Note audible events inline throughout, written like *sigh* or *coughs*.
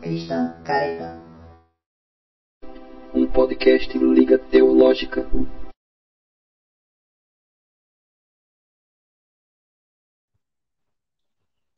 Cristão Caretão. Um podcast Liga Teológica.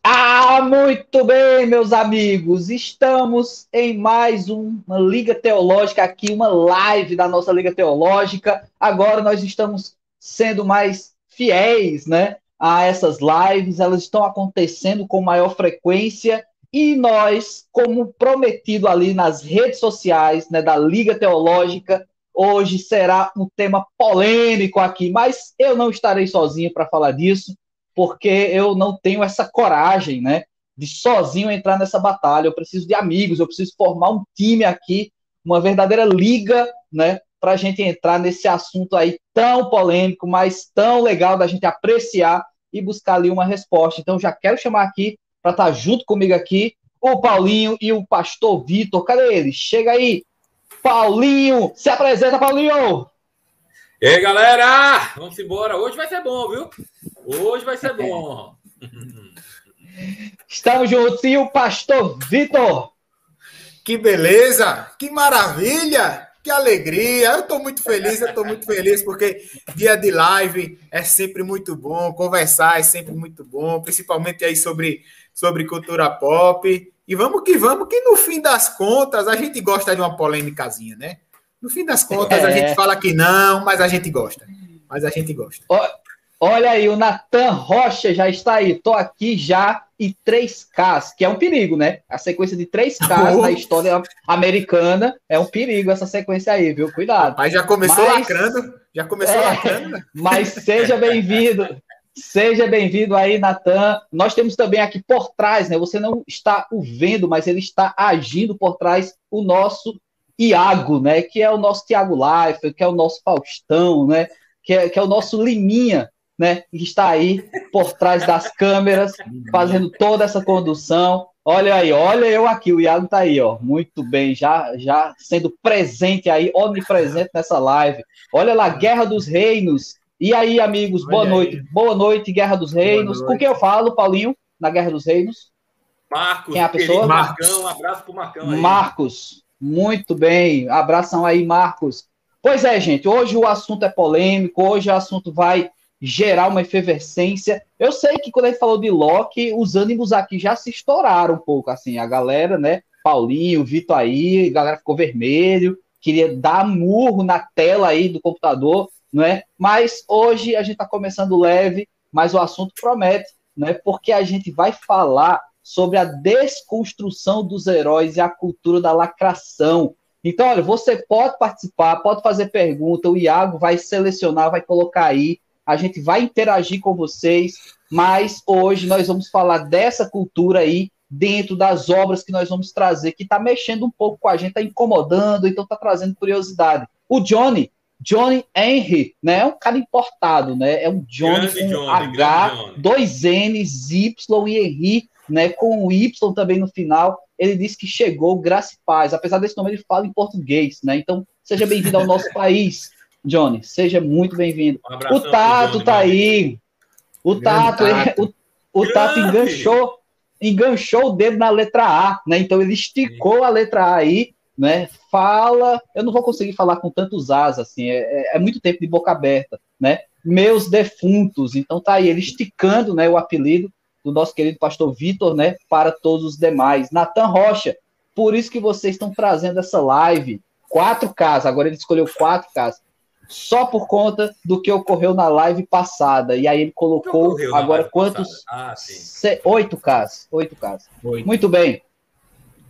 Ah, muito bem, meus amigos. Estamos em mais uma Liga Teológica aqui, uma live da nossa Liga Teológica. Agora nós estamos sendo mais fiéis, né, a essas lives. Elas estão acontecendo com maior frequência e nós, como prometido ali nas redes sociais, né, da Liga Teológica, hoje será um tema polêmico aqui, mas eu não estarei sozinho para falar disso porque eu não tenho essa coragem, né, de sozinho entrar nessa batalha. Eu preciso de amigos, eu preciso formar um time aqui, uma verdadeira liga, né, para a gente entrar nesse assunto aí tão polêmico, mas tão legal da gente apreciar e buscar ali uma resposta. Então, já quero chamar aqui para estar tá junto comigo aqui o Paulinho e o Pastor Vitor. Cadê eles? Chega aí, Paulinho, se apresenta, Paulinho. E aí, galera, vamos embora. Hoje vai ser bom, viu? Hoje vai ser bom. *laughs* Estamos juntos. E o pastor Vitor? Que beleza! Que maravilha! Que alegria! Eu estou muito feliz, eu estou muito feliz, porque dia de live é sempre muito bom, conversar é sempre muito bom, principalmente aí sobre, sobre cultura pop. E vamos que vamos, que no fim das contas a gente gosta de uma polêmicazinha, né? No fim das contas é. a gente fala que não, mas a gente gosta. Mas a gente gosta. Olha aí, o Natan Rocha já está aí. Tô aqui já e 3Ks, que é um perigo, né? A sequência de 3Ks *laughs* na história americana é um perigo essa sequência aí, viu? Cuidado. Mas já começou mas, lacrando. Já começou é, lacrando. Né? Mas seja bem-vindo. *laughs* Seja bem-vindo aí, Natan. Nós temos também aqui por trás, né? Você não está o vendo, mas ele está agindo por trás o nosso Iago, né? Que é o nosso Tiago Life, que é o nosso Faustão, né? Que é, que é o nosso Liminha né, que está aí por trás das câmeras, fazendo toda essa condução. Olha aí, olha eu aqui, o Iago está aí, ó, muito bem, já, já sendo presente aí, onipresente nessa live. Olha lá, Guerra dos Reinos. E aí, amigos, boa noite. Boa noite, Guerra dos Reinos. Com quem eu falo, Paulinho, na Guerra dos Reinos? Marcos, quem é a pessoa? Marcão, um abraço pro Marcão aí. Marcos, muito bem. Abração aí, Marcos. Pois é, gente, hoje o assunto é polêmico, hoje o assunto vai gerar uma efervescência. Eu sei que quando a gente falou de Loki, os ânimos aqui já se estouraram um pouco, assim, a galera, né? Paulinho, Vitor aí, a galera ficou vermelho, queria dar murro na tela aí do computador, não é? Mas hoje a gente está começando leve, mas o assunto promete, né? Porque a gente vai falar sobre a desconstrução dos heróis e a cultura da lacração. Então, olha, você pode participar, pode fazer pergunta, o Iago vai selecionar, vai colocar aí a gente vai interagir com vocês, mas hoje nós vamos falar dessa cultura aí dentro das obras que nós vamos trazer, que está mexendo um pouco com a gente, está incomodando, então está trazendo curiosidade. O Johnny, Johnny Henry, né, é um cara importado, né, é um Johnny grande com Johnny, H, dois N's, Y e Henry, né, com o Y também no final. Ele disse que chegou, graça e paz. Apesar desse nome, ele fala em português, né? Então, seja bem-vindo ao nosso *laughs* país. Johnny, seja muito bem-vindo. Um o Tato Johnny, tá aí. O Tato, tato. o, o Tato enganchou, enganchou o dedo na letra A, né? Então ele esticou Sim. a letra A aí, né? Fala, eu não vou conseguir falar com tantos As assim, é, é, é muito tempo de boca aberta, né? Meus defuntos. Então tá aí ele esticando, né, o apelido do nosso querido pastor Vitor, né, para todos os demais. Natan Rocha, por isso que vocês estão trazendo essa live. Quatro casas, agora ele escolheu quatro casas só por conta do que ocorreu na live passada. E aí ele colocou agora quantos? Ah, oito casos. Oito casos. Muito bem.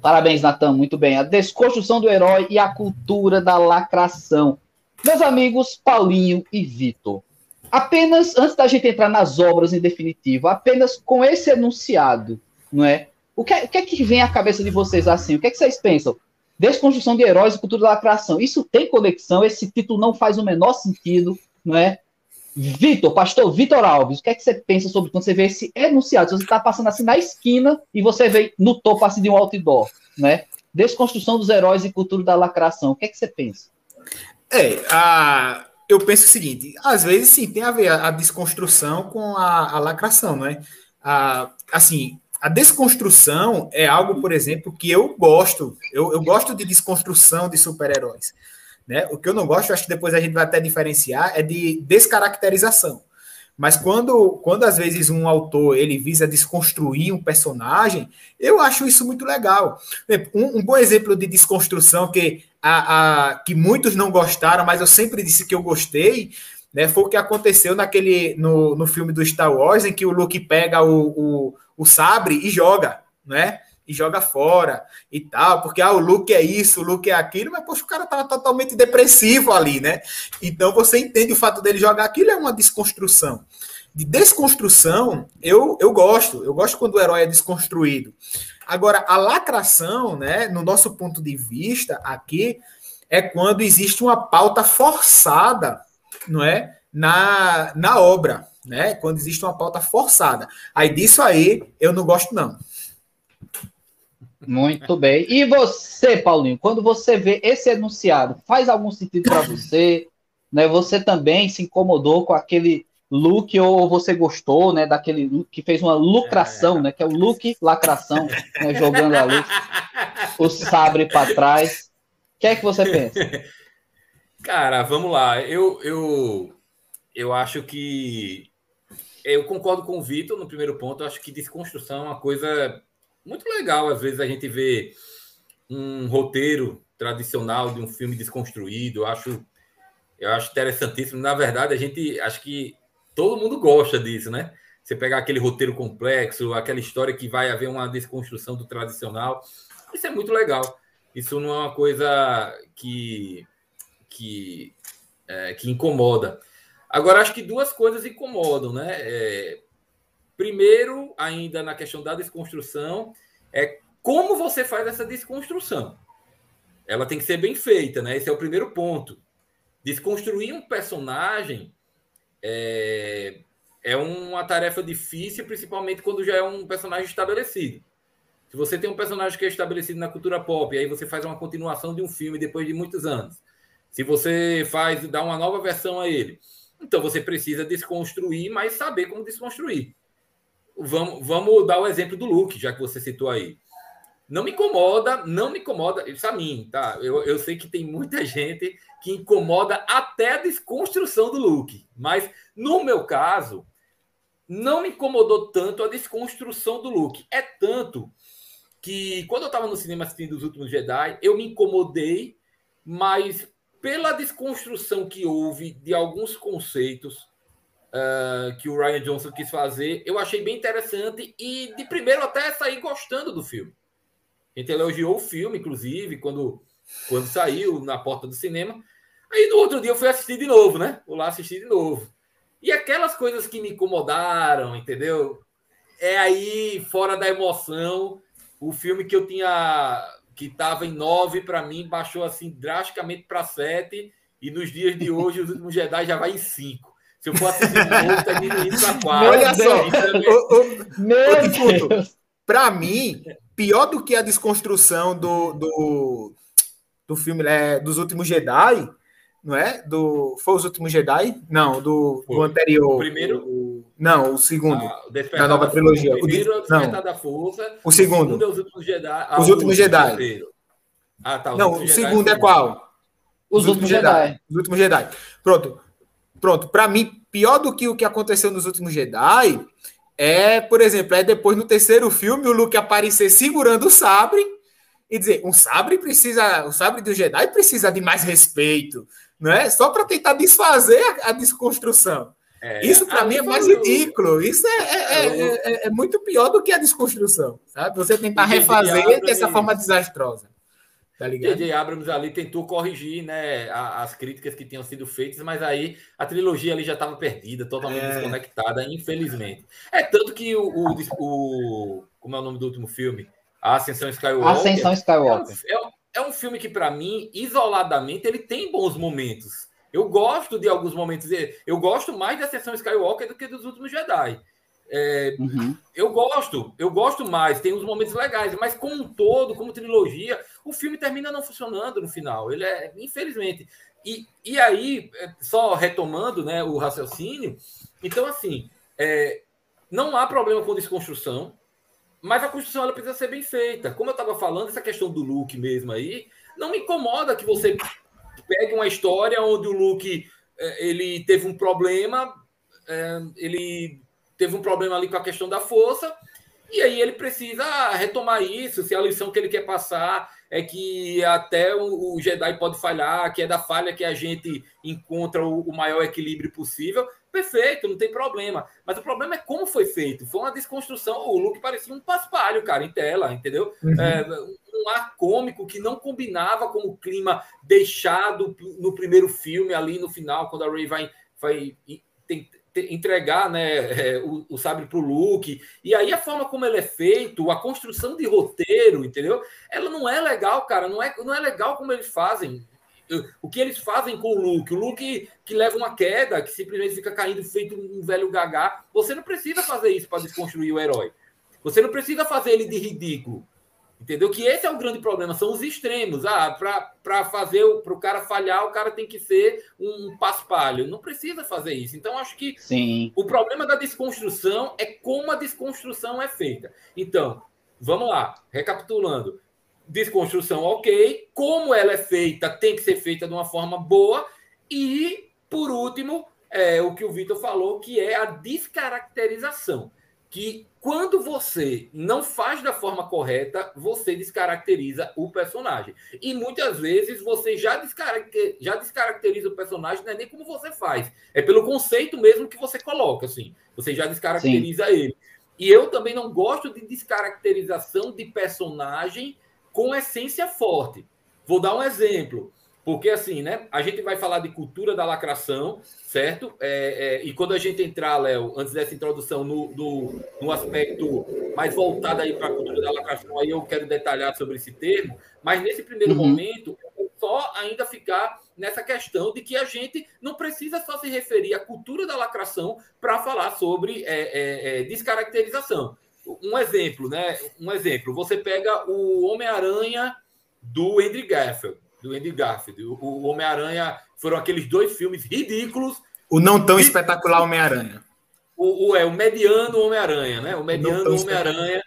Parabéns, Natan. Muito bem. A desconstrução do herói e a cultura da lacração. Meus amigos Paulinho e Vitor, apenas antes da gente entrar nas obras em definitivo, apenas com esse enunciado, não é? O que, é, o que é que vem à cabeça de vocês assim? O que é que vocês pensam? Desconstrução de heróis e cultura da lacração. Isso tem conexão, esse título não faz o menor sentido, não é? Vitor, pastor Vitor Alves, o que é que você pensa sobre quando você vê esse enunciado? Se você está passando assim na esquina e você vê no topo assim de um outdoor, né? Desconstrução dos heróis e cultura da lacração. O que é que você pensa? É, a, eu penso o seguinte: às vezes sim, tem a ver a, a desconstrução com a, a lacração, né? A, assim, a desconstrução é algo, por exemplo, que eu gosto. Eu, eu gosto de desconstrução de super-heróis. Né? O que eu não gosto, acho que depois a gente vai até diferenciar, é de descaracterização. Mas quando, quando às vezes um autor ele visa desconstruir um personagem, eu acho isso muito legal. Um, um bom exemplo de desconstrução que, a, a, que muitos não gostaram, mas eu sempre disse que eu gostei, né, foi o que aconteceu naquele no, no filme do Star Wars, em que o Luke pega o, o, o sabre e joga, né? E joga fora e tal, porque ah, o Luke é isso, o Luke é aquilo, mas poxa, o cara tava totalmente depressivo ali, né? Então você entende o fato dele jogar aquilo é uma desconstrução. De desconstrução, eu, eu gosto, eu gosto quando o herói é desconstruído. Agora, a lacração, né, no nosso ponto de vista aqui, é quando existe uma pauta forçada não é? Na, na obra, né? Quando existe uma pauta forçada. Aí disso aí eu não gosto, não. Muito bem. E você, Paulinho, quando você vê esse enunciado, faz algum sentido para você? Né? Você também se incomodou com aquele look ou você gostou, né, daquele look que fez uma lucração, né, que é o look lacração, né, jogando ali o sabre para trás. O que é que você pensa? Cara, vamos lá. Eu, eu, eu acho que. Eu concordo com o Vitor no primeiro ponto. Eu acho que desconstrução é uma coisa muito legal. Às vezes a gente vê um roteiro tradicional de um filme desconstruído. Eu acho, eu acho interessantíssimo. Na verdade, a gente acho que todo mundo gosta disso, né? Você pegar aquele roteiro complexo, aquela história que vai haver uma desconstrução do tradicional. Isso é muito legal. Isso não é uma coisa que que, é, que incomoda. Agora, acho que duas coisas incomodam, né? É, primeiro, ainda na questão da desconstrução, é como você faz essa desconstrução. Ela tem que ser bem feita, né? Esse é o primeiro ponto. Desconstruir um personagem é, é uma tarefa difícil, principalmente quando já é um personagem estabelecido. Se você tem um personagem que é estabelecido na cultura pop, e aí você faz uma continuação de um filme depois de muitos anos, se você faz, dá uma nova versão a ele, então você precisa desconstruir, mas saber como desconstruir. Vamos, vamos dar o exemplo do Luke, já que você citou aí. Não me incomoda, não me incomoda, isso a mim, tá? Eu, eu sei que tem muita *laughs* gente que incomoda até a desconstrução do Luke, mas no meu caso, não me incomodou tanto a desconstrução do Luke. É tanto que quando eu estava no cinema assistindo Os Últimos Jedi, eu me incomodei, mas pela desconstrução que houve de alguns conceitos uh, que o Ryan Johnson quis fazer, eu achei bem interessante e de primeiro até saí gostando do filme. A gente elogiou o filme, inclusive, quando, quando saiu na porta do cinema. Aí no outro dia eu fui assistir de novo, né? Vou lá assistir de novo. E aquelas coisas que me incomodaram, entendeu? É aí, fora da emoção, o filme que eu tinha que estava em 9 para mim, baixou assim drasticamente para 7. E nos dias de hoje, os últimos Jedi já vai em 5. Se eu for assistir de novo, tá diminuindo para 4. Olha só, então, para mim, pior do que a desconstrução do, do, do filme é, dos últimos Jedi, não é? Do, foi os últimos Jedi? Não, do, do anterior. O primeiro. O, não, o segundo. Ah, da nova trilogia. O primeiro é o Despertar da Força. O segundo. O segundo é os Últimos Jedi. Ah, os Últimos Jedi. Ah, tá. Não, o segundo é qual? Os, os Últimos Jedi. Jedi. Os Últimos Jedi. Pronto. Pronto. Para mim, pior do que o que aconteceu nos Últimos Jedi é, por exemplo, é depois no terceiro filme o Luke aparecer segurando o sabre e dizer, um sabre precisa, o sabre do Jedi precisa de mais respeito, não é? Só para tentar desfazer a, a desconstrução. É, isso para mim é mais ridículo. Isso é, é, é, é, muito pior do que a desconstrução, sabe? Você tentar refazer dessa forma desastrosa. Tá ligado? J.J. Abrams ali tentou corrigir né, as críticas que tinham sido feitas, mas aí a trilogia ali já estava perdida, totalmente desconectada, infelizmente. É tanto que o, o, o, Como é o nome do último filme? A Ascensão Skywalker. Ascensão Skywalker. É um, é um filme que, para mim, isoladamente, ele tem bons momentos eu gosto de alguns momentos. Eu gosto mais da sessão Skywalker do que dos últimos Jedi. É, uhum. Eu gosto, eu gosto mais, tem uns momentos legais, mas como um todo, como trilogia, o filme termina não funcionando no final. Ele é, infelizmente. E, e aí, é, só retomando né, o raciocínio, então assim, é, não há problema com desconstrução. mas a construção ela precisa ser bem feita. Como eu estava falando, essa questão do look mesmo aí, não me incomoda que você pegue uma história onde o Luke é, ele teve um problema, é, ele teve um problema ali com a questão da força, e aí ele precisa retomar isso, se a lição que ele quer passar é que até o, Jedi pode falhar, que é da falha que a gente encontra o, maior equilíbrio possível, perfeito, não tem problema. Mas o problema é como foi feito. Foi uma desconstrução. O Luke parecia um paspalho, cara, em tela, entendeu? Uhum. É, um ar cômico que não combinava com o clima deixado no primeiro filme, ali no final, quando a Ray vai, vai entregar né, é, o, o sabre para o Luke. E aí a forma como ele é feito, a construção de roteiro, entendeu? Ela não é legal, cara. Não é, não é legal como eles fazem. O que eles fazem com o Luke? O Luke que leva uma queda, que simplesmente fica caindo feito um velho gagá. Você não precisa fazer isso para desconstruir o herói. Você não precisa fazer ele de ridículo. Entendeu? Que esse é o grande problema, são os extremos. Ah, para fazer para o cara falhar, o cara tem que ser um paspalho. Não precisa fazer isso. Então, acho que Sim. o problema da desconstrução é como a desconstrução é feita. Então, vamos lá, recapitulando. Desconstrução, ok. Como ela é feita, tem que ser feita de uma forma boa. E, por último, é o que o Vitor falou, que é a descaracterização que quando você não faz da forma correta, você descaracteriza o personagem. E muitas vezes você já, descaracteriza, já descaracteriza o personagem, não é nem como você faz, é pelo conceito mesmo que você coloca, assim. Você já descaracteriza Sim. ele. E eu também não gosto de descaracterização de personagem com essência forte. Vou dar um exemplo. Porque, assim, né? A gente vai falar de cultura da lacração, certo? É, é, e quando a gente entrar, Léo, antes dessa introdução, no, no, no aspecto mais voltado aí para a cultura da lacração, aí eu quero detalhar sobre esse termo. Mas nesse primeiro uhum. momento, só ainda ficar nessa questão de que a gente não precisa só se referir à cultura da lacração para falar sobre é, é, é, descaracterização. Um exemplo, né? Um exemplo. Você pega o Homem-Aranha do Andrew Garfield do Andy Garfield. O, Homem-Aranha foram aqueles dois filmes ridículos. O não tão espetacular Homem-Aranha. O, o, é, o mediano Homem-Aranha, né? O mediano Homem-Aranha,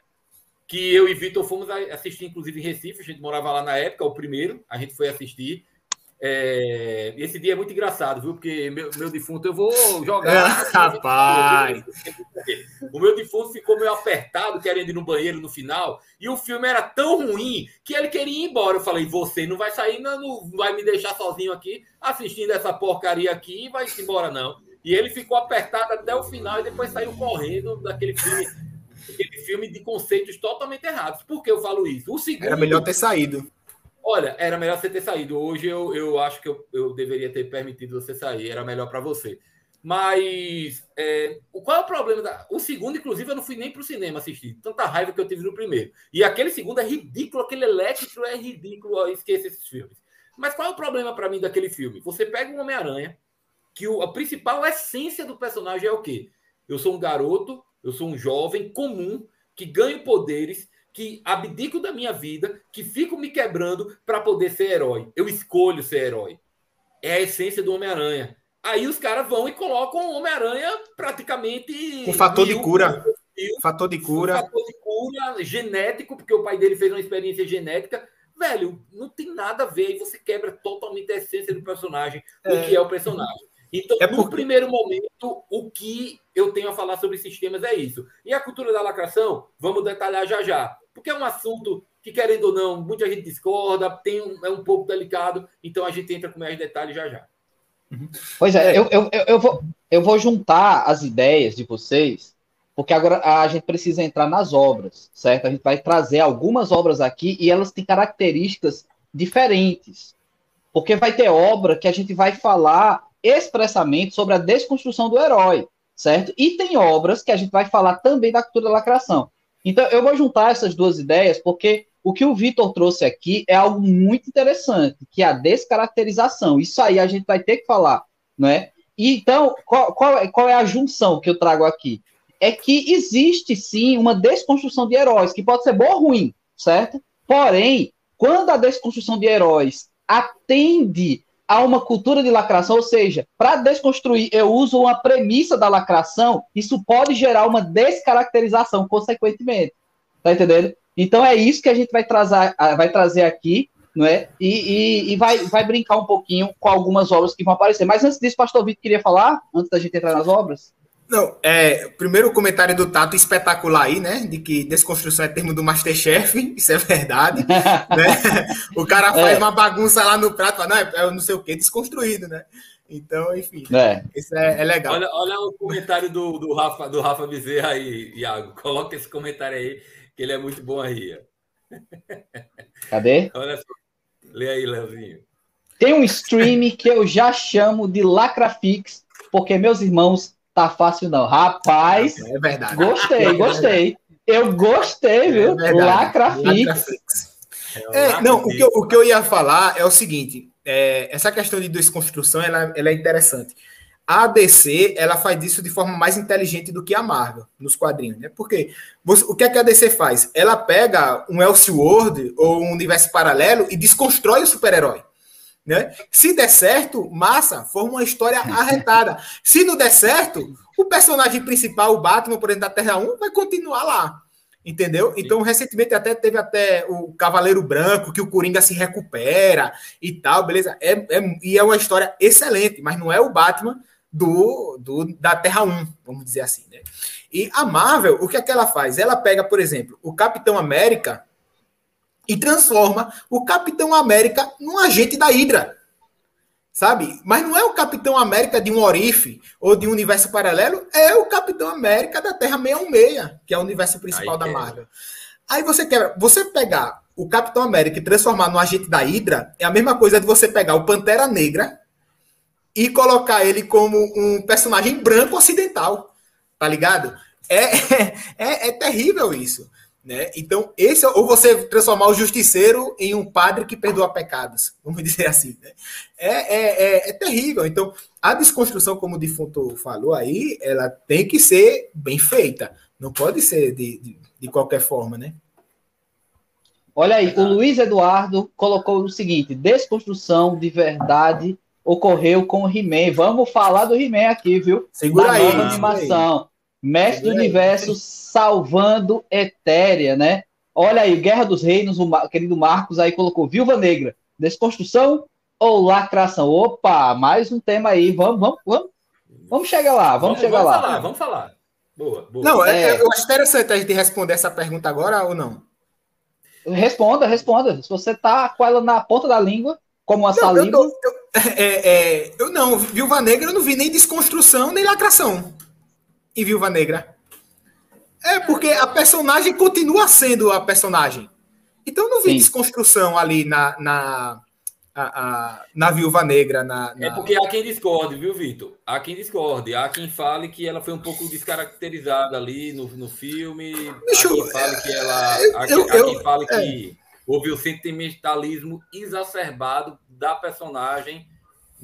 que eu e Vitor fomos assistir, inclusive, em Recife. A gente morava lá na época, o primeiro. A gente foi assistir. É, esse dia é muito engraçado, viu? Porque meu, meu defunto, eu vou jogar. É, *laughs* rapaz! O meu defunto ficou meio apertado, querendo ir no banheiro no final, e o filme era tão ruim que ele queria ir embora. Eu falei: você não vai sair, não, não vai me deixar sozinho aqui assistindo essa porcaria aqui e vai embora, não. E ele ficou apertado até o final e depois saiu correndo daquele filme. Aquele filme de conceitos totalmente errados. Por que eu falo isso? O segundo, Era melhor ter saído. Olha, era melhor você ter saído. Hoje eu, eu acho que eu, eu deveria ter permitido você sair. Era melhor para você. Mas é, qual é o problema? Da... O segundo, inclusive, eu não fui nem para o cinema assistir. Tanta raiva que eu tive no primeiro. E aquele segundo é ridículo, aquele elétrico é ridículo. Eu esqueço esses filmes. Mas qual é o problema para mim daquele filme? Você pega um Homem-Aranha, que o, a principal essência do personagem é o quê? Eu sou um garoto, eu sou um jovem comum que ganho poderes que abdico da minha vida, que fico me quebrando para poder ser herói. Eu escolho ser herói. É a essência do Homem-Aranha. Aí os caras vão e colocam o Homem-Aranha praticamente. Com fator de cura. Mil, fator de cura. Fator de cura genético, porque o pai dele fez uma experiência genética. Velho, não tem nada a ver. Aí você quebra totalmente a essência do personagem, é... o que é o personagem. Então, é no primeiro momento, o que eu tenho a falar sobre sistemas é isso. E a cultura da lacração, vamos detalhar já já porque é um assunto que, querendo ou não, muita gente discorda, tem um, é um pouco delicado, então a gente entra com mais detalhes já já. Uhum. Pois é, eu, eu, eu, vou, eu vou juntar as ideias de vocês, porque agora a gente precisa entrar nas obras, certo? A gente vai trazer algumas obras aqui e elas têm características diferentes. Porque vai ter obra que a gente vai falar expressamente sobre a desconstrução do herói, certo? E tem obras que a gente vai falar também da cultura da lacração. Então, eu vou juntar essas duas ideias, porque o que o Vitor trouxe aqui é algo muito interessante, que é a descaracterização. Isso aí a gente vai ter que falar, não é? então, qual, qual, é, qual é a junção que eu trago aqui? É que existe sim uma desconstrução de heróis, que pode ser boa ou ruim, certo? Porém, quando a desconstrução de heróis atende a uma cultura de lacração, ou seja, para desconstruir, eu uso uma premissa da lacração, isso pode gerar uma descaracterização, consequentemente. Tá entendendo? Então é isso que a gente vai trazer, vai trazer aqui, não é? E, e, e, vai, vai brincar um pouquinho com algumas obras que vão aparecer. Mas antes disso, Pastor Vitor queria falar, antes da gente entrar nas obras? Não, é, primeiro o comentário do Tato espetacular aí, né? De que desconstrução é termo do Masterchef, *laughs* isso é verdade. *laughs* né? O cara faz é. uma bagunça lá no prato, fala, não, é, é não sei o que, desconstruído, né? Então, enfim, é. isso é, é, legal. Olha, olha o comentário do, do, Rafa, do Rafa Bezerra aí, Iago. *laughs* Coloca esse comentário aí, que ele é muito bom aí. Cadê? Olha só. Lê aí, Leozinho. Tem um stream que eu já chamo de Lacrafix, porque meus irmãos tá fácil não. Rapaz, é verdade. Gostei, gostei. Eu gostei, viu? É Lacrafix. Lacrafix. É, não, o que, eu, o que eu ia falar é o seguinte: é, essa questão de desconstrução ela, ela é interessante. A DC ela faz isso de forma mais inteligente do que a Marvel nos quadrinhos, né? Porque você, o que, é que a DC faz? Ela pega um Elseworld ou um universo paralelo e desconstrói o super-herói. Né? Se der certo, massa, forma uma história *laughs* arretada. Se não der certo, o personagem principal, o Batman, por exemplo, da Terra 1, vai continuar lá. Entendeu? Então, recentemente até teve até o Cavaleiro Branco, que o Coringa se recupera e tal, beleza? É, é, e é uma história excelente, mas não é o Batman do, do da Terra 1, vamos dizer assim, né? E a Marvel, o que é que ela faz? Ela pega, por exemplo, o Capitão América e transforma o Capitão América num agente da Hydra sabe? Mas não é o Capitão América de um Orife ou de um universo paralelo, é o Capitão América da Terra 616, que é o universo principal Aí da Marvel. Aí você quer, você pegar o Capitão América e transformar no agente da Hydra, é a mesma coisa de você pegar o Pantera Negra e colocar ele como um personagem branco ocidental, tá ligado? É, *laughs* é, é terrível isso. Né? Então, esse é, ou você transformar o justiceiro em um padre que perdoa pecados, *laughs* vamos dizer assim. Né? É, é, é, é, terrível. Então, a desconstrução, como o defunto falou aí, ela tem que ser bem feita. Não pode ser de, de, de qualquer forma, né? Olha aí, o Luiz Eduardo colocou o seguinte: desconstrução de verdade ocorreu com o He-Man. Vamos falar do He-Man aqui, viu? Segura da aí. Nova animação. Mestre do Universo salvando Etéria, né? Olha aí, Guerra dos Reinos, o querido Marcos aí colocou Viúva Negra, desconstrução ou lacração? Opa, mais um tema aí, vamos, vamos, vamos, vamos chegar lá, vamos, vamos chegar vamos lá. Falar, vamos falar, boa, boa. Não, é, é, eu acho interessante a gente responder essa pergunta agora ou não? Responda, responda. Se você tá com ela na ponta da língua, como a saliva... Eu, eu, *laughs* é, é, eu não, Viúva Negra eu não vi nem desconstrução, nem lacração em Viúva Negra. É, porque a personagem continua sendo a personagem. Então não vi Sim. desconstrução ali na, na, a, a, na Viúva Negra. Na, na, É porque há quem discorde, viu, Vitor? Há quem discorde. Há quem fale que ela foi um pouco descaracterizada ali no, no filme. Bicho, há quem fale que ela. Eu, há, eu, há quem fale é. que houve o sentimentalismo exacerbado da personagem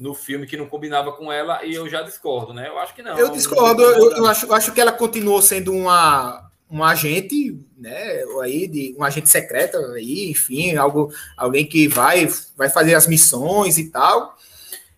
no filme que não combinava com ela e eu já discordo, né? Eu acho que não. Eu discordo, eu, eu acho, acho que ela continuou sendo uma, um agente, né, aí de um agente secreto aí, enfim, algo alguém que vai vai fazer as missões e tal.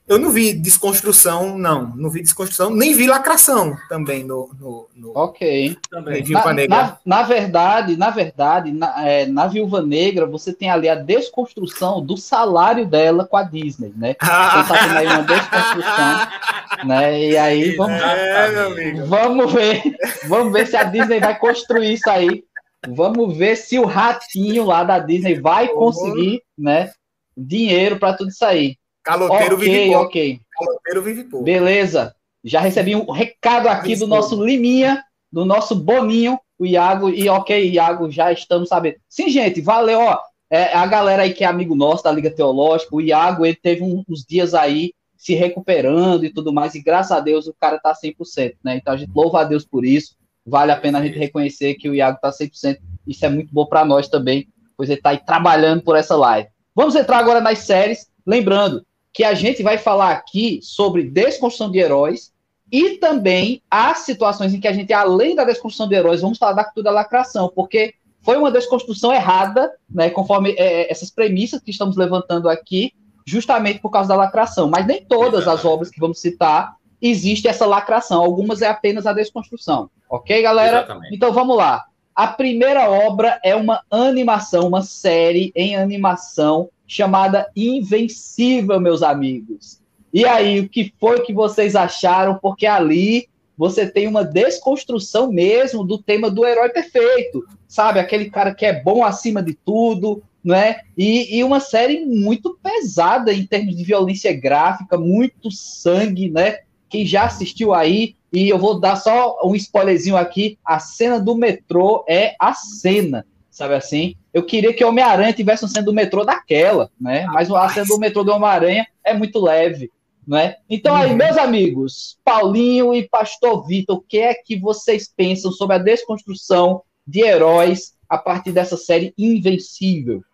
Eu não vi desconstrução, não. Não vi desconstrução, nem vi lacração também no. no, no ok. Também. Na, na, na, verdade, na verdade, na, é, na Viúva Negra, você tem ali a desconstrução do salário dela com a Disney, né? *laughs* Você tá tendo aí uma desconstrução. né? E aí vamos, é, vamos ver. Vamos ver se a Disney vai construir isso aí. Vamos ver se o ratinho lá da Disney vai conseguir, né? Dinheiro para tudo isso aí. Caloteiro okay, vive pouco. Ok, Caloteiro vive pouco. Beleza. Já recebi um recado aqui do nosso Liminha, do nosso Boninho, o Iago. E ok, Iago, já estamos sabendo. Sim, gente, valeu. Ó, é, a galera aí que é amigo nosso da Liga Teológica, o Iago, ele teve uns dias aí se recuperando e tudo mais, e graças a Deus o cara tá 100%, né? Então a gente louva a Deus por isso. Vale a pena a gente reconhecer que o Iago tá 100%. Isso é muito bom para nós também, pois ele tá aí trabalhando por essa live. Vamos entrar agora nas séries. Lembrando, que a gente vai falar aqui sobre desconstrução de heróis e também as situações em que a gente, além da desconstrução de heróis, vamos falar da cultura da lacração, porque foi uma desconstrução errada, né, conforme é, é, essas premissas que estamos levantando aqui, justamente por causa da lacração. Mas nem todas as obras que vamos citar existe essa lacração. Algumas é apenas a desconstrução. Ok, galera? Exatamente. Então vamos lá. A primeira obra é uma animação, uma série em animação chamada Invencível, meus amigos. E aí, o que foi que vocês acharam? Porque ali você tem uma desconstrução mesmo do tema do herói perfeito, sabe? Aquele cara que é bom acima de tudo, né? E, e uma série muito pesada em termos de violência gráfica, muito sangue, né? Quem já assistiu aí, e eu vou dar só um spoilerzinho aqui: a cena do metrô é a cena, sabe assim? Eu queria que Homem-Aranha tivesse uma cena do metrô daquela, né? Mas a cena do metrô do Homem-Aranha é muito leve. Né? Então, aí, uhum. meus amigos, Paulinho e Pastor Vitor, o que é que vocês pensam sobre a desconstrução de heróis a partir dessa série Invencível?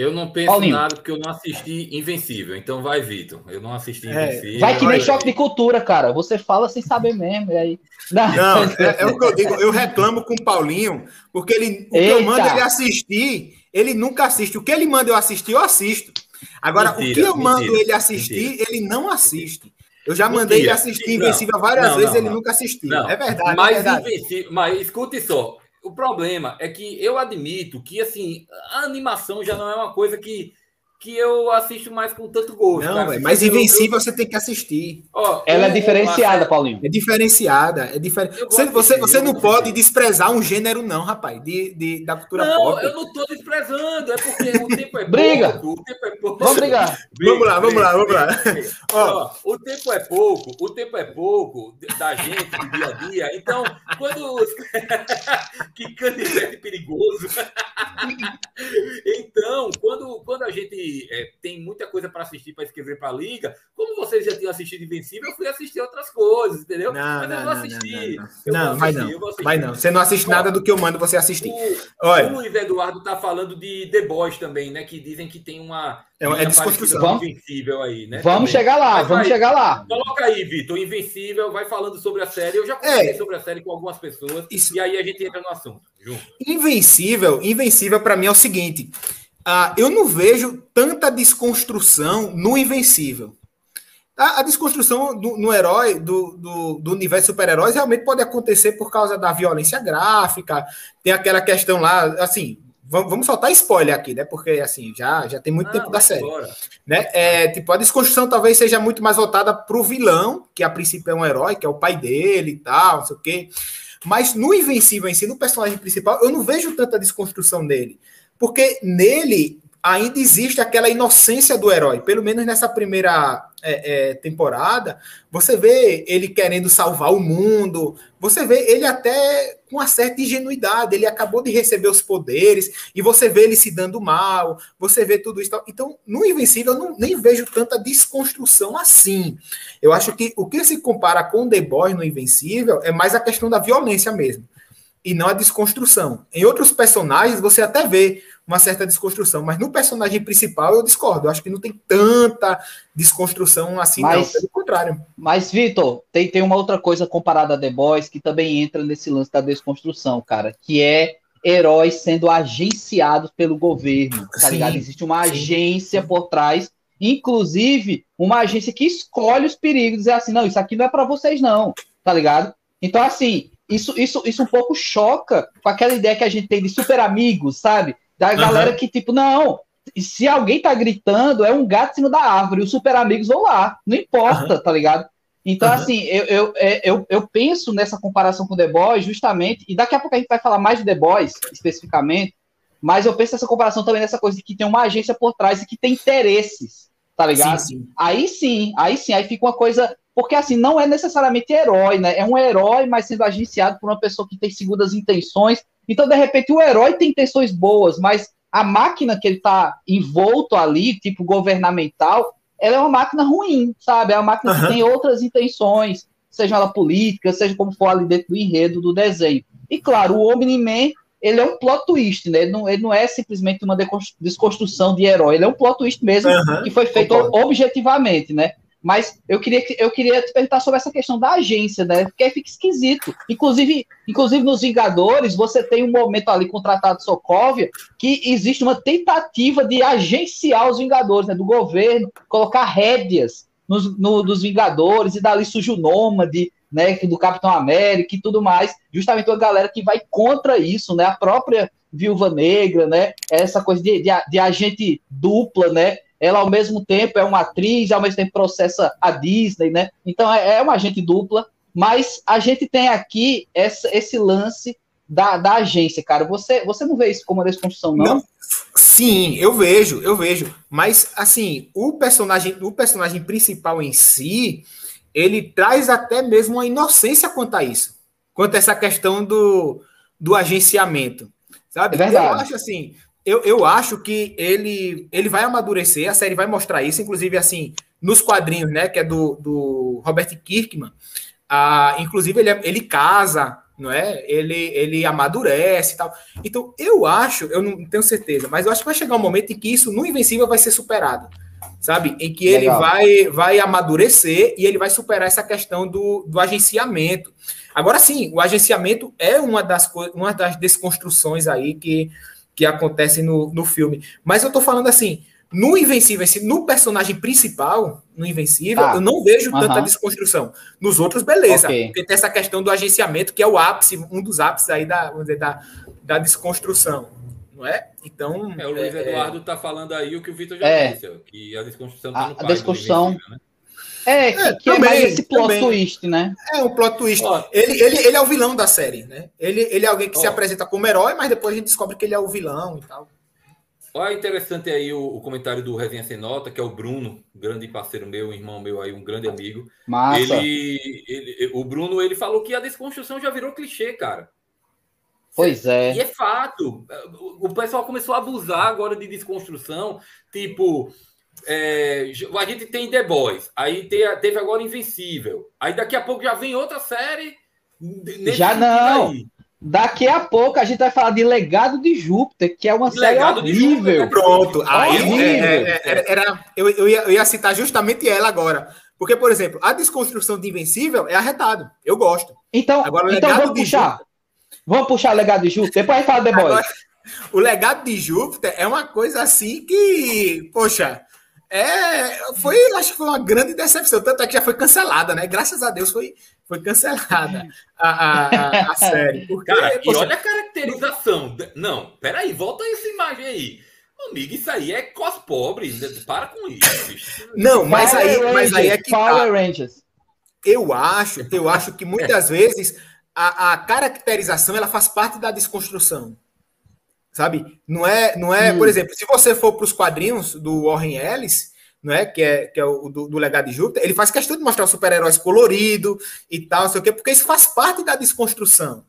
Eu não penso Paulinho. nada porque eu não assisti Invencível. Então vai, Vitor. Eu não assisti é, Invencível. Vai que nem choque de cultura, cara. Você fala sem saber mesmo. E aí... Não, não *laughs* é, é, o que eu digo. Eu reclamo com o Paulinho, porque ele, o que eu mando ele assistir, ele nunca assiste. O que ele manda eu assistir, eu assisto. Agora, mentira, o que eu mando mentira, ele assistir, mentira. ele não assiste. Eu já mandei ele assistir Invencível várias não, vezes, não, ele não. nunca assistiu. É verdade. Mas, é verdade. Invencível, mas escute só. O problema é que eu admito que assim, a animação já não é uma coisa que que eu assisto mais com tanto gosto. Não, cara, mas Invencível eu... você tem que assistir. Oh, Ela é diferenciada, Paulinho. É diferenciada. É diferente. Você, você, você não pode desprezar um gênero, não, rapaz, de, de, da cultura não, pop. Não, eu não estou desprezando. É porque o tempo é Briga. pouco. O tempo é pouco. Vamos brigar. *laughs* vamos lá, vamos lá, vamos lá. *laughs* Ó, o tempo é pouco. O tempo é pouco da gente, do dia a dia. Então, quando... *laughs* que canivete perigoso. então, quando, quando a gente é, tem muita coisa para assistir para escrever para a liga. Como vocês já tinham assistido Invencível, eu fui assistir outras coisas, entendeu? Não, Mas não, eu vou assistir. Não, não, não. vai não. Vai não. Você não assiste nada do que eu mando você assistir. O, Olha. o Luiz Eduardo tá falando de The Boys também, né? Que dizem que tem uma. É, é desconstrução. Vamos, Invencível aí, né? Vamos também. chegar lá, Mas vamos vai, chegar lá. Coloca aí, Vitor, Invencível, vai falando sobre a série. Eu já conversei é, sobre a série com algumas pessoas. Isso. E aí a gente entra no assunto. Junto. Invencível, Invencível para mim é o seguinte. Ah, eu não vejo tanta desconstrução no Invencível. A, a desconstrução do, no herói, do, do, do universo super-heróis, realmente pode acontecer por causa da violência gráfica, tem aquela questão lá, assim, vamos, soltar spoiler aqui, né? Porque assim, já, já tem muito ah, tempo da série. Né? É, tipo, a desconstrução talvez seja muito mais voltada para o vilão, que a princípio é um herói, que é o pai dele e tal, não sei o quê. Mas no Invencível em si, no personagem principal, eu não vejo tanta desconstrução dele. Porque nele ainda existe aquela inocência do herói. Pelo menos nessa primeira é, é, temporada, você vê ele querendo salvar o mundo, você vê ele até com uma certa ingenuidade. Ele acabou de receber os poderes e você vê ele se dando mal, você vê tudo isso. Então, no Invencível, eu não, nem vejo tanta desconstrução assim. Eu acho que o que se compara com The Boy no Invencível é mais a questão da violência mesmo. E não a desconstrução. Em outros personagens, você até vê uma certa desconstrução. Mas no personagem principal eu discordo. Eu acho que não tem tanta desconstrução assim, mas, não. Pelo contrário. Mas, Vitor, tem, tem uma outra coisa comparada a The Boys que também entra nesse lance da desconstrução, cara, que é heróis sendo agenciados pelo governo, tá sim, ligado? Existe uma sim. agência por trás, inclusive uma agência que escolhe os perigos, dizer assim, não, isso aqui não é para vocês não, tá ligado? Então, assim, isso, isso, isso um pouco choca com aquela ideia que a gente tem de super amigos, sabe? Da galera que, tipo, não, se alguém tá gritando, é um gato em cima da árvore, os super amigos vão lá, não importa, uhum. tá ligado? Então, uhum. assim, eu, eu, é, eu, eu penso nessa comparação com The Boys, justamente, e daqui a pouco a gente vai falar mais de The Boys, especificamente, mas eu penso nessa comparação também nessa coisa de que tem uma agência por trás e que tem interesses, tá ligado? Sim, sim. Aí sim, aí sim, aí fica uma coisa. Porque assim, não é necessariamente herói, né? É um herói, mas sendo agenciado por uma pessoa que tem segundas intenções então, de repente, o herói tem intenções boas, mas a máquina que ele está envolto ali, tipo governamental, ela é uma máquina ruim, sabe? É uma máquina uhum. que tem outras intenções, seja ela política, seja como for ali dentro do enredo do desenho. E claro, o Omni-Man, ele é um plot twist, né? Ele não, ele não é simplesmente uma desconstrução de herói, ele é um plot twist mesmo, uhum. que foi feito Concordo. objetivamente, né? Mas eu queria, eu queria te perguntar sobre essa questão da agência, né? Porque aí fica esquisito. Inclusive, inclusive nos Vingadores, você tem um momento ali com o Tratado Sokovia que existe uma tentativa de agenciar os Vingadores, né? Do governo, colocar rédeas nos, no, dos Vingadores, e dali surge o Nômade, né, do Capitão América e tudo mais, justamente uma galera que vai contra isso, né, a própria Viúva Negra, né, essa coisa de, de, de agente dupla, né, ela ao mesmo tempo é uma atriz, ao mesmo tempo processa a Disney, né, então é, é uma agente dupla, mas a gente tem aqui essa, esse lance da, da agência, cara. Você, você não vê isso como uma desconstrução, não? não? Sim, eu vejo, eu vejo. Mas, assim, o personagem, o personagem principal em si, ele traz até mesmo uma inocência quanto a isso. Quanto a essa questão do, do agenciamento. Sabe? É verdade. Eu acho assim, eu, eu acho que ele, ele vai amadurecer, a série vai mostrar isso, inclusive, assim, nos quadrinhos, né? Que é do, do Robert Kirkman. Ah, inclusive, ele, é, ele casa não é? Ele, ele amadurece e tal. Então, eu acho, eu não tenho certeza, mas eu acho que vai chegar um momento em que isso no Invencível vai ser superado, sabe? Em que ele vai, vai amadurecer e ele vai superar essa questão do, do agenciamento. Agora sim, o agenciamento é uma das, uma das desconstruções aí que, que acontecem no, no filme. Mas eu tô falando assim, no Invencível, no personagem principal, no Invencível, tá. eu não vejo tanta desconstrução. Nos outros, beleza. Okay. Porque tem essa questão do agenciamento, que é o ápice, um dos ápices aí da, vamos dizer, da, da desconstrução. Não é? Então. É, o Luiz é, Eduardo está falando aí o que o Vitor já é, disse, que a desconstrução tá a, a desconstrução. Né? É, que, é, que também, é mais esse plot também. twist, né? É um plot twist. Ó, ele, ele, ele é o vilão da série, né? Ele, ele é alguém que ó, se apresenta como herói, mas depois a gente descobre que ele é o vilão e tal. Olha interessante aí o, o, comentário do Resenha Sem Nota, que é o Bruno, grande parceiro meu, irmão meu aí, um grande amigo. Massa. Ele, ele, o Bruno, ele falou que a desconstrução já virou clichê, cara. Pois é. E é fato. O pessoal começou a abusar agora de desconstrução. Tipo, é, a gente tem The Boys, aí teve agora Invencível. Aí daqui a pouco já vem outra série. Já não. Aí. Daqui a pouco a gente vai falar de Legado de Júpiter, que é uma série horrível. Pronto. Aí é, é, é, era, eu, eu, ia, eu ia citar justamente ela agora. Porque, por exemplo, a desconstrução de Invencível é arretado. Eu gosto. Então, agora, então vamos puxar. Júpiter, vamos puxar o Legado de Júpiter. Depois a gente fala The Boys. Agora, o Legado de Júpiter é uma coisa assim que, poxa, é, foi, acho que foi uma grande decepção. Tanto é que já foi cancelada, né? Graças a Deus foi, foi cancelada a, a, a série. Porque, Cara, poxa, e olha a caracterização. Não, peraí, volta essa imagem aí. Amigo, isso aí é cos pobre. Para com isso. Não, mas aí, mas aí é que. Power tá. Rangers. Eu acho, eu acho que muitas vezes a, a caracterização ela faz parte da desconstrução sabe? Não é, não é, hum. por exemplo, se você for para os quadrinhos do Warren Ellis, não é? Que é, que é o do, do legado de Júpiter, ele faz questão de mostrar os super-heróis colorido e tal, não sei o quê, porque isso faz parte da desconstrução,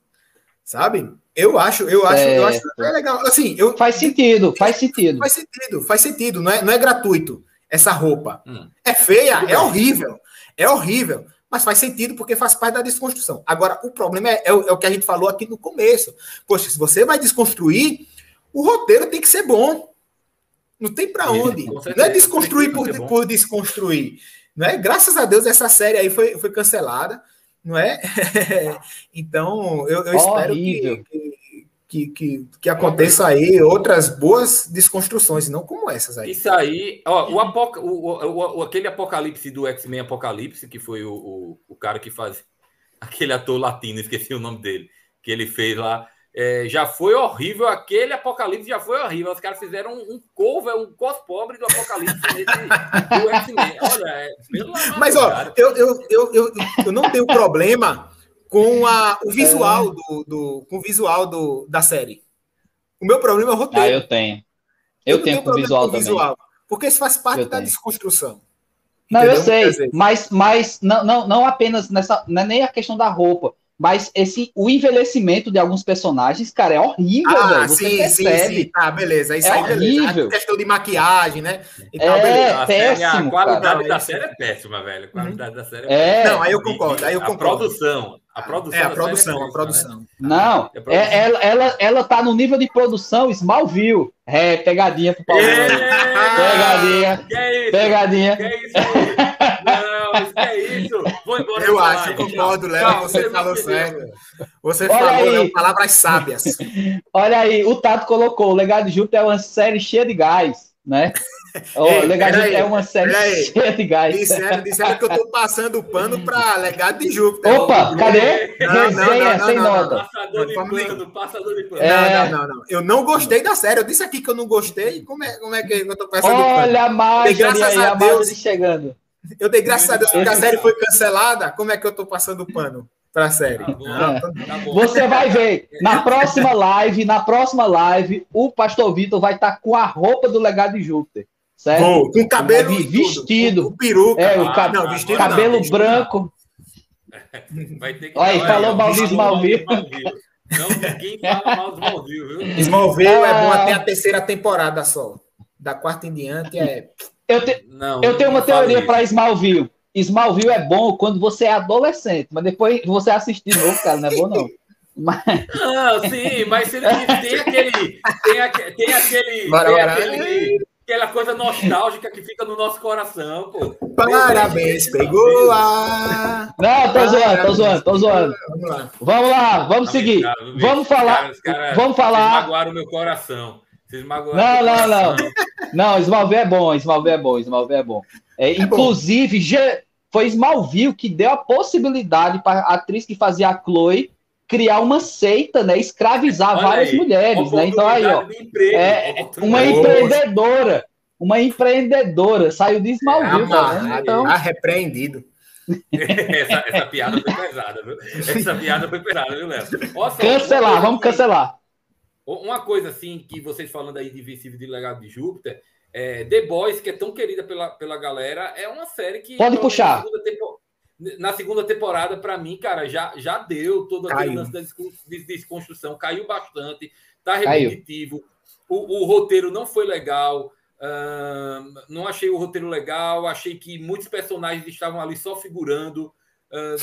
sabe? Eu acho, eu acho, eu acho é legal. Assim, eu, faz sentido, faz sentido. Faz sentido, faz sentido, não é, não é gratuito essa roupa. Hum. É feia, é horrível, é horrível mas faz sentido porque faz parte da desconstrução. Agora, o problema é, é, o, é, o, que a gente falou aqui no começo. Poxa, se você vai desconstruir, o roteiro tem que ser bom. Não tem para onde. Não é desconstruir por, por desconstruir. Não é? Graças a Deus essa série aí foi, foi cancelada, não é? *laughs* então, eu, eu espero que, que, que, que, aconteça aí outras boas desconstruções, não como essas aí. Isso aí, ó, o, apoca, o, o aquele apocalipse do X-Men Apocalipse, que foi o, o, o cara que faz *laughs* aquele ator latino, esqueci o nome dele, que ele fez lá é, já foi horrível, aquele Apocalipse já foi horrível. Os caras fizeram um, um cover, um cos pobre do Apocalipse nesse, *laughs* do X-Men. Olha, é, Mas, ó, eu, eu, eu, eu, eu não tenho problema com a, o visual é. do, do, com o visual do, da série. O meu problema é o roteiro. Ah, eu tenho. Eu, eu tenho com o visual com também. Visual, porque isso faz parte eu da tenho. desconstrução. Não, Entendeu? eu sei, mas, mas não, não, não apenas nessa, não é nem a questão da roupa, mas esse, o envelhecimento de alguns personagens, cara, é horrível, ah, velho. Você sim, percebe. Sim, sim. Ah, beleza. Isso é aí, horrível. Beleza. A questão de maquiagem, né? E é, tal, beleza. péssimo. A qualidade cara. da série é péssima, velho. A qualidade da série é, é Não, aí eu concordo. Aí eu concordo. A produção. A produção. É, a produção, é a produção. Né? Não, é produção. É, ela, ela, ela tá no nível de produção Smallville. É, pegadinha pro Paulo. Pegadinha. Que é isso? Pegadinha. Que é isso É isso. Vou embora. Eu acho, concordo, Léo. Você falou certo. Você Olha falou aí. palavras sábias. *laughs* Olha aí, o Tato colocou: o Legado de Júpiter é uma série cheia de gás, né? *laughs* Oh, Legado de é uma série cheia de gás. Disseram, disseram que eu tô *laughs* passando pano para Legado de Júpiter. Opa, cadê? Não, não, não, não, sem não, nota. Passador de pano, passador de pano. É. Não, não, não, não. Eu não gostei da série. Eu disse aqui que eu não gostei. Como é, como é que eu tô passando pano? Olha a Graças aí, a a Deus. Chegando. Eu dei graças a Deus porque a série foi cancelada. Como é que eu tô passando pano pra série? Tá bom, Não, tá bom. Você vai ver, na próxima live, na próxima live, o pastor Vitor vai estar com a roupa do legado de Júpiter. Certo? Vou, com cabelo vestido. com, com peruca. É, o Ah, cab- não, vestido cabelo não, branco. Vai ter que Olha falar falou ó, mal de falou Smallville. mal de Smallville. Não, ninguém fala mal de Smallville, viu? Smallville é bom Ah. até a terceira temporada só. Da quarta em diante é. Eu, te- Não, eu tenho uma teoria para Smallville. Smallville é bom quando você é adolescente, mas depois você assistir de novo, cara, não é bom não. Mas, *laughs* Não, sim, mas tem aquele. Tem, aque- tem aquele. Tem aquele aquela coisa nostálgica que fica no nosso coração, pô. Parabéns, pegou a. não, tô zoando, tô zoando, tô zoando. Vamos lá. Vamos vamos seguir. Vamos falar. Cara, os caras- Vamos falar. magoaram o meu coração. Vocês magoaram Não, não, não. Não, Smallville é bom, Smallville é bom, Smallville é bom. É, inclusive, ge- foi Smallville que deu a possibilidade para a atriz que fazia a Chloe criar uma seita, né? Escravizar Olha várias aí, mulheres, né? Então aí, ó. emprego, É, uma de- empreendedora. Uma empreendedora. Saiu de Smallville, tá vendo? Então, ah, repreendido. *laughs* essa, essa piada foi pesada, viu? Essa piada foi pesada, viu, Léo? Cancelar, vamos cancelar. Uma coisa assim que vocês falando aí de Invencível de Legado de Júpiter, é, The Boys, que é tão querida pela, pela galera, é uma série que. Pode puxar. Na segunda, tempo- na segunda temporada, para mim, cara, já, já deu todo aquele Caiu. lance da descon- de desconstrução, caiu bastante, tá repetitivo. O, o roteiro não foi legal. não achei o roteiro legal, achei que muitos personagens estavam ali só figurando. é,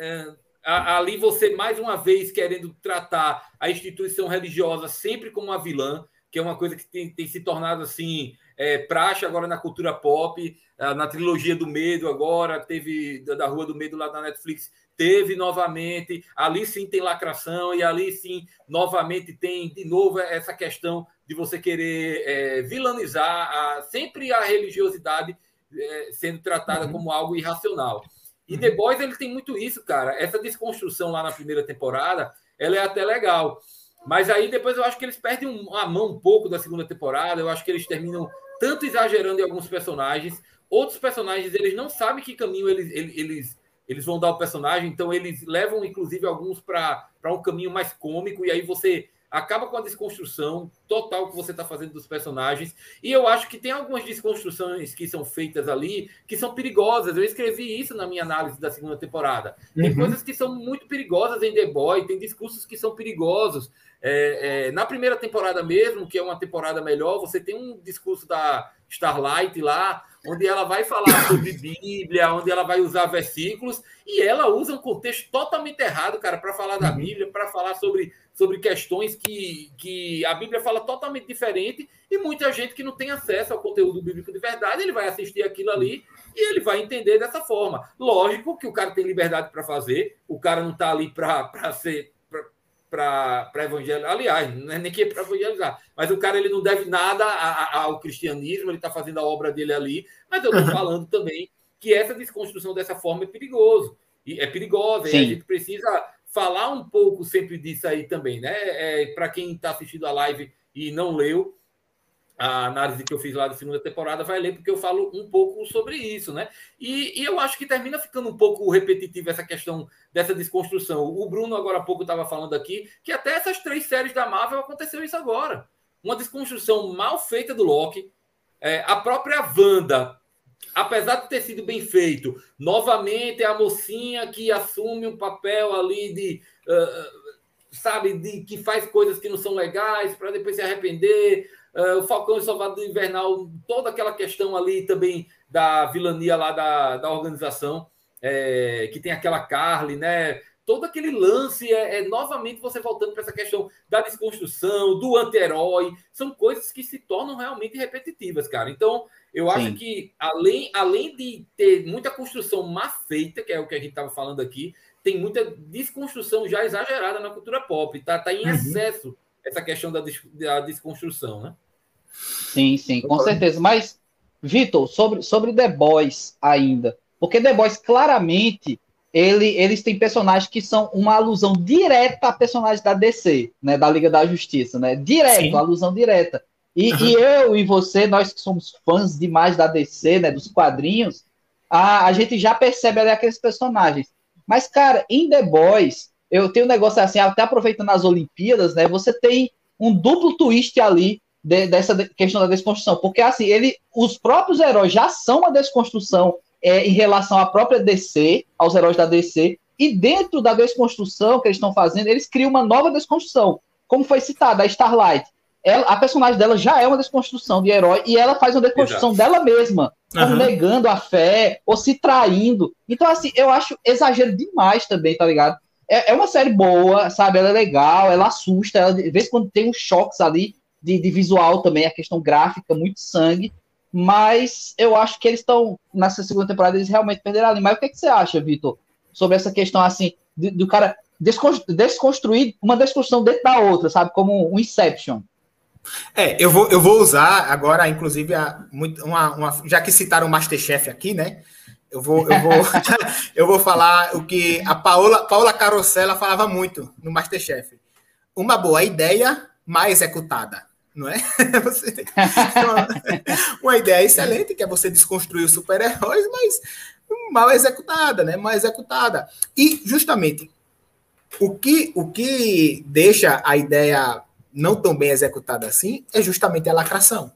a- ali você, mais uma vez, querendo tratar a instituição religiosa sempre como uma vilã, que é uma coisa que tem, tem se tornado assim, é, praxe agora na cultura pop, ah, na trilogia do medo agora, teve da, Rua do Medo lá na Netflix, teve novamente, ali sim tem lacração, e ali sim, novamente, tem de novo essa questão de você querer é, vilanizar a- sempre a religiosidade é, sendo tratada como algo irracional. E The Boys ele tem muito isso, cara. Essa desconstrução lá na primeira temporada, ela é até legal. Mas aí depois eu acho que eles perdem a mão um pouco da segunda temporada. Eu acho que eles terminam tanto exagerando em alguns personagens. Outros personagens, eles não sabem que caminho eles, eles, eles, eles vão dar ao personagem. Então eles levam, inclusive, alguns para um caminho mais cômico. E aí você acaba com a desconstrução total que você está fazendo dos personagens. E eu acho que tem algumas desconstruções que são feitas ali que são perigosas. Eu escrevi isso na minha análise da segunda temporada. Tem Uhum. coisas que são muito perigosas em The Boy, tem discursos que são perigosos. É, é, na primeira temporada mesmo, que é uma temporada melhor, você tem um discurso da Starlight lá, onde ela vai falar *coughs* sobre Bíblia, onde ela vai usar versículos, e ela usa um contexto totalmente errado, cara, para falar da Uhum. Bíblia, para falar sobre, sobre questões que, que a Bíblia fala totalmente diferente, e muita gente que não tem acesso ao conteúdo bíblico de verdade, ele vai assistir aquilo ali e ele vai entender dessa forma. Lógico que o cara tem liberdade para fazer, o cara não está ali para ser para evangelizar. Aliás, não é nem que para evangelizar, mas o cara ele não deve nada a- a- ao cristianismo, ele está fazendo a obra dele ali. Mas eu estou falando também que essa desconstrução dessa forma é perigoso. E é perigosa, e a gente precisa falar um pouco sempre disso aí também, né? É, para quem está assistindo a live e não leu, a análise que eu fiz lá da segunda temporada vai ler, porque eu falo um pouco sobre isso, né? E, e eu acho que termina ficando um pouco repetitivo essa questão dessa desconstrução. O Bruno, agora há pouco, estava falando aqui que até essas três séries da Marvel aconteceu isso agora. Uma desconstrução mal feita do Loki. É, a própria Wanda, apesar de ter sido bem feito, novamente é a mocinha que assume um papel ali de. ah, sabe, de que faz coisas que não são legais para depois se arrepender. Uh, o Falcão e Salvador Invernal, toda aquela questão ali também da vilania lá da, da organização, é, que tem aquela Carly, né? Todo aquele lance é, é novamente você voltando para essa questão da desconstrução, do anti-herói, são coisas que se tornam realmente repetitivas, cara. Então, eu acho Sim. que além, além de ter muita construção má feita, que é o que a gente estava falando aqui, tem muita desconstrução já exagerada na cultura pop. Tá, tá em Uhum. excesso essa questão da, des- da desconstrução, né? Sim, sim, com certeza. Mas, Vitor, sobre, sobre The Boys ainda. Porque The Boys, claramente, ele, eles têm personagens que são uma alusão direta a personagens da DC, né? Da Liga da Justiça, né? Direto, sim. alusão direta. E, uhum. e, eu e você, nós que somos fãs demais da DC, né? Dos quadrinhos, a, a gente já percebe ali aqueles personagens. Mas, cara, em The Boys, eu tenho um negócio assim, até aproveitando as Olimpíadas, né? Você tem um duplo twist ali de, dessa questão da desconstrução, porque assim, ele, os próprios heróis já são uma desconstrução é, em relação à própria DC, aos heróis da DC, e dentro da desconstrução que eles estão fazendo, eles criam uma nova desconstrução, como foi citado, a Starlight. Ela, a personagem dela já é uma desconstrução de herói e ela faz uma desconstrução Exato. dela mesma, uhum. negando a fé ou se traindo. Então, assim, eu acho exagero demais também, tá ligado? É, é uma série boa, sabe? Ela é legal, ela assusta, ela, de vez em quando tem uns choques ali de, de visual também, a questão gráfica, muito sangue, mas eu acho que eles estão, nessa segunda temporada, eles realmente perderam a linha. Mas o que, é que você acha, Vitor, sobre essa questão, assim, do cara desconstruir uma desconstrução dentro da outra, sabe? Como um Inception. É, eu vou, eu vou usar agora, inclusive, a, uma, uma, já que citaram o Masterchef aqui, né? Eu vou, eu vou, *laughs* eu vou falar o que a Paola, Paola Carosella falava muito no Masterchef. Uma boa ideia mal executada não é? *laughs* Uma, uma, ideia excelente, que é você desconstruir os super-heróis, mas mal executada, né? Mal executada. E justamente o que, o que deixa a ideia não tão bem executada assim é justamente a lacração.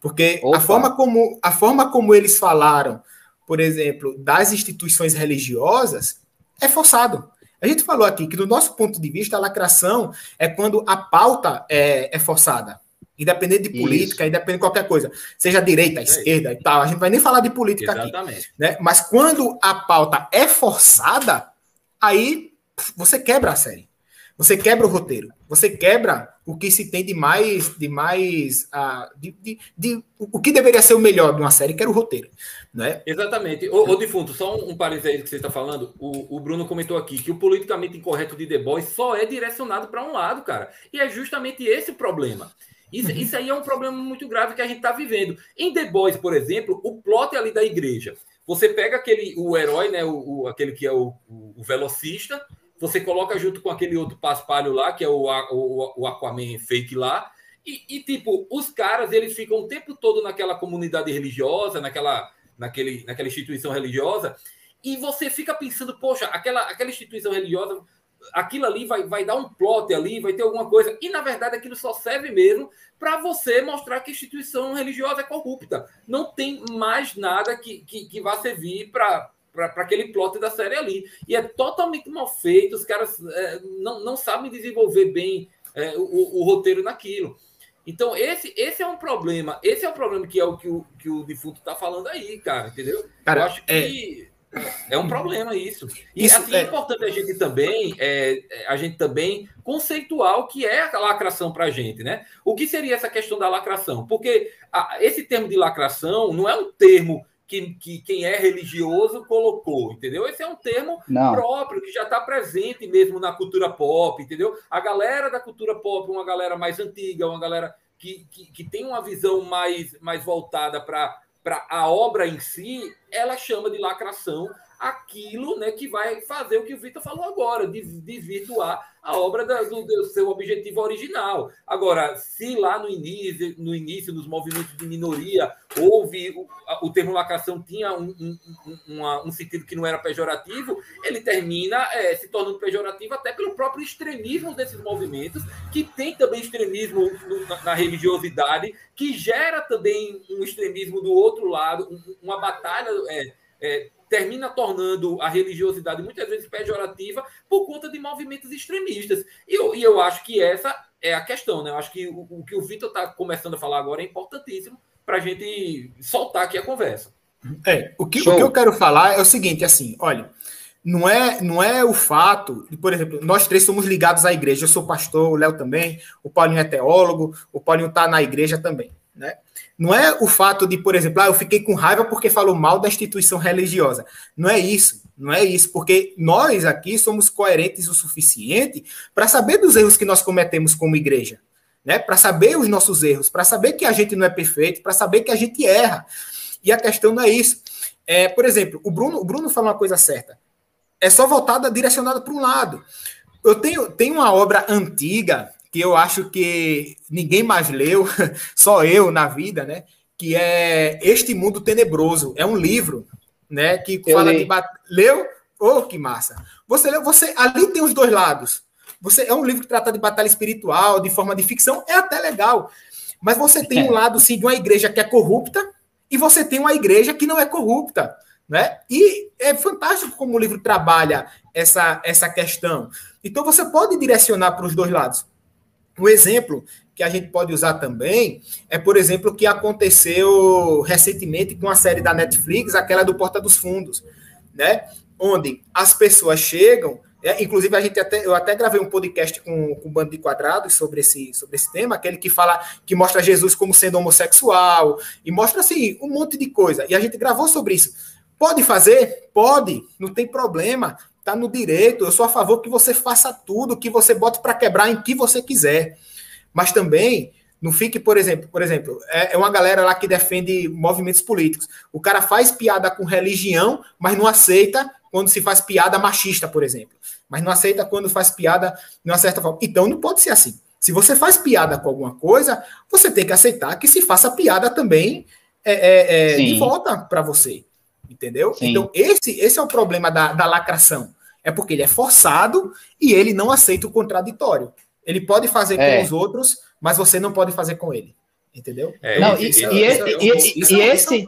Porque a forma, como, a forma como eles falaram, por exemplo, das instituições religiosas, é forçado. A gente falou aqui que, do nosso ponto de vista, a lacração é quando a pauta é, é forçada. Independente de política, Isso. independente de qualquer coisa, seja direita, esquerda e tal, a gente vai nem falar de política Exatamente. aqui. Né? Mas quando a pauta é forçada, aí você quebra a série. Você quebra o roteiro. Você quebra o que se tem de mais. de mais. Uh, de, de, de, o que deveria ser o melhor de uma série, que era o roteiro. Né? Exatamente. Ô, ô Defunto, só um, um parênteses aí que você está falando. O, o Bruno comentou aqui que o politicamente incorreto de The Boys só é direcionado para um lado, cara. E é justamente esse o problema. Isso, isso aí é um problema muito grave que a gente está vivendo. Em The Boys, por exemplo, o plot ali da igreja. Você pega aquele o herói, né, o, o aquele que é o, o, o, velocista, você coloca junto com aquele outro paspalho lá, que é o, o, o Aquaman fake lá, e, e, tipo, os caras eles ficam o tempo todo naquela comunidade religiosa, naquela, naquele, naquela instituição religiosa, e você fica pensando, poxa, aquela, aquela instituição religiosa aquilo ali vai, vai dar um plot ali, vai ter alguma coisa. E, na verdade, aquilo só serve mesmo para você mostrar que a instituição religiosa é corrupta. Não tem mais nada que, que, que vá servir para para aquele plot da série ali. E é totalmente mal feito, os caras é, não, não sabem desenvolver bem é, o, o, roteiro naquilo. Então, esse, esse é um problema. Esse é o problema que é o que o, que o defunto está falando aí, cara, entendeu? Cara, Eu acho que. É é um problema isso. E isso assim, é... é importante a gente também, é, é, a gente também conceituar o que é a lacração para a gente, né? O que seria essa questão da lacração? Porque a, esse termo de lacração não é um termo que, que quem é religioso colocou, entendeu? Esse é um termo não. próprio que já está presente mesmo na cultura pop, entendeu? A galera da cultura pop, uma galera mais antiga, uma galera que, que, que tem uma visão mais, mais voltada para para a obra em si, ela chama de lacração aquilo né, que vai fazer o que o Vitor falou agora, de desvirtuar a obra da, do, do, seu objetivo original. Agora, se lá no início, no início, nos movimentos de minoria, houve o, o termo lacração tinha um, um, um, sentido que não era pejorativo, ele termina é, se tornando pejorativo até pelo próprio extremismo desses movimentos, que tem também extremismo na, na, religiosidade, que gera também um extremismo do outro lado, uma batalha. É, é, termina tornando a religiosidade muitas vezes pejorativa por conta de movimentos extremistas. E eu, e eu acho que essa é a questão, né? Eu acho que o, o que o Vitor está começando a falar agora é importantíssimo para a gente soltar aqui a conversa. É, o que, o que eu quero falar é o seguinte, assim, olha, não é, não é o fato, de, por exemplo, nós três somos ligados à igreja, eu sou pastor, o Léo também, o Paulinho é teólogo, o Paulinho está na igreja também, né? Não é o fato de, por exemplo, ah, eu fiquei com raiva porque falou mal da instituição religiosa. Não é isso. Não é isso, porque nós aqui somos coerentes o suficiente para saber dos erros que nós cometemos como igreja. né? Para saber os nossos erros, para saber que a gente não é perfeito, para saber que a gente erra. E a questão não é isso. É, por exemplo, o Bruno, o Bruno fala uma coisa certa. É só voltada, direcionada para um lado. Eu tenho, tenho uma obra antiga que eu acho que ninguém mais leu, *laughs* só eu na vida, né? Que é Este Mundo Tenebroso. É um livro, né? Que eu fala li. de. Leu? Oh, que massa! Você leu, você. Ali tem os dois lados. Você é um livro que trata de batalha espiritual, de forma de ficção, é até legal. Mas você tem um lado, sim, de uma igreja que é corrupta, e você tem uma igreja que não é corrupta. Né? E é fantástico como o livro trabalha essa, essa questão. Então você pode direcionar para os dois lados. Um exemplo que a gente pode usar também é, por exemplo, o que aconteceu recentemente com a série da Netflix, aquela do Porta dos Fundos, né? Onde as pessoas chegam, é, inclusive a gente até, eu até gravei um podcast com, com o Bando de Quadrados sobre esse, sobre esse tema, aquele que fala, que mostra Jesus como sendo homossexual, e mostra assim, um monte de coisa. E a gente gravou sobre isso. Pode fazer? Pode, não tem problema está no direito. Eu sou a favor que você faça tudo, que você bote para quebrar em que você quiser. Mas também não fique, por exemplo, por exemplo, é, é uma galera lá que defende movimentos políticos. O cara faz piada com religião, mas não aceita quando se faz piada machista, por exemplo. Mas não aceita quando faz piada de uma certa forma. Então não pode ser assim. Se você faz piada com alguma coisa, você tem que aceitar que se faça piada também é, é, é de volta para você. Entendeu? Sim. Então, esse, esse é o problema da, da lacração. É porque ele é forçado e ele não aceita o contraditório. Ele pode fazer é. com os outros, mas você não pode fazer com ele. Entendeu? É, não, e, esse, e, esse, e, esse,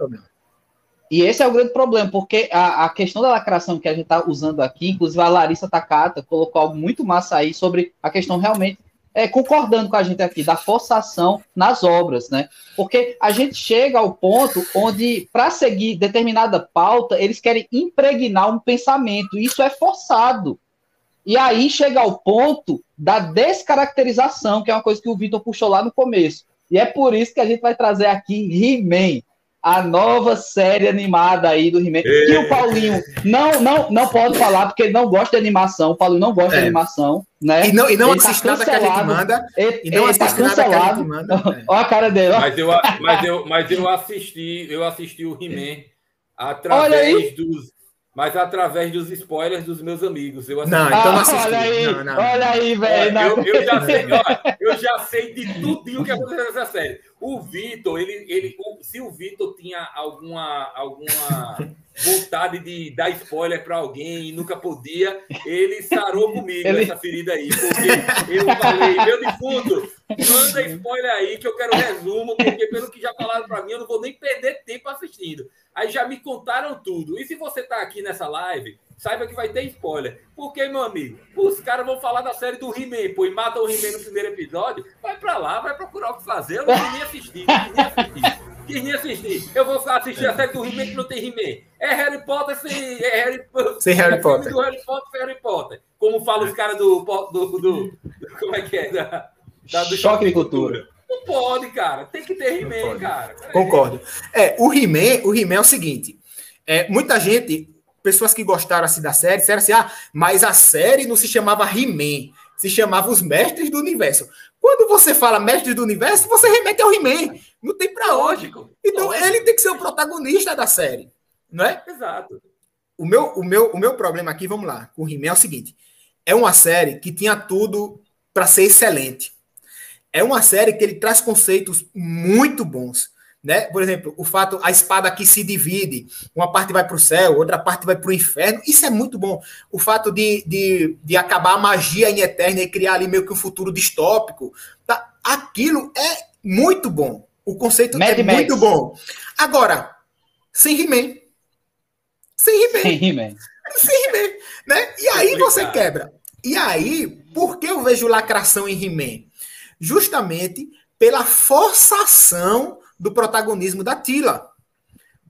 e esse é o grande problema, porque a, a questão da lacração que a gente está usando aqui, inclusive a Larissa Takata colocou algo muito massa aí sobre a questão realmente é, concordando com a gente aqui, da forçação nas obras, né? Porque a gente chega ao ponto onde, para seguir determinada pauta, eles querem impregnar um pensamento. Isso é forçado. E aí chega ao ponto da descaracterização, que é uma coisa que o Vitor puxou lá no começo. E é por isso que a gente vai trazer aqui He-Man a nova série animada aí do He-Man. Que o Paulinho não, não, não pode falar, porque ele não gosta de animação. O Paulinho não gosta é. de animação, né? E não, e não ele tá assiste tá nada que a gente manda. Ele, e não ele tá cancelado. Manda, é. *laughs* Olha a cara dele. Ó. Mas, eu, mas, eu, mas eu assisti, eu assisti o He-Man através dos mas através dos spoilers dos meus amigos. Eu assisti. Não, então não assisti. olha aí, não, não. olha aí, velho. Eu, eu, já sei, olha, eu já sei de tudo que aconteceu nessa série. O Vitor, ele, ele, se o Vitor tinha alguma, alguma vontade de dar spoiler para alguém e nunca podia, ele sarou comigo ele... essa ferida aí. Porque eu falei, meu defunto, manda spoiler aí que eu quero resumo, porque pelo que já falaram para mim, eu não vou nem perder tempo assistindo. Aí já me contaram tudo. E se você está aqui nessa live, saiba que vai ter spoiler. Porque, meu amigo, os caras vão falar da série do He-Man, pô, e matam o He-Man no primeiro episódio, vai para lá, vai procurar o que fazer. Eu não quis nem assistir, não quis nem assistir. Quis nem assistir. Eu vou assistir a série do He-Man que não tem He-Man. É Harry Potter sem. É Harry, sem Harry é Potter. do Harry Potter sem Harry Potter. Como falam os caras do, do, do, do, Como é que é? Da, da do Choque de Cultura. Não pode, cara. Tem que ter He-Man, cara. Concordo. É, o He-Man, o He-Man é o seguinte. É, muita gente, pessoas que gostaram assim da série, disseram assim: ah, mas a série não se chamava He-Man, se chamava Os Mestres do Universo. Quando você fala Mestres do Universo, você remete ao He-Man. Não tem pra onde. Então Lógico. ele tem que ser o protagonista da série, não é? Exato. O meu, o meu, o meu problema aqui, vamos lá, com o He-Man é o seguinte: é uma série que tinha tudo para ser excelente é uma série que ele traz conceitos muito bons. Né? Por exemplo, o fato, a espada que se divide, uma parte vai para o céu, outra parte vai para o inferno, isso é muito bom. O fato de, de, de acabar a magia em Eterna e criar ali meio que um futuro distópico, tá? aquilo é muito bom. O conceito Mad é Max. muito bom. Agora, sem He-Man. Sem He-Man. Sem He-Man. Sem He-Man. Né? E aí você quebra. E aí, por que eu vejo lacração em He-Man? Justamente pela forçação do protagonismo da Tila.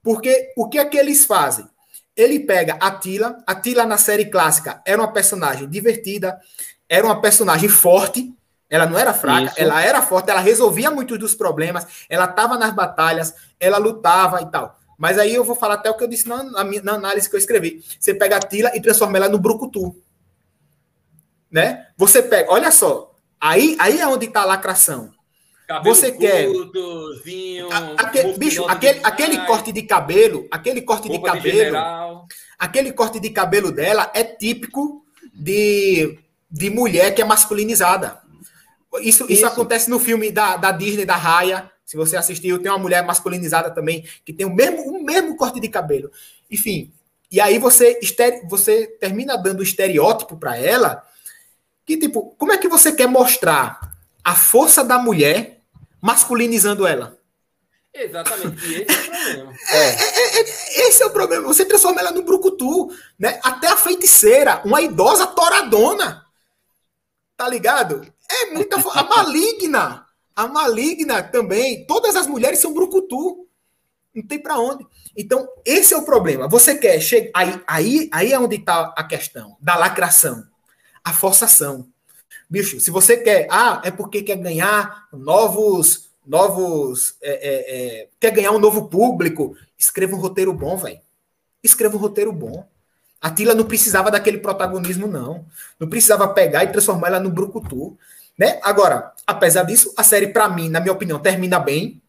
Porque o que é que eles fazem? Ele pega a Tila, a Tila na série clássica era uma personagem divertida, era uma personagem forte, ela não era fraca, Isso. ela era forte, ela resolvia muitos dos problemas, ela estava nas batalhas, ela lutava e tal. Mas aí eu vou falar até o que eu disse na, na, na análise que eu escrevi. Você pega a Tila e transforma ela no Brucutu. Né? Você pega, olha só, Aí, aí é onde está a lacração. Cabelo Você quer- curtozinho, A- aque- mufinoso bicho, aquele, aquele corte de cabelo, aquele corte de de cabelo, general. aquele corte de cabelo dela é típico de, de mulher que é masculinizada. Isso, isso, Isso. acontece no filme da, da Disney, da Raya. Se você assistiu, tem uma mulher masculinizada também, que tem o mesmo, o mesmo corte de cabelo. Enfim, e aí você, estere- você termina dando o estereótipo para ela, que tipo, como é que você quer mostrar a força da mulher masculinizando ela? Exatamente, e esse é o problema. *laughs* Esse é o problema. Você transforma ela no brucutu, né? Até a feiticeira, uma idosa toradona. Tá ligado? É muita a maligna, a maligna também. Todas as mulheres são brucutu. Não tem pra onde. Então, esse é o problema. Você quer chegar aí, aí, aí é onde tá a questão da lacração, a forçação. Bicho, se você quer, ah, é porque quer ganhar novos, novos, é, é, é, quer ganhar um novo público, escreva um roteiro bom, velho. Escreva um roteiro bom. A Tila não precisava daquele protagonismo, não. Não precisava pegar e transformar ela no brucutu. Né? Agora, apesar disso, a série, pra mim, na minha opinião, termina bem.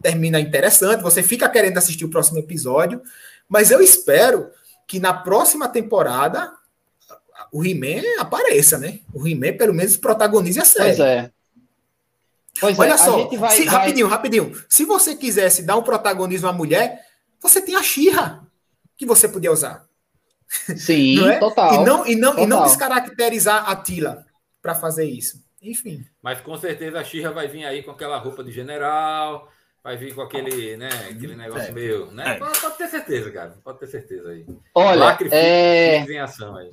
Termina interessante. Você fica querendo assistir o próximo episódio. Mas eu espero que na próxima temporada o He-Man apareça, né? O He-Man, pelo menos, protagonize a série. Pois é. Pois Olha é, só, a gente vai, se- vai- rapidinho, rapidinho. Se você quisesse dar um protagonismo à mulher, você tem a Xirra que você podia usar. Sim, não é? total. E não, e não, e não Total. descaracterizar a Tila para fazer isso. Enfim. Mas com certeza a Xirra vai vir aí com aquela roupa de general, vai vir com aquele, né, aquele negócio É. meio, né? É. Pode, pode ter certeza, cara. Pode ter certeza aí. Olha, Lacre é, em ação aí.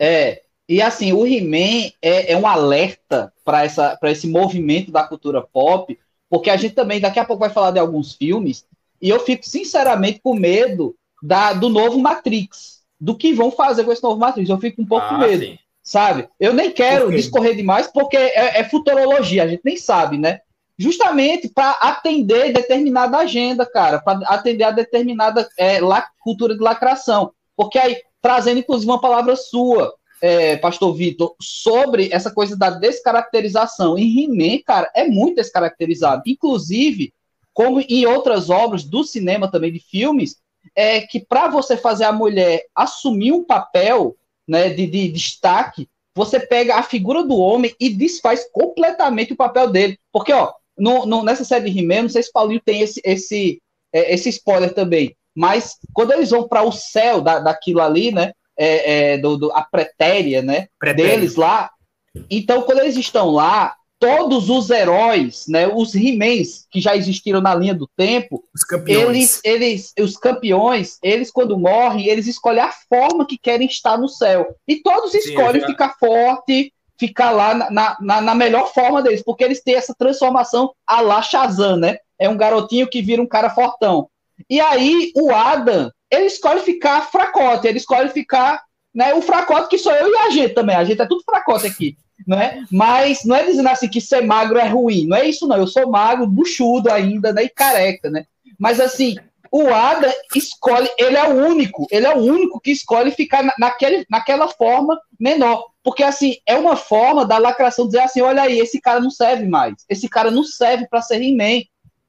É, e assim, o He-Man é, é um alerta para esse movimento da cultura pop, porque a gente também daqui a pouco vai falar de alguns filmes, e eu fico sinceramente com medo da, do novo Matrix, do que vão fazer com esse novo Matrix. Eu fico um pouco com Ah, medo. sim. sabe? Eu nem quero discorrer demais porque é, é futurologia, a gente nem sabe, né? Justamente para atender determinada agenda, cara, para atender a determinada é, la- cultura de lacração. Porque aí, trazendo inclusive uma palavra sua, é, Pastor Vitor, sobre essa coisa da descaracterização. Em He-Man, cara, é muito descaracterizado. Inclusive, como em outras obras do cinema também, de filmes, é que para você fazer a mulher assumir um papel né, de, de destaque, você pega a figura do homem e desfaz completamente o papel dele. Porque, ó, no, no- nessa série de He-Man, não sei se o Paulinho tem esse, esse, é, esse spoiler também, mas quando eles vão para o céu da, daquilo ali, né, é, é, do, do- a pretéria, né, Pretérito. deles lá, então quando eles estão lá, todos os heróis, né, os He-Mans que já existiram na linha do tempo, Os campeões. eles, eles, os campeões, eles quando morrem, eles escolhem a forma que querem estar no céu. E todos escolhem já- ficar forte, ficar lá na, na- na, melhor forma deles, porque eles têm essa transformação a lá Shazam, né? É um garotinho que vira um cara fortão. E aí o Adam, ele escolhe ficar fracote, ele escolhe ficar, né, o fracote que sou eu e a gente também, a gente é tudo fracote aqui, *laughs* né? Mas não é dizendo assim que ser magro é ruim, não é isso não, eu sou magro, buchudo ainda, né, e careca, né? Mas assim, o Adam escolhe, ele é o único, ele é o único que escolhe ficar na, naquele, naquela forma menor. Porque assim, é uma forma da lacração dizer assim: olha aí, esse cara não serve mais, esse cara não serve para ser He-Man.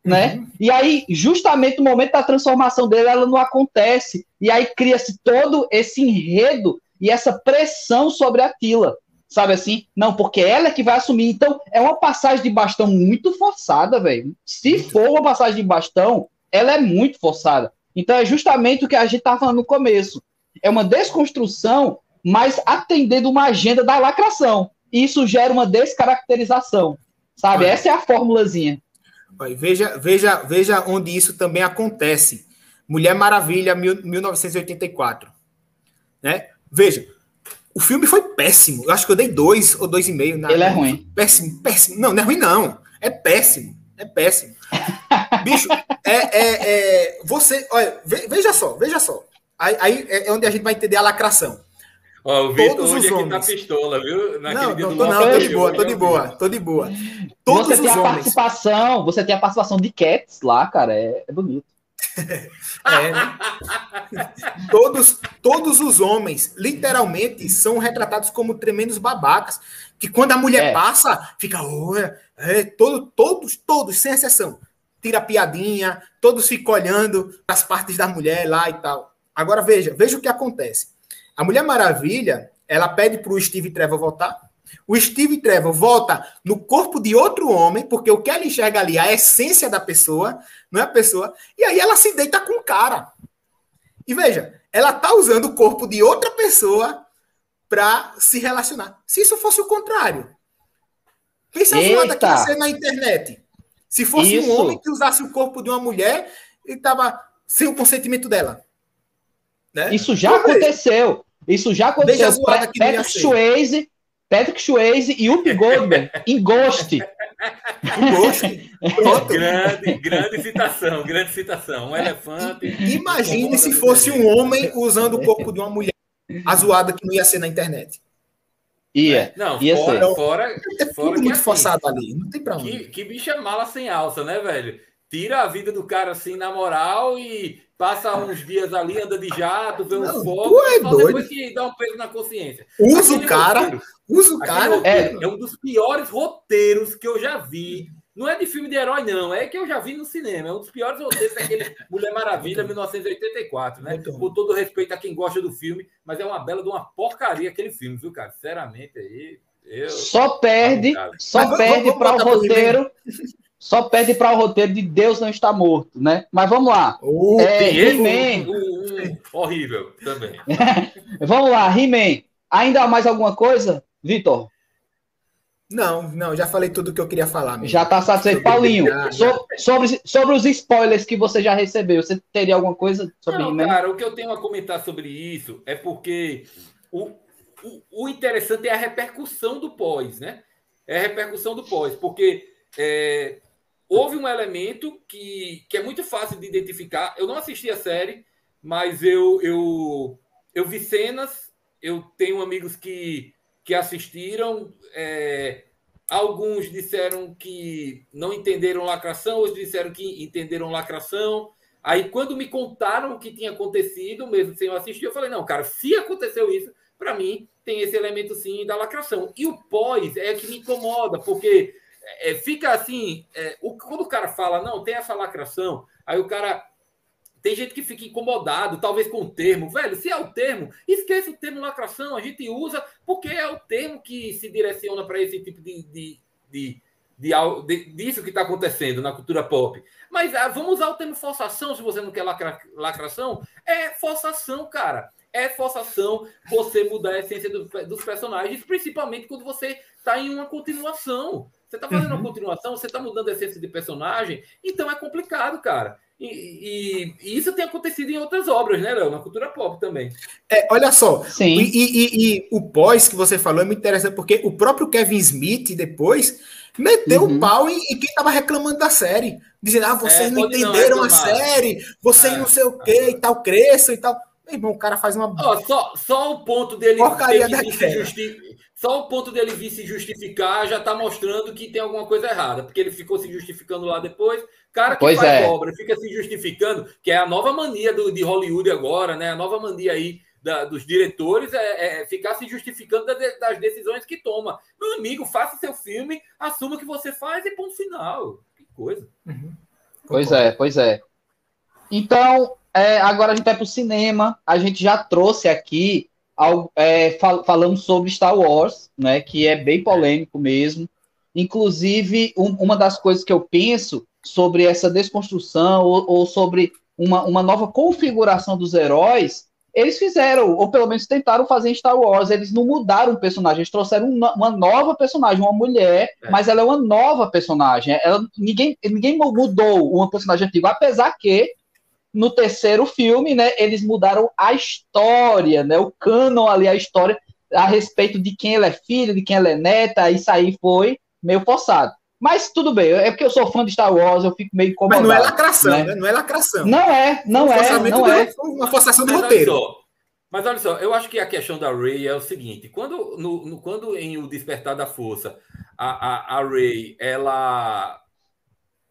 Né? E aí, justamente no momento da transformação dele, ela não acontece. E aí cria-se todo esse enredo e essa pressão sobre a Tila. Sabe assim? Não, porque ela é que vai assumir. Então, é uma passagem de bastão muito forçada, velho. Se for uma passagem de bastão, ela é muito forçada. Então é justamente o que a gente estava falando no começo. É uma desconstrução, mas atendendo uma agenda da lacração. E isso gera uma descaracterização. Sabe? Essa é a formulazinha. Olha, Veja, veja, veja onde isso também acontece. Mulher Maravilha, mil- 1984. Né? Veja, o filme foi péssimo. Eu acho que eu dei dois ou dois e meio. na- Ele é ruim. Péssimo, péssimo. Não, não é ruim, não. É péssimo. É péssimo. *laughs* Bicho, é, é, é, você. Olha, ve- veja só, veja só. Aí, aí é onde a gente vai entender a lacração. Ó, o Vitor Todos hoje os aqui tá homens. pistola, viu? Não, tô, não, tô de boa, tô de boa, tô de boa. Todos você os tem a homens. participação, você tem a participação de Cats lá, cara. É, é bonito. *laughs* É, né? todos, todos os homens, literalmente, são retratados como tremendos babacas. Que quando a mulher É. passa, fica. "Oh, é, é", todo, todos, todos, sem exceção. Tira piadinha, todos ficam olhando as partes da mulher lá e tal. Agora veja, veja o que acontece. A Mulher Maravilha, ela pede pro Steve Trevor voltar. O Steve Trevor volta no corpo de outro homem, porque o que ela enxerga ali é a essência da pessoa, não é a pessoa. E aí ela se deita com o cara. E veja, ela tá usando o corpo de outra pessoa para se relacionar. Se isso fosse o contrário. Pensa a zoada que ia Eita! ser na internet. Se fosse Isso. um homem que usasse o corpo de uma mulher e tava sem o consentimento dela. Né? Isso já aconteceu. Isso já aconteceu. ia Patrick ser. Swayze, Patrick Swayze e Whoopi Goldberg em Ghost. *laughs* Pronto. Grande, grande citação, grande citação. Um elefante. Imagine se fosse um homem usando o corpo de uma mulher. A zoada que não ia ser na internet. Ia. Não, Ia fora, ser. fora, É fora tudo que muito assim, forçado ali. Não tem pra onde. Que, que bicha mala sem alça, né, velho? Tira a vida do cara assim na moral e passa uns dias ali, anda de jato, vê um Não, fogo, é só doido. depois que dá um peso na consciência. Usa o cara, roteiro, usa o cara. roteiro é um dos piores roteiros que eu já vi. Não é de filme de herói, não. É que eu já vi no cinema. É um dos piores roteiros daquele *laughs* Mulher Maravilha, 1984, né? Bom. Com todo respeito a quem gosta do filme, mas é uma bela de uma porcaria aquele filme, viu, cara? Sinceramente, aí. Eu... Só perde, só Mas perde para o roteiro. *laughs* Só perde para o roteiro de Deus não está morto, né? Mas vamos lá. Oh, É, He-Man. um, um- um horrível também. *laughs* Vamos lá, He-Man. Ainda há mais alguma coisa, Vitor? Não, não, já falei tudo que eu queria falar. amigo. Já está satisfeito. Paulinho, so- sobre, sobre os spoilers que você já recebeu, você teria alguma coisa sobre Não, cara, o que eu tenho a comentar sobre isso é porque o, o, o interessante é a repercussão do pós, né? É a repercussão do pós, porque é, houve um elemento que, que é muito fácil de identificar. Eu não assisti a série, mas eu, eu, eu vi cenas, eu tenho amigos que, que assistiram. é, alguns disseram que não entenderam lacração, outros disseram que entenderam lacração. Aí, quando me contaram o que tinha acontecido, mesmo sem eu assistir, eu falei: não, cara, se aconteceu isso, para mim tem esse elemento sim da lacração. E o pós é que me incomoda, porque é, fica assim: é, o, quando o cara fala, não, tem essa lacração, aí o cara. Tem gente que fica incomodado, talvez com o termo. Velho, se é o termo, esqueça o termo lacração. A gente usa porque é o termo que se direciona para esse tipo de, de, de, de, de- disso que está acontecendo na cultura pop. Mas ah, vamos usar o termo forçação se você não quer lacra, lacração. É forçação, cara. É forçação você mudar a essência do- dos personagens, principalmente quando você está em uma continuação. Você está fazendo uma continuação, você está mudando a essência de personagem, então é complicado, cara. E, e- e isso tem acontecido em outras obras, né, Léo? Na cultura pop também. É, olha só, Sim. E, e- e- e o pós que você falou é muito interessante, porque o próprio Kevin Smith depois meteu Uhum. o pau em, em quem estava reclamando da série. Dizendo, ah, vocês É, não pode não entenderam a série, vocês É. não sei o que e tal, cresçam e tal. Meu irmão, o cara faz uma. Ó, só, só o ponto dele Porcaria ter se justi- Só o ponto dele vir se justificar já está mostrando que tem alguma coisa errada, porque ele ficou se justificando lá depois. Cara que Pois faz é. obra fica se justificando, que é a nova mania do, de Hollywood agora, né? A nova mania aí da- dos diretores é, é ficar se justificando da- das decisões que toma. Meu amigo, faça seu filme, assuma o que você faz e ponto final. Que coisa. Pois é, pois é. Então, é, agora a gente vai para o cinema. A gente já trouxe aqui, é, fal- falamos sobre Star Wars, né, que é bem polêmico mesmo. Inclusive, um- uma das coisas que eu penso sobre essa desconstrução ou, ou sobre uma, uma nova configuração dos heróis, eles fizeram, ou pelo menos tentaram fazer em Star Wars. Eles não mudaram o personagem, eles trouxeram uma, uma nova personagem, uma mulher, É. mas ela é uma nova personagem. Ela, ninguém, ninguém mudou uma personagem antiga, apesar que no terceiro filme, né, eles mudaram a história, né, o canon ali, a história a respeito de quem ela é filha, de quem ela é neta, isso aí foi meio forçado. Mas tudo bem, é porque eu sou fã de Star Wars, eu fico meio Mas incomodado. não é lacração, né? né? Não é lacração. Não é, não um é, forçamento não é. foi Uma forçação do Mas olha roteiro. só, mas olha só, eu acho que a questão da Ray é o seguinte: quando, no, no- quando em O Despertar da Força, a, a, a Ray ela,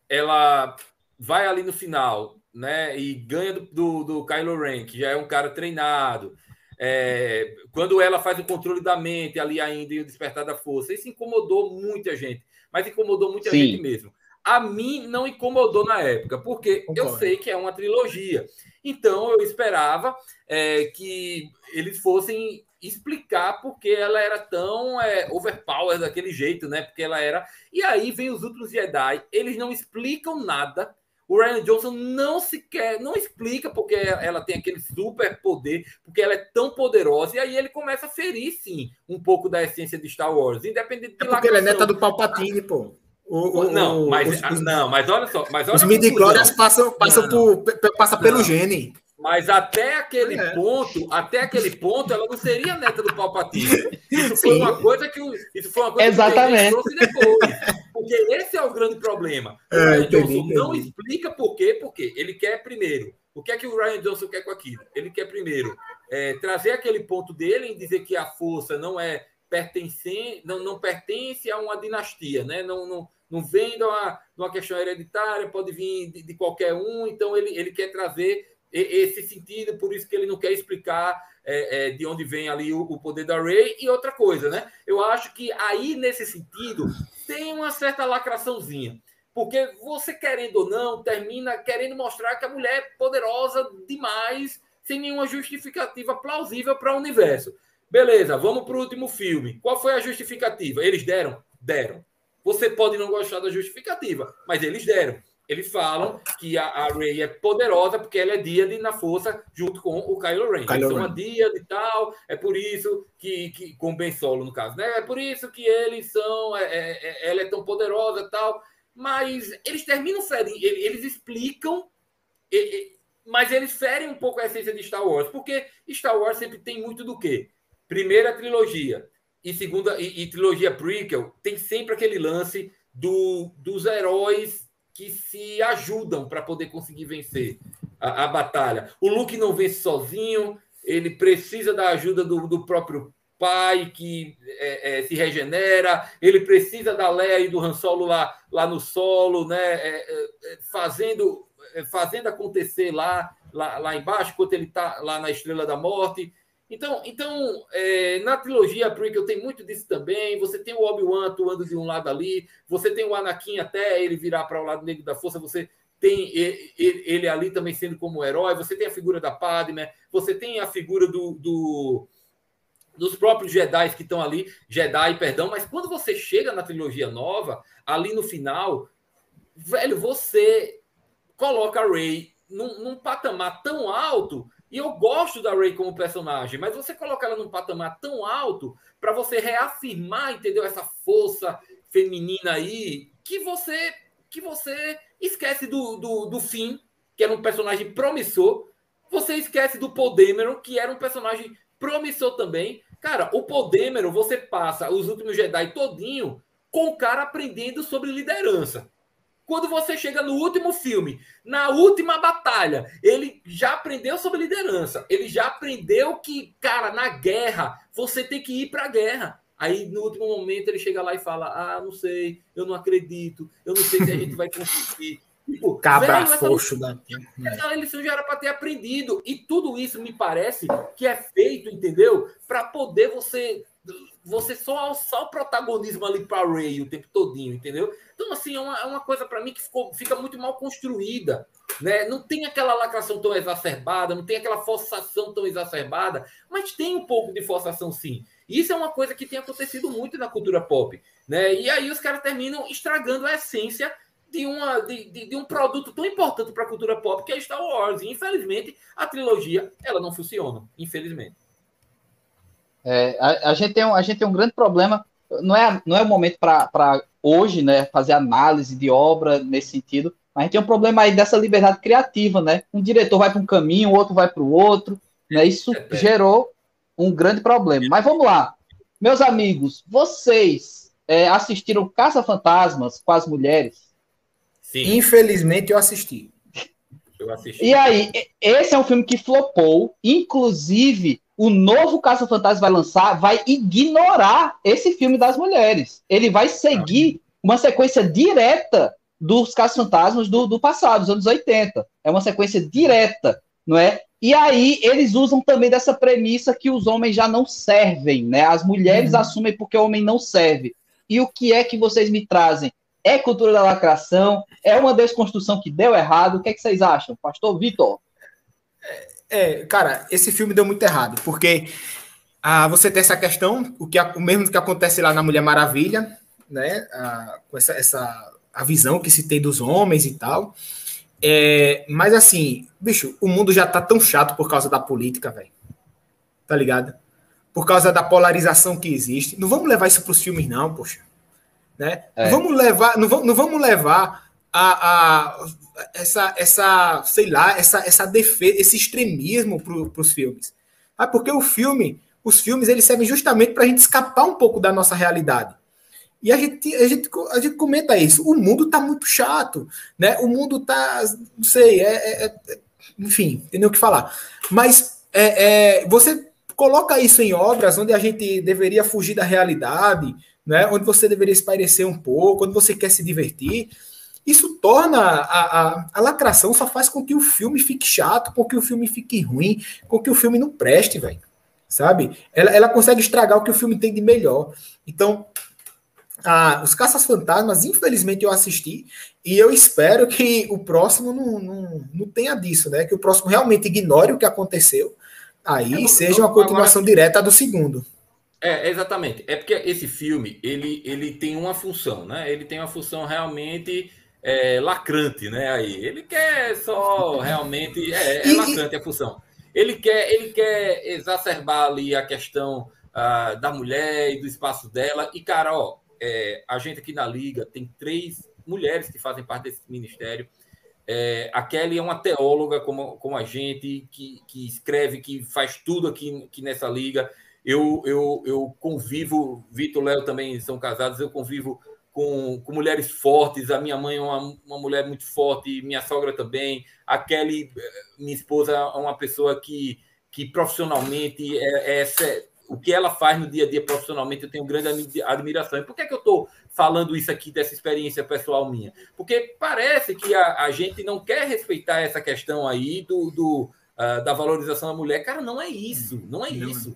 ela vai ali no final né? E ganha do, do, do Kylo Ren, que já é um cara treinado. É, quando ela faz o controle da mente ali ainda e o despertar da força, isso incomodou muita gente, mas incomodou muita Sim. gente mesmo. A mim não incomodou na época, porque Concordo. eu sei que é uma trilogia. Então eu esperava é, que eles fossem explicar porque ela era tão é, overpower daquele jeito, né? Porque ela era. E aí vem os outros Jedi, eles não explicam nada o Ryan Johnson não sequer, não explica porque ela tem aquele super poder, porque ela é tão poderosa, e aí ele começa a ferir, sim, um pouco da essência de Star Wars, independente de é porque ele é neta do Palpatine, pô. O, o, não, mas, os, não, mas olha só. Mas olha os midi-glórias passam, passam não, por, passa pelo gene. Mas até aquele é. ponto, até aquele ponto, ela não seria neta do Palpatine. *laughs* Isso foi Sim. uma coisa que isso foi uma coisa Exatamente. que trouxe depois. Porque esse é o grande problema. O é, Ryan entendi, Johnson entendi. não explica por quê, porque ele quer primeiro. O que é que o Ryan Johnson quer com aquilo? Ele quer primeiro é, trazer aquele ponto dele em dizer que a força não é pertencente, não, não pertence a uma dinastia, né? Não, não, não vem de uma, de uma questão hereditária, pode vir de, de qualquer um, então ele, ele quer trazer esse sentido, por isso que ele não quer explicar é, é, de onde vem ali o, o, poder da Ray. E outra coisa, né? Eu acho que aí, nesse sentido, tem uma certa lacraçãozinha. Porque você, querendo ou não, termina querendo mostrar que a mulher é poderosa demais, sem nenhuma justificativa plausível para o universo. Beleza, vamos para o último filme. Qual foi a justificativa? Eles deram? Deram. Você pode não gostar da justificativa, mas eles deram. Eles falam que a, a Rey é poderosa porque ela é Díade na força junto com o Kylo Ren. Kylo eles são uma Díade e tal, é por isso que, que com Ben Solo no caso, né? É por isso que eles são, é, é, é ela é tão poderosa e tal. Mas eles terminam ferindo, eles explicam, mas eles ferem um pouco a essência de Star Wars, porque Star Wars sempre tem muito do quê? Primeira trilogia e segunda e, e trilogia prequel tem sempre aquele lance do, dos heróis que se ajudam para poder conseguir vencer a, a, batalha. O Luke não vence sozinho, ele precisa da ajuda do, do próprio pai que é, é, se regenera, ele precisa da Leia e do Han Solo lá, lá no solo, né, é, é, fazendo, é, fazendo acontecer lá, lá, lá embaixo, enquanto ele está lá na Estrela da Morte. Então, então é, na trilogia prequel tem muito disso também. Você tem o Obi-Wan atuando de um lado ali, você tem o Anakin até ele virar para o lado negro da força, você tem ele, ele, ali também sendo como herói, você tem a figura da Padme, você tem a figura do, do dos próprios Jedi que estão ali, Jedi, perdão, mas quando você chega na trilogia nova, ali no final, velho, você coloca a Rey num, num patamar tão alto e eu gosto da Ray como personagem, mas você coloca ela num patamar tão alto para você reafirmar, entendeu? Essa força feminina aí, que você que você esquece do, do, do Finn, que era um personagem promissor. Você esquece do Podêmero, que era um personagem promissor também. Cara, o Podêmero, você passa os últimos Jedi todinho com o cara aprendendo sobre liderança. Quando você chega no último filme, na última batalha, ele já aprendeu sobre liderança. Ele já aprendeu que, cara, na guerra, você tem que ir para a guerra. Aí, no último momento, ele chega lá e fala: Ah, não sei, eu não acredito, eu não sei se a gente vai conseguir. Tipo, Cabra foxo da. Essa lição já era para ter aprendido. E tudo isso me parece que é feito, entendeu? Para poder você você só alçar o protagonismo ali para Ray o tempo todinho, entendeu? Então, assim, é uma, é uma coisa para mim que ficou, fica muito mal construída. Né? Não tem aquela lacração tão exacerbada, não tem aquela forçação tão exacerbada, mas tem um pouco de forçação sim. Isso é uma coisa que tem acontecido muito na cultura pop. Né? E aí os caras terminam estragando a essência de, uma, de, de, de um produto tão importante para a cultura pop que é Star Wars. E, infelizmente, a trilogia ela não funciona. Infelizmente. É, a, a, gente tem um, a gente tem um grande problema. Não é, não é o momento para hoje né, fazer análise de obra nesse sentido, mas a gente tem um problema aí dessa liberdade criativa, né? Um diretor vai para um caminho, o outro vai para o outro, né? Isso é, é. gerou um grande problema. Mas vamos lá, meus amigos, vocês é, assistiram Caça Fantasmas com as mulheres? Sim. Infelizmente eu assisti. Eu assisti. E aí, esse é um filme que flopou, inclusive o novo Caça Fantasma vai lançar, vai ignorar esse filme das mulheres. Ele vai seguir uma sequência direta dos Caça-Fantasmas do, do passado, dos anos 80. É uma sequência direta, não é? E aí eles usam também dessa premissa que os homens já não servem, né? As mulheres uhum. assumem porque o homem não serve. E o que é que vocês me trazem? É cultura da lacração? É uma desconstrução que deu errado? O que, é que vocês acham? Pastor Vitor? É, cara, esse filme deu muito errado, porque ah, você tem essa questão, o, que, o mesmo que acontece lá na Mulher Maravilha, né? Ah, com essa, essa a visão que se tem dos homens e tal. É, mas assim, bicho, o mundo já tá tão chato por causa da política, velho. Tá ligado? Por causa da polarização que existe. Não vamos levar isso pros filmes, não, poxa. Né? É. Não vamos levar, não vamos, não vamos levar a, a, essa, essa, sei lá, essa, essa defesa, esse extremismo para os filmes. Ah, porque o filme, os filmes, eles servem justamente para a gente escapar um pouco da nossa realidade. E a gente, a gente, a gente comenta isso. O mundo está muito chato, né? O mundo está, não sei, é, é, é, enfim, tem nem o que falar. Mas é, é, você coloca isso em obras onde a gente deveria fugir da realidade, né? Onde você deveria espairecer um pouco, onde você quer se divertir. Isso torna a, a, a, lacração, só faz com que o filme fique chato, com que o filme fique ruim, com que o filme não preste, velho. Sabe? Ela, ela consegue estragar o que o filme tem de melhor. Então, a, os Caças Fantasmas, infelizmente, eu assisti, e eu espero que o próximo não, não, não tenha disso, né? Que o próximo realmente ignore o que aconteceu, aí é, seja uma continuação agora... direta do segundo. É, exatamente. É porque esse filme, ele, ele tem uma função, né? Ele tem uma função realmente é, lacrante, né? Aí ele quer só realmente é, é lacrante a função. Ele quer ele quer exacerbar ali a questão uh, da mulher e do espaço dela. E cara, ó, é, a gente aqui na liga tem três mulheres que fazem parte desse ministério. É, a Kelly é uma teóloga como, como a gente, que, que escreve, que faz tudo aqui, aqui nessa liga. Eu, eu, eu convivo, Vitor e Léo também são casados, eu convivo com, com mulheres fortes. A minha mãe é uma, uma mulher muito forte, minha sogra também. A Kelly, eh, minha esposa, é uma pessoa que, que profissionalmente é, é, o que ela faz no dia a dia profissionalmente, eu tenho grande admiração. E por que, é que eu estou falando isso aqui dessa experiência pessoal minha? Porque parece que a, a gente não quer respeitar essa questão aí do, do uh, da valorização da mulher. Cara, não é isso, não é isso.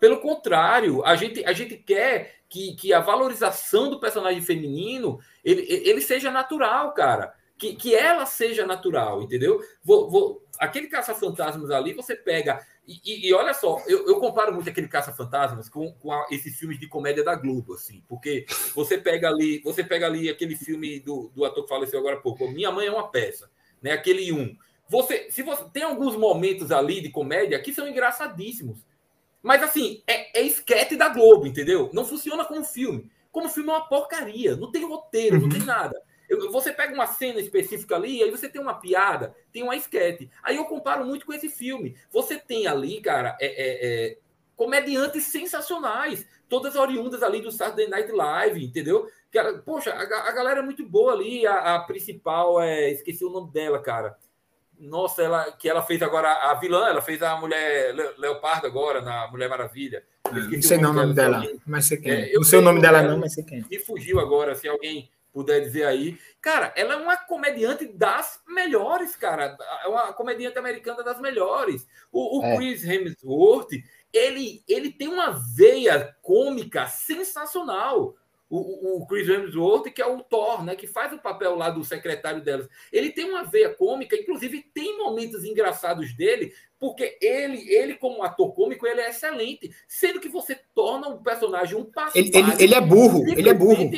Pelo contrário, a gente, a gente quer que, que a valorização do personagem feminino ele, ele seja natural, cara. Que, que ela seja natural, entendeu? Vou, vou, aquele caça-fantasmas ali, você pega. E, e, e olha só, eu, eu, comparo muito aquele caça-fantasmas com, com a, esses filmes de comédia da Globo, assim, porque você pega ali, você pega ali aquele filme do, do ator que faleceu agora há pouco, Minha Mãe é uma peça, né? Aquele um. Você, se você tem alguns momentos ali de comédia que são engraçadíssimos. Mas assim, é, é esquete da Globo, entendeu? Não funciona como filme. Como filme é uma porcaria, não tem roteiro, uhum. não tem nada. Eu, você pega uma cena específica ali, aí você tem uma piada, tem uma esquete. Aí eu comparo muito com esse filme. Você tem ali, cara, é, é, é, comediantes sensacionais, todas oriundas ali do Saturday Night Live, entendeu? Cara, poxa, a, a galera é muito boa ali. A, a principal, é, esqueci o nome dela, cara nossa, ela que ela fez agora a vilã, ela fez a mulher Leopardo agora na Mulher Maravilha. Não sei o nome dela, alguém, mas você quem? É, eu não sei o nome dela não, mas você quem? Me fugiu agora, se alguém puder dizer aí. Cara, ela é uma comediante das melhores, cara. É uma comediante americana das melhores. O, o é. Chris Hemsworth, ele, ele tem uma veia cômica sensacional o, o Chris Hemsworth, que é o Thor, né, que faz o papel lá do secretário delas. Ele tem uma veia cômica, inclusive tem momentos engraçados dele, porque ele, ele como ator cômico, ele é excelente, sendo que você torna o personagem um passo. Ele, ele, ele, é burro, ele é burro.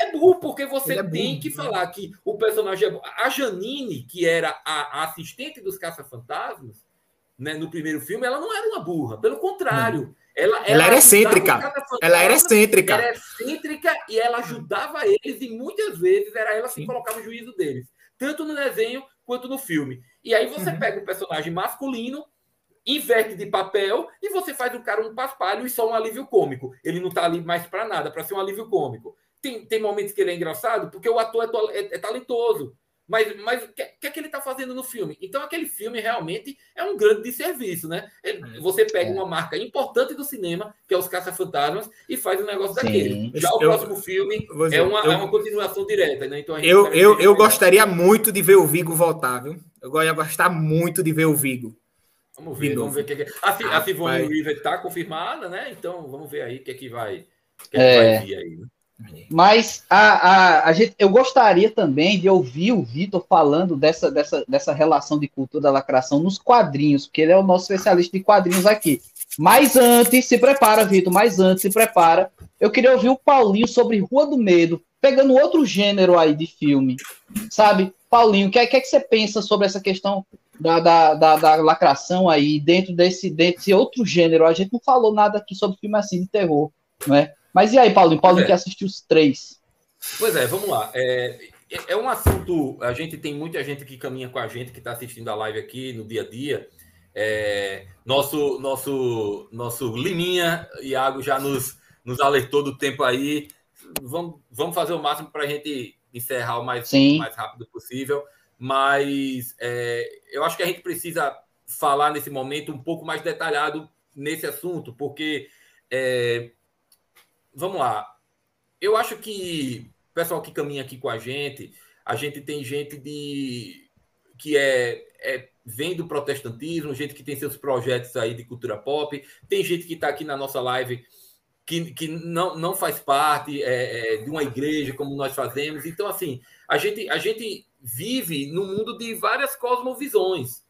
É burro, porque você é tem burro, que falar que o personagem é burro. A Janine, que era a, a assistente dos Caça-Fantasmas, né, no primeiro filme, ela não era uma burra, pelo contrário. Não ela, ela, ela era excêntrica. Ela era excêntrica. Era excêntrica e ela ajudava eles, e muitas vezes era ela que colocava o juízo deles, tanto no desenho quanto no filme. E aí você uhum. pega um personagem masculino, inverte de papel e você faz o cara um paspalho e só um alívio cômico. Ele não tá ali mais para nada, para ser um alívio cômico. Tem, tem momentos que ele é engraçado porque o ator é, é, é talentoso. Mas, mas o que, que, é que ele está fazendo no filme? Então, aquele filme realmente é um grande desserviço, né? Ele, é. você pega é. uma marca importante do cinema, que é os Caça-Fantasmas, e faz um negócio Sim. daquele. Já o eu, próximo filme dizer, é, uma, eu, é uma continuação direta, né? Então, eu eu, eu gostaria muito de ver o Vigo voltar, viu? Eu ia gostar muito de ver o Vigo. Vamos ver, vamos ver o que, é que... A, a Sigourney Weaver está confirmada, né? Então, vamos ver aí o que é que vai, que é que vai vir aí, né? Mas a, a, a gente, eu gostaria também de ouvir o Vitor falando dessa, dessa, dessa relação de cultura da lacração nos quadrinhos, porque ele é o nosso especialista de quadrinhos aqui. Mas antes, se prepara, Vitor, mas antes, se prepara. Eu queria ouvir o Paulinho sobre Rua do Medo, pegando outro gênero aí de filme, sabe? Paulinho, o que, é, que, é que você pensa sobre essa questão da, da, da, da, lacração aí dentro desse, desse outro gênero? A gente não falou nada aqui sobre filme assim de terror, não é? Mas e aí, Paulinho? Paulinho é. que assistiu os três. Pois é, vamos lá. É, é um assunto. A gente tem muita gente que caminha com a gente, que está assistindo a live aqui no dia a dia. É, nosso, nosso, nosso Liminha, Iago, já nos, nos alertou do tempo aí. Vamos, vamos fazer o máximo para a gente encerrar o mais, mais rápido possível. Mas é, eu acho que a gente precisa falar nesse momento um pouco mais detalhado nesse assunto, porque é, vamos lá. Eu acho que o pessoal que caminha aqui com a gente, a gente tem gente de que é, é vem do protestantismo, gente que tem seus projetos aí de cultura pop, tem gente que está aqui na nossa live que, que não, não faz parte é, é, de uma igreja como nós fazemos. Então, assim, a gente, a gente vive no mundo de várias cosmovisões.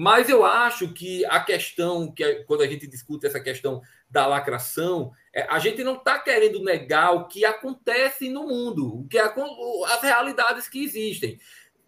Mas eu acho que a questão, que é, quando a gente discute essa questão da lacração, é, a gente não está querendo negar o que acontece no mundo, o que é, as realidades que existem.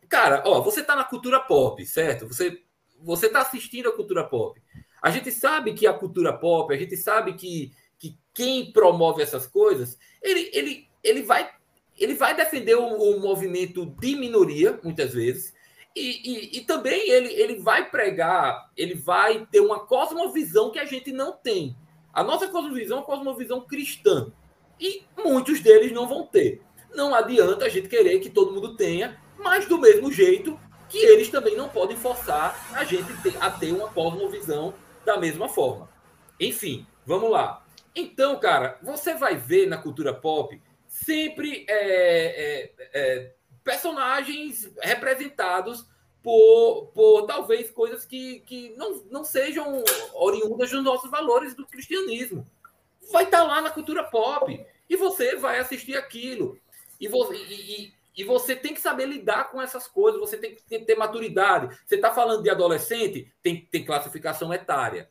Cara, ó, você está na cultura pop, certo? Você você está assistindo a cultura pop. A gente sabe que a cultura pop, a gente sabe que, que quem promove essas coisas, ele, ele, ele, vai, ele vai defender o, o movimento de minoria, muitas vezes, e, e, e, também ele, ele vai pregar, ele vai ter uma cosmovisão que a gente não tem. A nossa cosmovisão é uma cosmovisão cristã. E muitos deles não vão ter. Não adianta a gente querer que todo mundo tenha, mas do mesmo jeito que eles também não podem forçar a gente a ter uma cosmovisão da mesma forma. Enfim, vamos lá. Então, cara, você vai ver na cultura pop sempre é, é, é, personagens representados por, por talvez coisas que, que não, não sejam oriundas dos nossos valores do cristianismo. Vai estar tá lá na cultura pop e você vai assistir aquilo. E, você, e, e você tem que saber lidar com essas coisas, você tem que ter maturidade. Você está falando de adolescente, tem, tem classificação etária.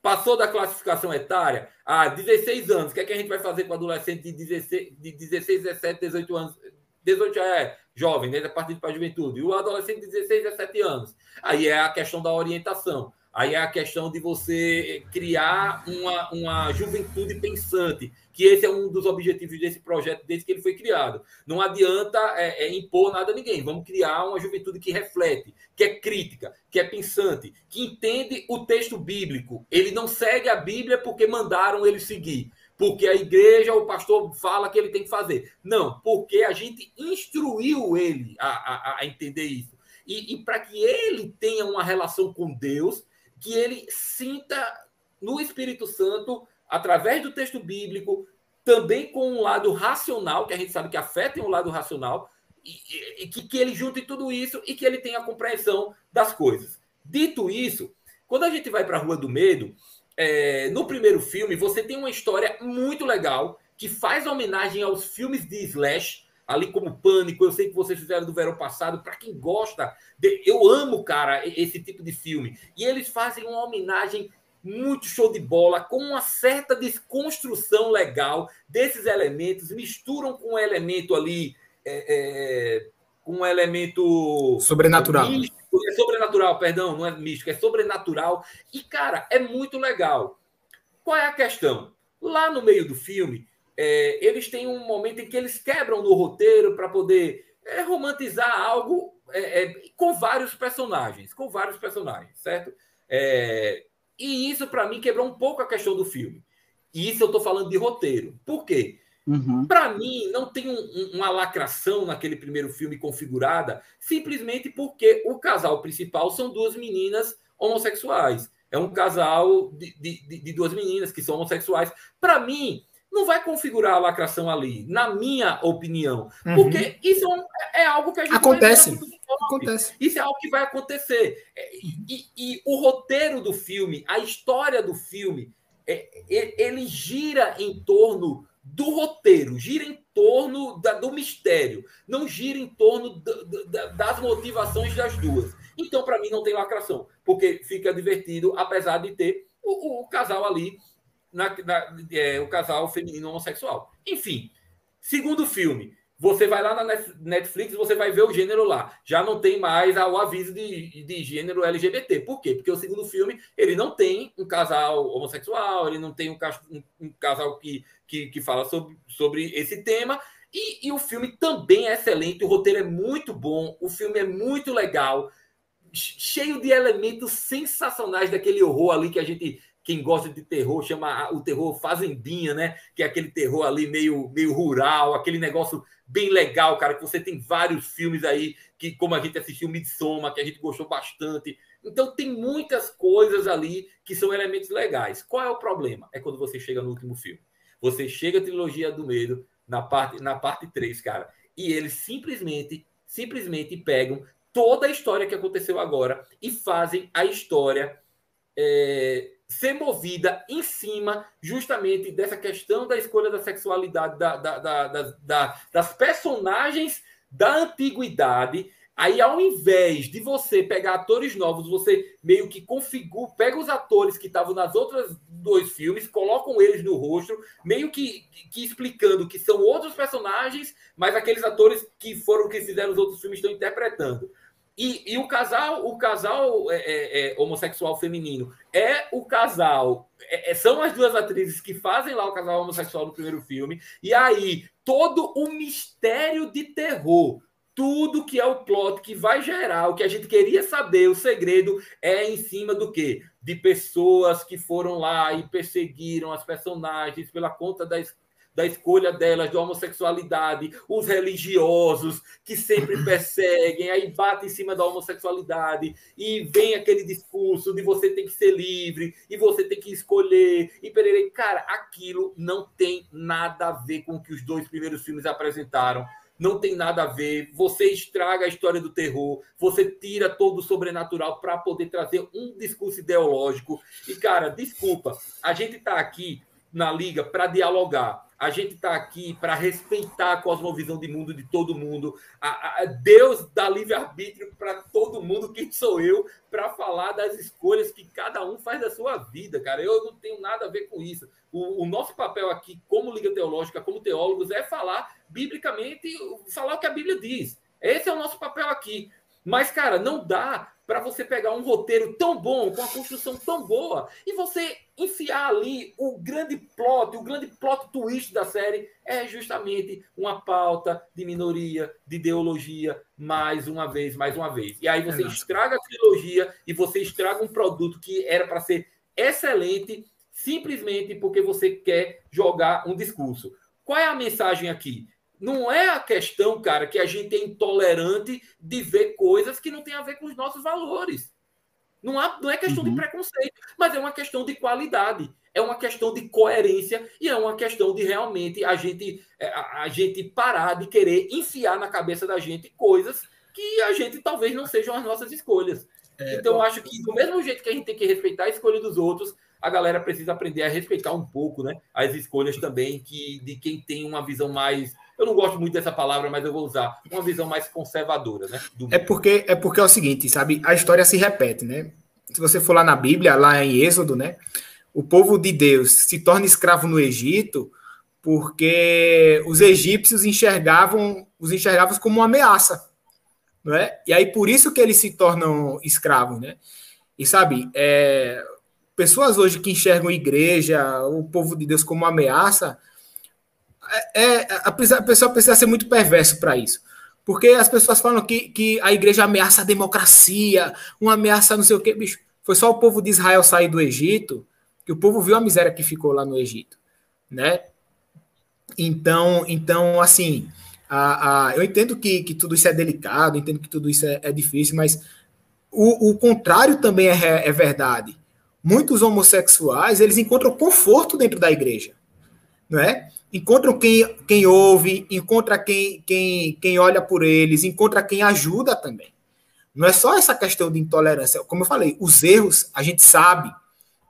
Passou da classificação etária, ah, 16 anos, o que, é que a gente vai fazer com adolescente de 16, de 16 17, 18 anos? 18 já é jovem, né? Partido para a juventude. E o adolescente de 16, 17 anos. Aí é a questão da orientação. Aí é a questão de você criar uma, uma juventude pensante, que esse é um dos objetivos desse projeto desde que ele foi criado. Não adianta é, é impor nada a ninguém. Vamos criar uma juventude que reflete, que é crítica, que é pensante, que entende o texto bíblico. Ele não segue a Bíblia porque mandaram ele seguir porque a igreja, o pastor fala que ele tem que fazer. Não, porque a gente instruiu ele a, a, a entender isso. E, e para que ele tenha uma relação com Deus, que ele sinta no Espírito Santo, através do texto bíblico, também com um lado racional, que a gente sabe que a fé tem um lado racional, e, e que, que ele junte tudo isso e que ele tenha a compreensão das coisas. Dito isso, quando a gente vai para a Rua do Medo, é, no primeiro filme, você tem uma história muito legal que faz homenagem aos filmes de Slash, ali como Pânico. Eu sei que vocês fizeram do verão passado. Para quem gosta, de, eu amo, cara, esse tipo de filme. E eles fazem uma homenagem muito show de bola, com uma certa desconstrução legal desses elementos, misturam com um elemento ali. É, é, com um elemento sobrenatural. Místico, é sobrenatural, perdão, não é místico, é sobrenatural. E, cara, é muito legal. Qual é a questão? Lá no meio do filme, é, eles têm um momento em que eles quebram no roteiro para poder é, romantizar algo é, é, com vários personagens, com vários personagens, certo? É, e isso, para mim, quebrou um pouco a questão do filme. E isso eu estou falando de roteiro. Por quê? Uhum. Para mim, não tem um, um, uma lacração naquele primeiro filme configurada, simplesmente porque o casal principal são duas meninas homossexuais. É um casal de, de, de duas meninas que são homossexuais. Para mim, não vai configurar a lacração ali, na minha opinião. Uhum. Porque isso é, é, algo que a gente acontece. acontece. Isso é algo que vai acontecer. É, e, e, o roteiro do filme, a história do filme, é, ele gira em torno do roteiro, gira em torno da, do mistério, não gira em torno das motivações das duas. Então, para mim, não tem lacração, porque fica divertido, apesar de ter o, o casal ali na, na é, o casal feminino homossexual. Enfim, segundo filme, você vai lá na Netflix, você vai ver o gênero lá. Já não tem mais o aviso de, de gênero LGBT. Por quê? Porque o segundo filme ele não tem um casal homossexual, ele não tem um, um, um casal que, que, que fala sobre, sobre esse tema. E, e, o filme também é excelente, o roteiro é muito bom, o filme é muito legal, cheio de elementos sensacionais daquele horror ali que a gente quem gosta de terror chama o terror fazendinha, né? Que é aquele terror ali meio, meio rural, aquele negócio bem legal, cara, que você tem vários filmes aí, que como a gente assistiu Midsommar, que a gente gostou bastante. Então tem muitas coisas ali que são elementos legais. Qual é o problema? É quando você chega no último filme. Você chega a trilogia do medo na parte na parte 3, cara, e eles simplesmente simplesmente pegam toda a história que aconteceu agora e fazem a história é, ser movida em cima justamente dessa questão da escolha da sexualidade da, da, da, da, das personagens da antiguidade. Aí, ao invés de você pegar atores novos, você meio que configura, pega os atores que estavam nas outras dois filmes, colocam eles no rosto, meio que, que explicando que são outros personagens, mas aqueles atores que foram que fizeram os outros filmes estão interpretando. E, e, o casal, o casal é, é, é, homossexual feminino é o casal. É, é, são as duas atrizes que fazem lá o casal homossexual no primeiro filme. E aí, todo o mistério de terror, tudo que é o plot que vai gerar, o que a gente queria saber, o segredo é em cima do quê? De pessoas que foram lá e perseguiram as personagens pela conta da, da escolha delas, da homossexualidade, os religiosos que sempre *laughs* perseguem, aí bate em cima da homossexualidade e vem aquele discurso de você tem que ser livre e você tem que escolher e pererei. Cara, aquilo não tem nada a ver com o que os dois primeiros filmes apresentaram não tem nada a ver. Você estraga a história do terror, você tira todo o sobrenatural para poder trazer um discurso ideológico. E, cara, desculpa, a gente está aqui na liga para dialogar. A gente está aqui para respeitar a cosmovisão de mundo de todo mundo. A, a Deus dá livre-arbítrio para todo mundo. Quem sou eu para falar das escolhas que cada um faz da sua vida, cara? Eu não tenho nada a ver com isso. O, o nosso papel aqui, como Liga Teológica, como teólogos, é falar biblicamente, falar o que a Bíblia diz. Esse é o nosso papel aqui. Mas, cara, não dá para você pegar um roteiro tão bom, com uma construção tão boa, e você enfiar ali o grande plot, o grande plot twist da série é justamente uma pauta de minoria, de ideologia, mais uma vez, mais uma vez. E aí você estraga a trilogia e você estraga um produto que era para ser excelente, simplesmente porque você quer jogar um discurso. Qual é a mensagem aqui? Não é a questão, cara, que a gente é intolerante de ver coisas que não tem a ver com os nossos valores. Não, há, não é questão uhum. de preconceito, mas é uma questão de qualidade, é uma questão de coerência e é uma questão de realmente a gente, é, a, a gente parar de querer enfiar na cabeça da gente coisas que a gente talvez não sejam as nossas escolhas. É, então, eu acho que do mesmo jeito que a gente tem que respeitar a escolha dos outros, a galera precisa aprender a respeitar um pouco né, as escolhas também que, de quem tem uma visão mais eu não gosto muito dessa palavra, mas eu vou usar uma visão mais conservadora, né? é porque é porque é o seguinte, sabe? A história se repete, né? Se você for lá na Bíblia, lá em Êxodo, né? O povo de Deus se torna escravo no Egito porque os egípcios enxergavam os enxergavam como uma ameaça, não é? E aí por isso que eles se tornam escravos, né? E sabe, é, pessoas hoje que enxergam a igreja, o povo de Deus como uma ameaça, é, é, a, pessoa precisa ser muito perverso para isso. Porque as pessoas falam que, que a igreja ameaça a democracia, uma ameaça não sei o quê, bicho. Foi só o povo de Israel sair do Egito que o povo viu a miséria que ficou lá no Egito, né? Então, então assim, a, a, eu entendo que, que tudo isso é delicado, entendo que tudo isso é, é difícil, mas o, o contrário também é, é verdade. Muitos homossexuais, eles encontram conforto dentro da igreja, não é? Encontram quem, quem ouve, encontra quem, quem, quem olha por eles, encontra quem ajuda também. Não é só essa questão de intolerância. Como eu falei, os erros a gente sabe,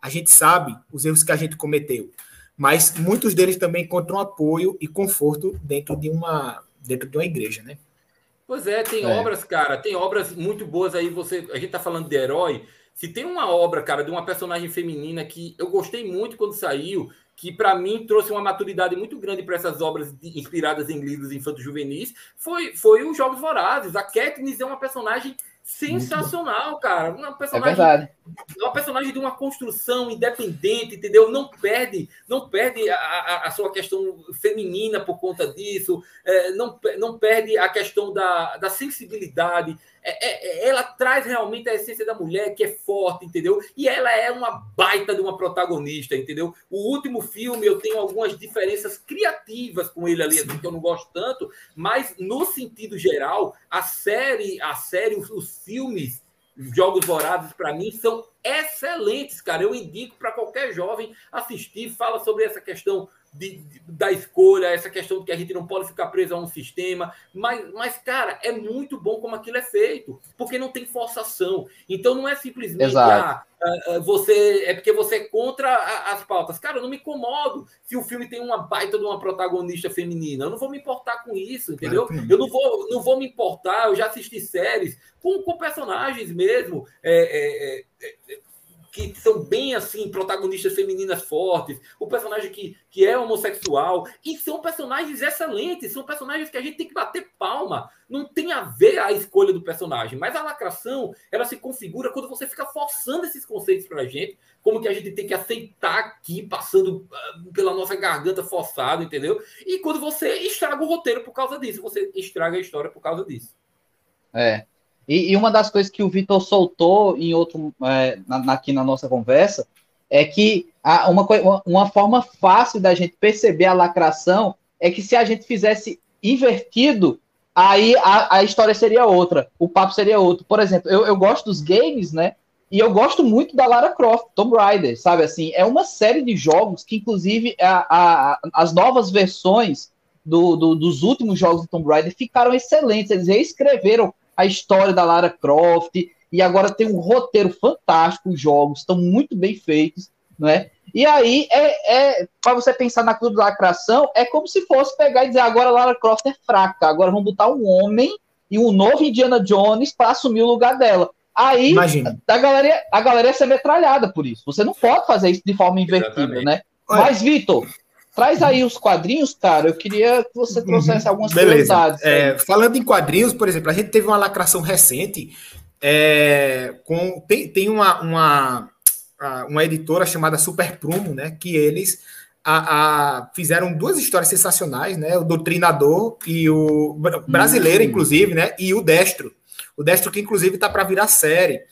a gente sabe os erros que a gente cometeu, mas muitos deles também encontram apoio e conforto dentro de uma dentro de uma igreja, né? Pois é, tem é. obras, cara, tem obras muito boas aí. Você, a gente tá falando de herói. Se tem uma obra, cara, de uma personagem feminina que eu gostei muito quando saiu, que para mim trouxe uma maturidade muito grande para essas obras de, inspiradas em livros infantos juvenis, foi, foi os Jogos Vorazes. A Katniss é uma personagem sensacional, cara. Uma personagem, é verdade. Uma personagem de uma construção independente, entendeu? Não perde, não perde a, a, a sua questão feminina por conta disso, é, não, não perde a questão da, da sensibilidade. É, é, é, ela traz realmente a essência da mulher, que é forte, entendeu? E ela é uma baita de uma protagonista, entendeu? O último filme eu tenho algumas diferenças criativas com ele ali, assim, que eu não gosto tanto, mas no sentido geral, a série, a série, os, os filmes, Jogos Vorazes, para mim, são excelentes, cara. Eu indico para qualquer jovem assistir, fala sobre essa questão de, de, da escolha, essa questão de que a gente não pode ficar preso a um sistema. Mas, mas, cara, é muito bom como aquilo é feito, porque não tem forçação. Então não é simplesmente ah, ah, você é porque você é contra as pautas. Cara, eu não me incomodo se o filme tem uma baita de uma protagonista feminina. Eu não vou me importar com isso, entendeu? Eu não vou, não vou me importar. Eu já assisti séries com, com personagens mesmo. É, é, é, que são bem assim, protagonistas femininas fortes, o personagem que, que é homossexual, e são personagens excelentes, são personagens que a gente tem que bater palma. Não tem a ver a escolha do personagem, mas a lacração ela se configura quando você fica forçando esses conceitos para a gente, como que a gente tem que aceitar aqui, passando ah, pela nossa garganta forçado, entendeu? E quando você estraga o roteiro por causa disso, você estraga a história por causa disso. É, e, e, uma das coisas que o Vitor soltou em outro é, na, aqui na nossa conversa é que uma, uma forma fácil da gente perceber a lacração é que se a gente fizesse invertido, aí a, a história seria outra, o papo seria outro. Por exemplo, eu, eu gosto dos games, né? E eu gosto muito da Lara Croft, Tomb Raider, sabe assim? É uma série de jogos que, inclusive, a, a, as novas versões do, do, dos últimos jogos de Tomb Raider ficaram excelentes. Eles reescreveram a história da Lara Croft, e agora tem um roteiro fantástico, os jogos estão muito bem feitos, né? E aí, é, é para você pensar na clube da lacração, é como se fosse pegar e dizer agora a Lara Croft é fraca, agora vamos botar um homem e um novo Indiana Jones para assumir o lugar dela. Aí Imagina. a galera, a galera ia ser metralhada por isso. Você não pode fazer isso de forma invertida, né? Mas, Vitor, Traz aí os quadrinhos, cara. Eu queria que você uhum. trouxesse algumas Beleza. É, falando em quadrinhos, por exemplo, a gente teve uma lacração recente. É, com, tem, tem uma, uma, uma editora chamada Super Prumo, né? Que eles a, a, fizeram duas histórias sensacionais, né? O Doutrinador e o brasileiro, hum. inclusive, né? E o Destro. O Destro que inclusive tá para virar série,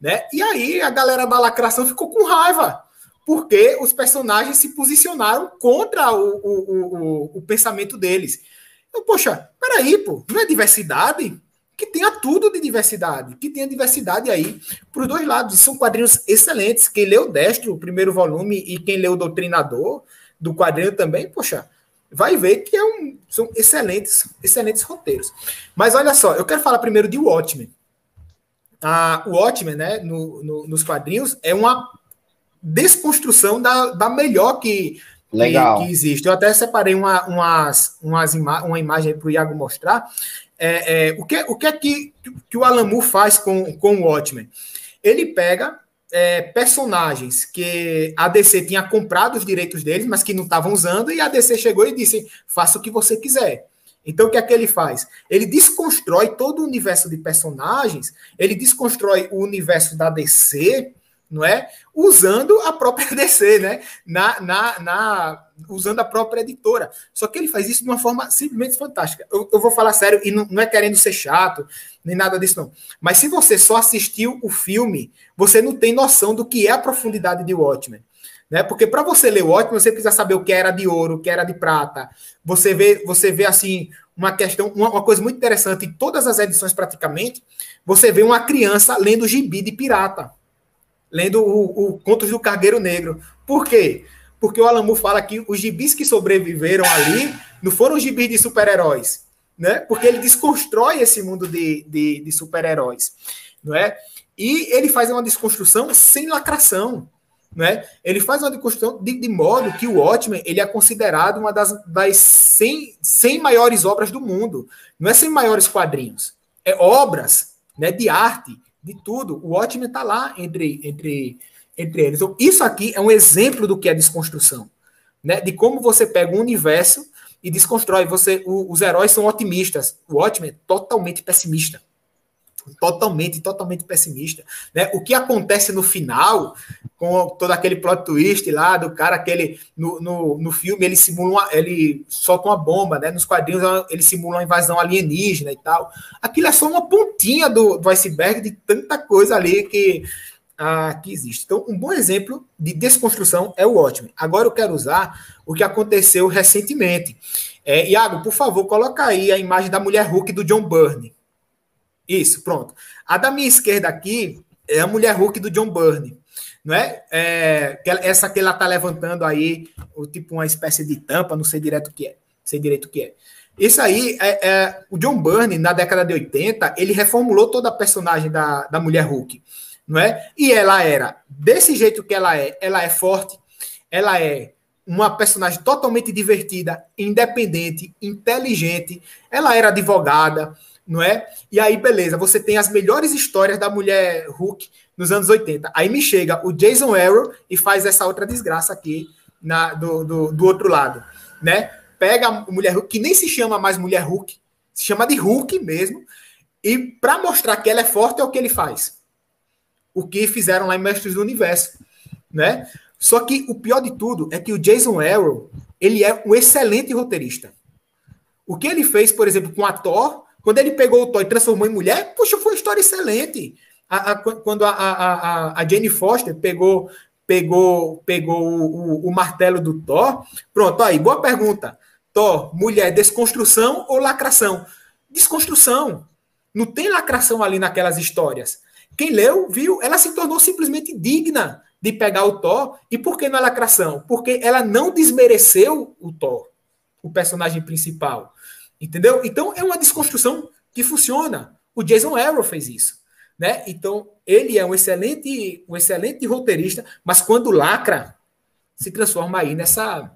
né? E aí a galera da lacração ficou com raiva porque os personagens se posicionaram contra o, o, o, o pensamento deles. Eu, poxa, peraí, pô, não é diversidade? Que tenha tudo de diversidade, que tenha diversidade aí para os dois lados. São quadrinhos excelentes. Quem leu Destro, o primeiro volume, e quem leu o Doutrinador, do quadrinho também, poxa, vai ver que é um, são excelentes, excelentes roteiros. Mas olha só, eu quero falar primeiro de Watchmen. Ah, o Watchmen, né, no, no, nos quadrinhos, é uma desconstrução da, da melhor que, Legal. Que, que existe. Eu até separei uma, umas, umas ima uma imagem para o Iago mostrar. É, é, o, que, o que é que, que o Moore faz com, com o Watchmen? Ele pega é, personagens que a DC tinha comprado os direitos deles, mas que não estavam usando, e a DC chegou e disse: faça o que você quiser. Então, o que é que ele faz? Ele desconstrói todo o universo de personagens, ele desconstrói o universo da DC não é? Usando a própria *laughs* DC, né? Na, na, na, usando a própria editora. Só que ele faz isso de uma forma simplesmente fantástica. Eu, eu vou falar sério, e não, não, é querendo ser chato, nem nada disso, não. Mas se você só assistiu o filme, você não tem noção do que é a profundidade de Watchmen. né? Porque para você ler o Watchmen, você precisa saber o que era de ouro, o que era de prata. Você vê, você vê assim uma questão, uma, uma coisa muito interessante em todas as edições praticamente, você vê uma criança lendo gibi de pirata, lendo o, o Contos do Cargueiro Negro. Por quê? Porque o Alamu fala que os gibis que sobreviveram ali não foram gibis de super-heróis, né? Porque ele desconstrói esse mundo de, de, de super-heróis, não é? E ele faz uma desconstrução sem lacração né? Ele faz uma deconstrução de, de, modo que o Watchmen ele é considerado uma das, das 100, 100 maiores obras do mundo. Não é 100 maiores quadrinhos, é obras né, de arte, de tudo. O Watchmen está lá entre, entre, entre eles. Então, isso aqui é um exemplo do que é desconstrução. Né? De como você pega um universo e desconstrói. Você, o, os heróis são otimistas. O Watchmen é totalmente pessimista totalmente, totalmente pessimista. Né? O que acontece no final, com todo aquele plot twist lá do cara, aquele no, no, no filme ele simula uma, ele solta uma bomba, né? Nos quadrinhos ele simula uma invasão alienígena e tal. Aquilo é só uma pontinha do, do iceberg de tanta coisa ali que, ah, que existe. Então, um bom exemplo de desconstrução é o Watchmen. Agora eu quero usar o que aconteceu recentemente. É, Iago, por favor, coloca aí a imagem da mulher Hulk do John Byrne. Isso, pronto. A da minha esquerda aqui é a mulher Hulk do John Byrne, não é? é essa que ela tá levantando aí, o tipo uma espécie de tampa, não sei direito o que é, sei direito o que é. Isso aí é, é, o John Byrne na década de 80, ele reformulou toda a personagem da, da mulher Hulk, não é? E ela era desse jeito que ela é, ela é forte, ela é uma personagem totalmente divertida, independente, inteligente, ela era advogada, não é? E aí, beleza, você tem as melhores histórias da mulher Hulk nos anos 80. Aí me chega o Jason Arrow e faz essa outra desgraça aqui na, do, do, do outro lado, né? Pega a mulher Hulk, que nem se chama mais mulher Hulk, se chama de Hulk mesmo, e para mostrar que ela é forte é o que ele faz. O que fizeram lá em Mestres do Universo, né? Só que o pior de tudo é que o Jason Arrow, ele é um excelente roteirista. O que ele fez, por exemplo, com a Thor, quando ele pegou o Thor e transformou em mulher, puxa, foi uma história excelente. A, a, quando a, a, Jane Foster pegou pegou pegou o, o, o, martelo do Thor, pronto, aí, boa pergunta. Thor, mulher, desconstrução ou lacração? Desconstrução. Não tem lacração ali naquelas histórias. Quem leu, viu, ela se tornou simplesmente digna de pegar o Thor. E por que não é lacração? Porque ela não desmereceu o Thor, o personagem principal. Entendeu? Então é uma desconstrução que funciona. O Jason Arrow fez isso. Né? Então, ele é um excelente, um excelente roteirista, mas quando lacra, se transforma aí nessa,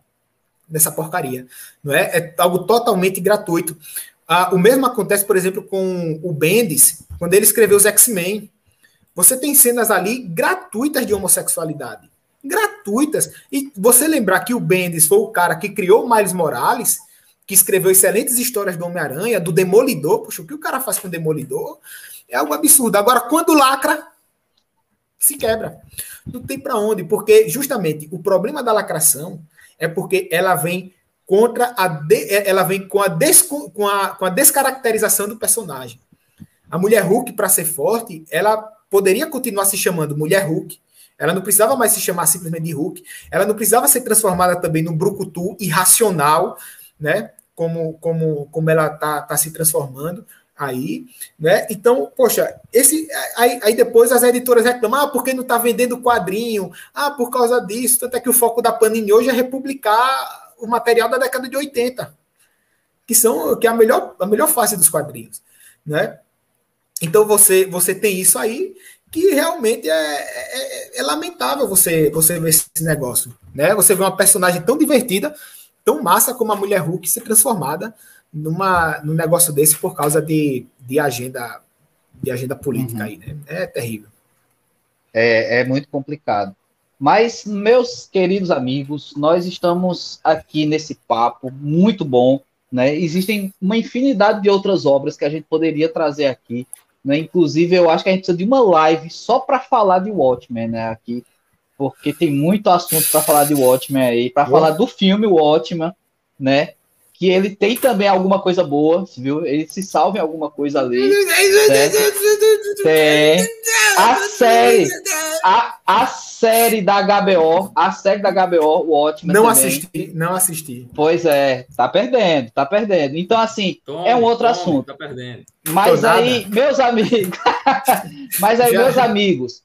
nessa porcaria. Não é? é algo totalmente gratuito. Ah, o mesmo acontece, por exemplo, com o Bendis, quando ele escreveu os X-Men. Você tem cenas ali gratuitas de homossexualidade. Gratuitas. E você lembrar que o Bendis foi o cara que criou Miles Morales, que escreveu excelentes histórias do Homem-Aranha, do Demolidor. Poxa, o que o cara faz com o Demolidor é algo absurdo. Agora, quando lacra, se quebra. Não tem para onde, porque justamente o problema da lacração é porque ela vem contra a de, é, ela vem com a, des, com, a, com a descaracterização do personagem. A mulher Hulk, para ser forte, ela poderia continuar se chamando mulher Hulk. Ela não precisava mais se chamar simplesmente de Hulk. Ela não precisava ser transformada também num brucutu irracional, né? Como, como, como ela tá, tá se transformando aí, né? Então, poxa, esse aí, aí depois as editoras reclamam, ah, porque não está vendendo quadrinho? Ah, por causa disso, tanto é que o foco da Panini hoje é republicar o material da década de 80, que são que é a melhor a melhor fase dos quadrinhos, né? Então você você tem isso aí que realmente é, é, é lamentável você você ver esse negócio, né? Você vê uma personagem tão divertida tão massa como a mulher Hulk ser transformada numa, num negócio desse por causa de, de agenda de agenda política uhum. aí, né? É terrível. É, é muito complicado. Mas, meus queridos amigos, nós estamos aqui nesse papo muito bom. Né? Existem uma infinidade de outras obras que a gente poderia trazer aqui. Né? Inclusive, eu acho que a gente precisa de uma live só para falar de Watchmen né? aqui porque tem muito assunto para falar de Watchmen aí, para falar do filme Watchmen, né? Que ele tem também alguma coisa boa, viu? Ele se salva em alguma coisa ali. Tem. A série. A, a série da HBO, a série da HBO, o ótimo. Não também. assisti, não assisti. Pois é, tá perdendo, tá perdendo. Então, assim, tome, é um outro tome, assunto. Tá perdendo. Mas aí, meus amigos, *laughs* mas aí, Já. meus amigos,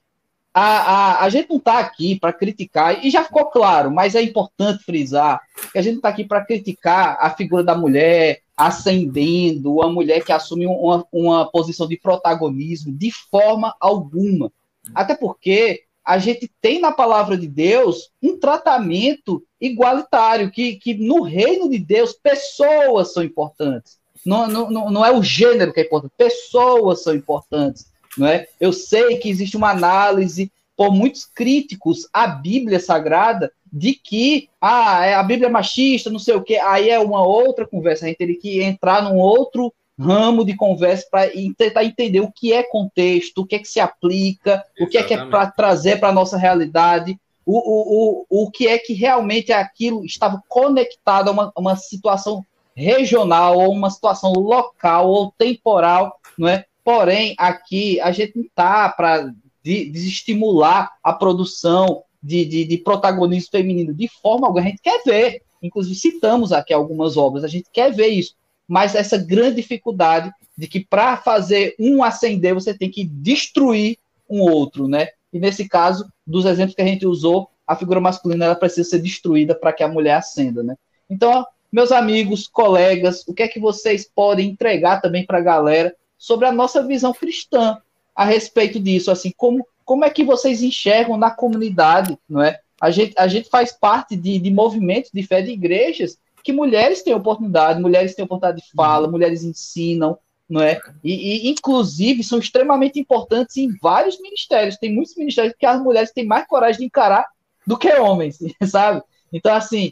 a, a, a gente não tá aqui para criticar, e já ficou claro, mas é importante frisar que a gente não tá aqui para criticar a figura da mulher ascendendo, uma mulher que assume uma, uma posição de protagonismo de forma alguma. Até porque a gente tem na palavra de Deus um tratamento igualitário, que, que no reino de Deus pessoas são importantes. Não, não, não é o gênero que é importante, pessoas são importantes. Não é? Eu sei que existe uma análise por muitos críticos à Bíblia Sagrada de que ah, é, a Bíblia é machista, não sei o que, aí é uma outra conversa, a gente teria que entrar num outro ramo de conversa para tentar entender o que é contexto, o que é que se aplica, Exatamente. o que é que é para trazer para a nossa realidade, o, o, o, o que é que realmente aquilo estava conectado a uma, uma situação regional, ou uma situação local ou temporal, não é? Porém, aqui a gente não está para desestimular a produção de, de, de protagonismo feminino de forma alguma. A gente quer ver, inclusive citamos aqui algumas obras, a gente quer ver isso mas essa grande dificuldade de que para fazer um ascender você tem que destruir um outro, né? E nesse caso, dos exemplos que a gente usou, a figura masculina ela precisa ser destruída para que a mulher ascenda, né? Então, meus amigos, colegas, o que é que vocês podem entregar também para a galera sobre a nossa visão cristã a respeito disso? Assim, como, como é que vocês enxergam na comunidade, não é? A gente, a gente faz parte de, de movimentos de fé de igrejas que mulheres têm oportunidade, mulheres têm oportunidade de fala, uhum. mulheres ensinam, não é? E, e, inclusive, são extremamente importantes em vários ministérios. Tem muitos ministérios que as mulheres têm mais coragem de encarar do que homens, *laughs* sabe? Então, assim,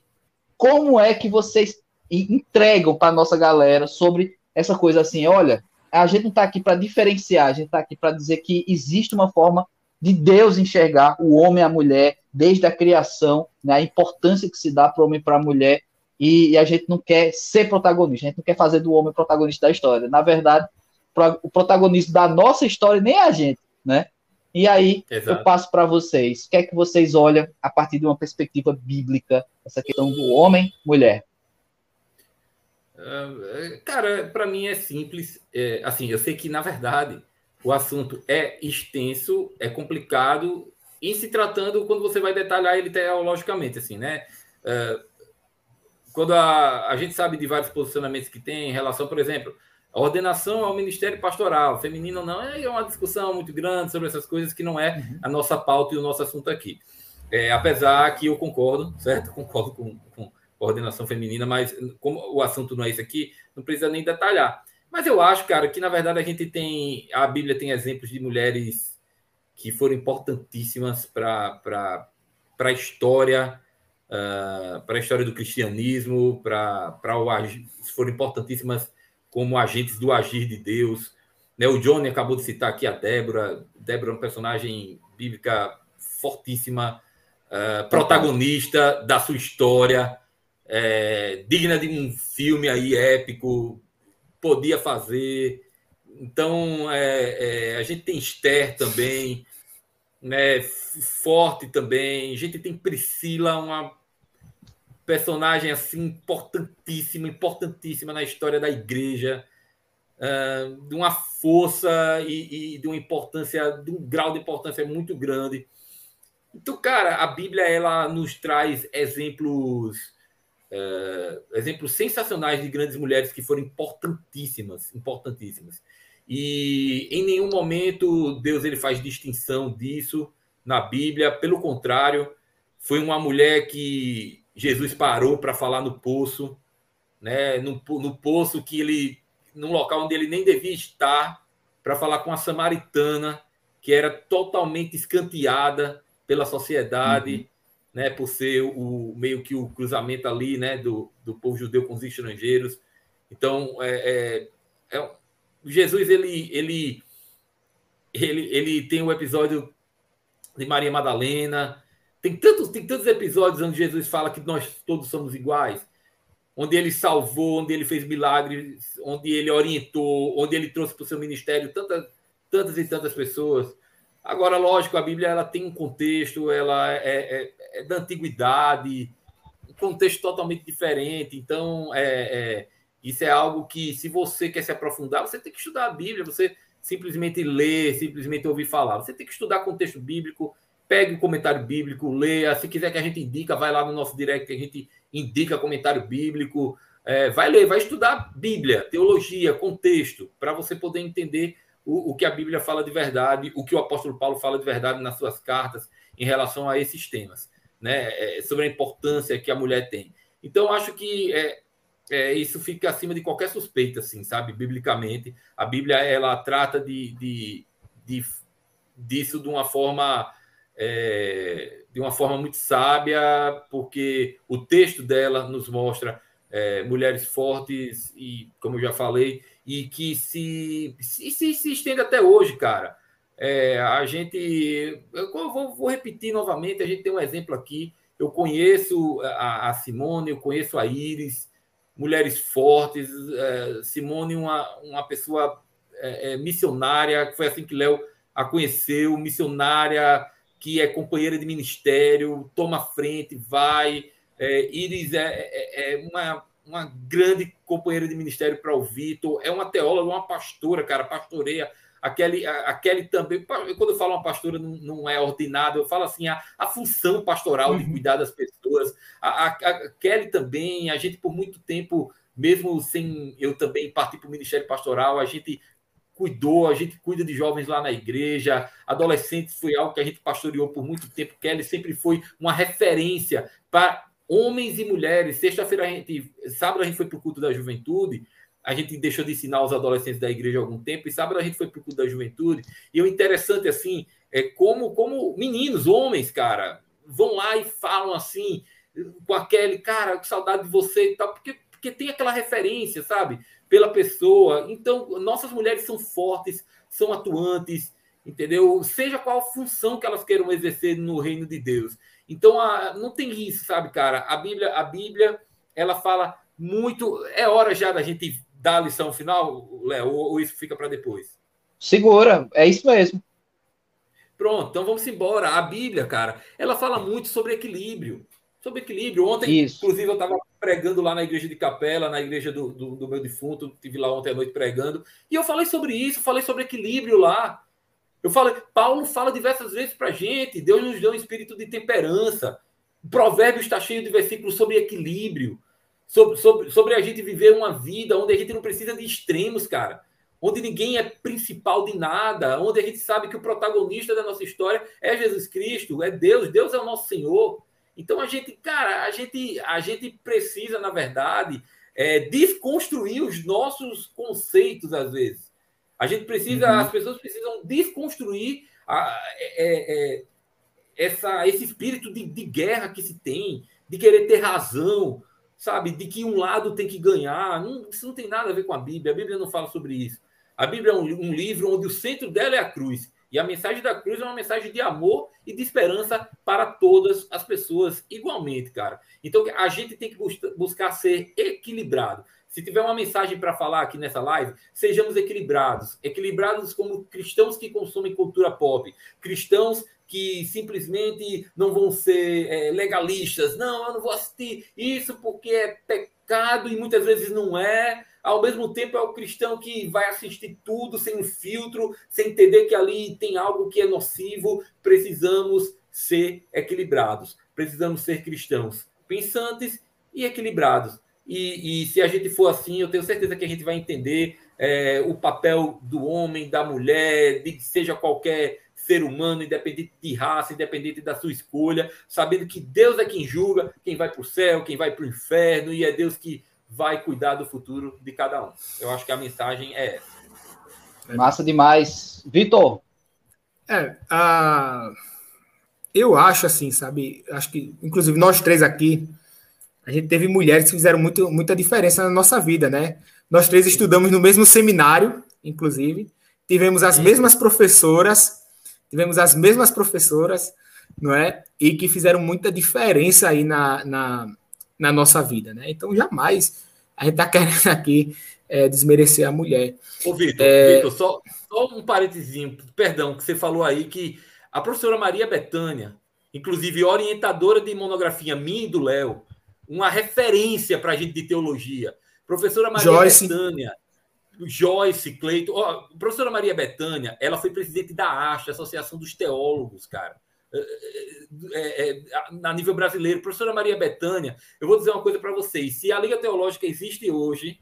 como é que vocês entregam para nossa galera sobre essa coisa assim? Olha, a gente não está aqui para diferenciar, a gente está aqui para dizer que existe uma forma de Deus enxergar o homem e a mulher desde a criação, né, a importância que se dá para o homem e para a mulher e, e, a gente não quer ser protagonista, a gente não quer fazer do homem protagonista da história. Na verdade, o protagonismo da nossa história nem é a gente, né? E aí Exato. eu passo para vocês. O que é que vocês olham a partir de uma perspectiva bíblica, essa questão do homem, mulher? Uh, cara, para mim é simples. É, assim, eu sei que na verdade o assunto é extenso, é complicado, em se tratando quando você vai detalhar ele teologicamente, assim, né? Uh, quando a, a gente sabe de vários posicionamentos que tem em relação, por exemplo, a ordenação ao ministério pastoral, feminino não, é uma discussão muito grande sobre essas coisas que não é uhum. a nossa pauta e o nosso assunto aqui. É, apesar que eu concordo, certo? *laughs* Concordo com, com a ordenação feminina, mas como o assunto não é esse aqui, não precisa nem detalhar. Mas eu acho, cara, que na verdade a gente tem. A Bíblia tem exemplos de mulheres que foram importantíssimas para a história uh, para a história do cristianismo, para o foram importantíssimas como agentes do agir de Deus. Né? O Johnny acabou de citar aqui a Débora. Débora é uma personagem bíblica fortíssima, uh, protagonista da sua história, é, digna de um filme aí épico, podia fazer. Então, é, é, a gente tem Esther também, né, forte também. A gente tem Priscila, uma personagem assim importantíssima, importantíssima na história da igreja, uh, de uma força e, e, de uma importância, de um grau de importância muito grande. Então, cara, a Bíblia ela nos traz exemplos, uh, exemplos sensacionais de grandes mulheres que foram importantíssimas, importantíssimas. E em nenhum momento Deus ele faz distinção disso na Bíblia. Pelo contrário, foi uma mulher que Jesus parou para falar no poço, né? No, no, poço que ele, num local onde ele nem devia estar, para falar com a samaritana, que era totalmente escanteada pela sociedade, uhum. Né? Por ser o meio que o cruzamento ali, né? Do, do povo judeu com os estrangeiros. Então, é, é, é Jesus ele, ele, ele, ele tem o um episódio de Maria Madalena, tem tantos, tem tantos episódios onde Jesus fala que nós todos somos iguais, onde ele salvou, onde ele fez milagres, onde ele orientou, onde ele trouxe para o seu ministério tantas, tantas e tantas pessoas. Agora, lógico, a Bíblia ela tem um contexto, ela é, é, é da antiguidade, um contexto totalmente diferente. Então, é, é, isso é algo que, se você quer se aprofundar, você tem que estudar a Bíblia, você simplesmente ler, simplesmente ouvir falar. Você tem que estudar contexto bíblico, pegue o comentário bíblico, leia. Se quiser que a gente indica, vai lá no nosso direct que a gente indica comentário bíblico. É, vai ler, vai estudar Bíblia, teologia, contexto, para você poder entender o, o, que a Bíblia fala de verdade, o que o apóstolo Paulo fala de verdade nas suas cartas em relação a esses temas, né? É, sobre a importância que a mulher tem. Então, acho que é, é, isso fica acima de qualquer suspeita, assim, sabe? Biblicamente, a Bíblia ela trata de, de, de disso de uma forma é, de uma forma muito sábia, porque o texto dela nos mostra é, mulheres fortes e, como eu já falei, e que se, se, se, se estende até hoje, cara. É, a gente, eu vou, vou, repetir novamente, a gente tem um exemplo aqui. Eu conheço a, a Simone, eu conheço a Iris, mulheres fortes. É, Simone, uma, uma pessoa é, é missionária, foi assim que Léo a conheceu, missionária que é companheira de ministério, toma frente, vai. É, Iris é, é, uma, uma grande companheira de ministério para o Vitor, é uma teóloga, uma pastora, cara, pastoreia. Aquele, aquele também, quando eu falo uma pastora, não, não é ordenada, eu falo assim, a, a função pastoral de uhum. cuidar das pessoas. A, a, a Kelly também, a gente por muito tempo, mesmo sem eu também partir para o ministério pastoral, a gente cuidou, a gente cuida de jovens lá na igreja, adolescentes foi algo que a gente pastoreou por muito tempo. Kelly sempre foi uma referência para homens e mulheres. Sexta-feira a gente, sábado a gente foi para o culto da juventude, a gente deixou de ensinar os adolescentes da igreja há algum tempo, e sábado a gente foi para o culto da juventude. E o interessante, assim, é como, como meninos, homens, cara, vão lá e falam assim, com aquele, cara, que saudade de você e tal, porque, porque tem aquela referência, sabe? pela pessoa. Então, nossas mulheres são fortes, são atuantes, entendeu? Seja qual função que elas queiram exercer no reino de Deus. Então, a, não tem isso, sabe, cara? A Bíblia, a Bíblia, ela fala muito. É hora já da gente dar a lição final, Léo, ou, ou isso fica para depois? Segura, é isso mesmo. Pronto, então vamos embora. A Bíblia, cara, ela fala muito sobre equilíbrio sobre equilíbrio. Ontem, Isso. inclusive, eu estava pregando lá na igreja de Capela, na igreja do, do, do meu defunto, estive lá ontem à noite pregando, e eu falei sobre isso, falei sobre equilíbrio lá. Eu falei, Paulo fala diversas vezes para gente, Deus nos deu um espírito de temperança. O provérbio está cheio de versículos sobre equilíbrio, sobre, sobre, sobre a gente viver uma vida onde a gente não precisa de extremos, cara. Onde ninguém é principal de nada, onde a gente sabe que o protagonista da nossa história é Jesus Cristo, é Deus, Deus é o nosso Senhor. Então a gente, cara, a gente, a gente precisa, na verdade, é, desconstruir os nossos conceitos às vezes. A gente precisa, uhum. as pessoas precisam desconstruir a, é, é, essa, esse espírito de, de guerra que se tem, de querer ter razão, sabe? De que um lado tem que ganhar. Não, isso não tem nada a ver com a Bíblia. A Bíblia não fala sobre isso. A Bíblia é um, um livro onde o centro dela é a cruz. E a mensagem da cruz é uma mensagem de amor e de esperança para todas as pessoas igualmente, cara. Então a gente tem que buscar ser equilibrado. Se tiver uma mensagem para falar aqui nessa live, sejamos equilibrados. Equilibrados como cristãos que consomem cultura pop, cristãos que simplesmente não vão ser é, legalistas. Não, eu não vou assistir isso porque é pecado e muitas vezes não é ao mesmo tempo é o cristão que vai assistir tudo sem filtro, sem entender que ali tem algo que é nocivo. Precisamos ser equilibrados, precisamos ser cristãos pensantes e equilibrados. E, e se a gente for assim, eu tenho certeza que a gente vai entender é, o papel do homem, da mulher, de seja qualquer ser humano, independente de raça, independente da sua escolha, sabendo que Deus é quem julga, quem vai para o céu, quem vai para o inferno, e é Deus que vai cuidar do futuro de cada um. Eu acho que a mensagem é essa. Massa demais. Vitor? É, a... eu acho assim, sabe? Acho que, inclusive, nós três aqui, a gente teve mulheres que fizeram muito, muita diferença na nossa vida, né? Nós três estudamos no mesmo seminário, inclusive, tivemos as Sim. mesmas professoras, tivemos as mesmas professoras, não é? E que fizeram muita diferença aí na, na, na nossa vida, né? Então jamais a gente está querendo *laughs* aqui é, desmerecer a mulher. Ô, Vitor, é... Vitor só, só um parênteses, perdão, que você falou aí que a professora Maria Betânia, inclusive orientadora de monografia minha e do Léo, uma referência para a gente de teologia. Professora Maria Joyce. Betânia, Joyce, Cleiton. Oh, professora Maria Betânia, ela foi presidente da ASTA, Associação dos Teólogos, cara. É, é, a nível brasileiro. Professora Maria Betânia, eu vou dizer uma coisa para vocês. Se a Liga Teológica existe hoje,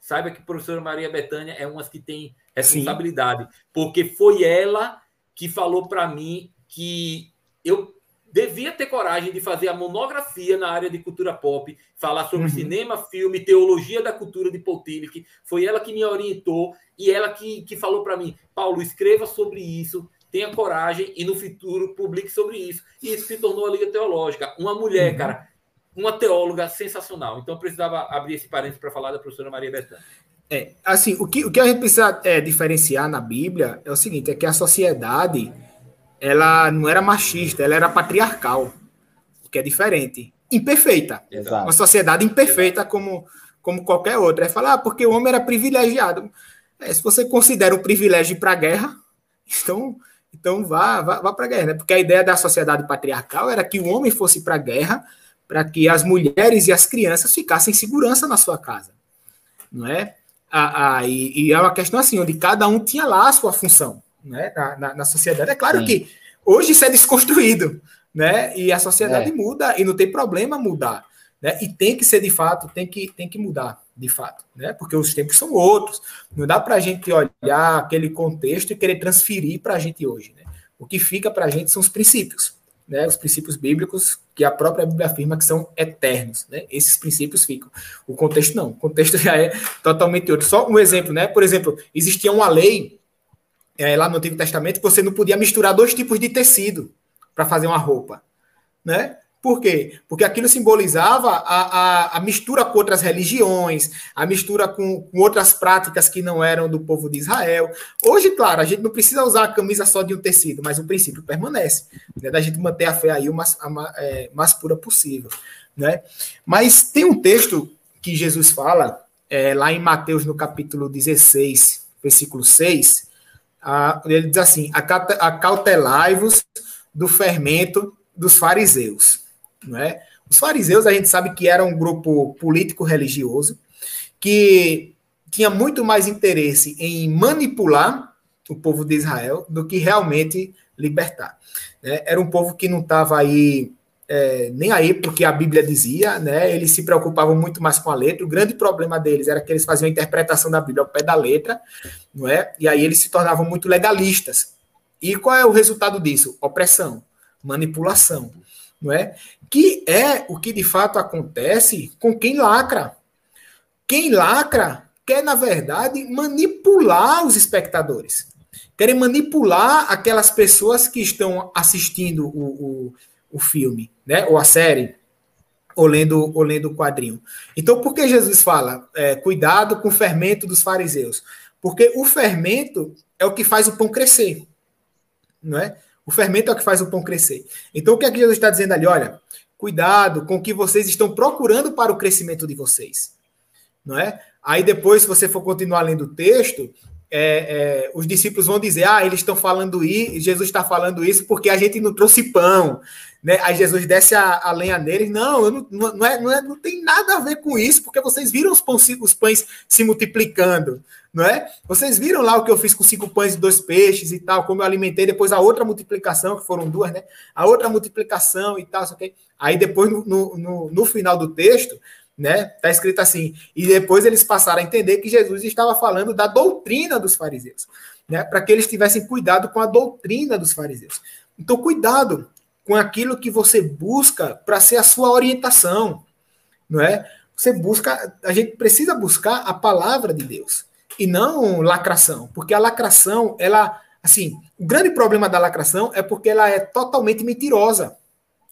saiba que a professora Maria Betânia é uma que tem responsabilidade, Sim. porque foi ela que falou para mim que eu devia ter coragem de fazer a monografia na área de cultura pop, falar sobre uhum. cinema, filme, teologia da cultura de Paul Tillich. Foi ela que me orientou e ela que, que falou para mim, Paulo, escreva sobre isso, tenha coragem e no futuro publique sobre isso. E isso se tornou a Liga Teológica. Uma mulher, uhum. cara, uma teóloga sensacional. Então eu precisava abrir esse parênteses para falar da professora Maria Betânia. É, assim, o que, o que a gente precisa é, diferenciar na Bíblia é o seguinte, é que a sociedade ela não era machista, ela era patriarcal, o que é diferente. Imperfeita. Exato. Uma sociedade imperfeita como, como qualquer outra. É falar, ah, porque o homem era privilegiado. É, se você considera um privilégio para a guerra, *laughs* então, então vá, vá, vá para a guerra. Né? Porque a ideia da sociedade patriarcal era que o homem fosse para a guerra para que as mulheres e as crianças ficassem em segurança na sua casa. Não é? Ah, ah, e, e, é uma questão assim, onde cada um tinha lá a sua função né, na, na, na sociedade. É claro Sim. que hoje isso é desconstruído, né? E a sociedade é. muda e não tem problema mudar, né? E tem que ser de fato, tem que, tem que mudar de fato, né? Porque os tempos são outros. Não dá para a gente olhar aquele contexto e querer transferir para a gente hoje, né? O que fica para a gente são os princípios, né? Os princípios bíblicos que a própria Bíblia afirma que são eternos, né? Esses princípios ficam. O contexto não. O contexto *laughs* já é totalmente outro. Só um exemplo, né? Por exemplo, existia uma lei é, lá no Antigo Testamento que você não podia misturar dois tipos de tecido para fazer uma roupa, né? Por quê? Porque aquilo simbolizava a, a, a mistura com outras religiões, a mistura com, com, outras práticas que não eram do povo de Israel. Hoje, claro, a gente não precisa usar a camisa só de um tecido, mas o princípio permanece, né? da gente manter a fé aí o mais, a, é, mais pura possível. Né? Mas tem um texto que Jesus fala, é, lá em Mateus, no capítulo 16, versículo 6, a, ele diz assim: acautelai-vos do fermento dos fariseus. É? Os fariseus, a gente sabe que era um grupo político-religioso que tinha muito mais interesse em manipular o povo de Israel do que realmente libertar. Né? Era um povo que não estava aí é, nem aí porque a Bíblia dizia, né? Eles se preocupavam muito mais com a letra. O grande problema deles era que eles faziam a interpretação da Bíblia ao pé da letra, não é? E aí eles se tornavam muito legalistas. E qual é o resultado disso? Opressão, manipulação, não é? Que é o que de fato acontece com quem lacra. Quem lacra quer, na verdade, manipular os espectadores. Querem manipular aquelas pessoas que estão assistindo o, o o filme, né? Ou a série, ou lendo, ou lendo o quadrinho. Então, por que Jesus fala é, cuidado com o fermento dos fariseus? Porque o fermento é o que faz o pão crescer, não é? O fermento é o que faz o pão crescer. Então, o que é que Jesus está dizendo ali? Olha, cuidado com o que vocês estão procurando para o crescimento de vocês, não é? Aí depois, se você for continuar lendo o texto, é, é, os discípulos vão dizer: ah, eles estão falando isso, Jesus está falando isso porque a gente não trouxe pão. Né? Aí Jesus desce a, a lenha neles: não, não, não, é, não, é, não tem nada a ver com isso, porque vocês viram os pães, os pães se multiplicando, não é? Vocês viram lá o que eu fiz com cinco pães e dois peixes e tal, como eu alimentei, depois a outra multiplicação, que foram duas, né? A outra multiplicação e tal, okay? Aí depois, no, no, no final do texto, né? Tá escrito assim. E depois eles passaram a entender que Jesus estava falando da doutrina dos fariseus, né? Para que eles tivessem cuidado com a doutrina dos fariseus. Então, cuidado com aquilo que você busca para ser a sua orientação, não é? Você busca, a gente precisa buscar a palavra de Deus e não lacração, porque a lacração, ela, assim, o grande problema da lacração é porque ela é totalmente mentirosa.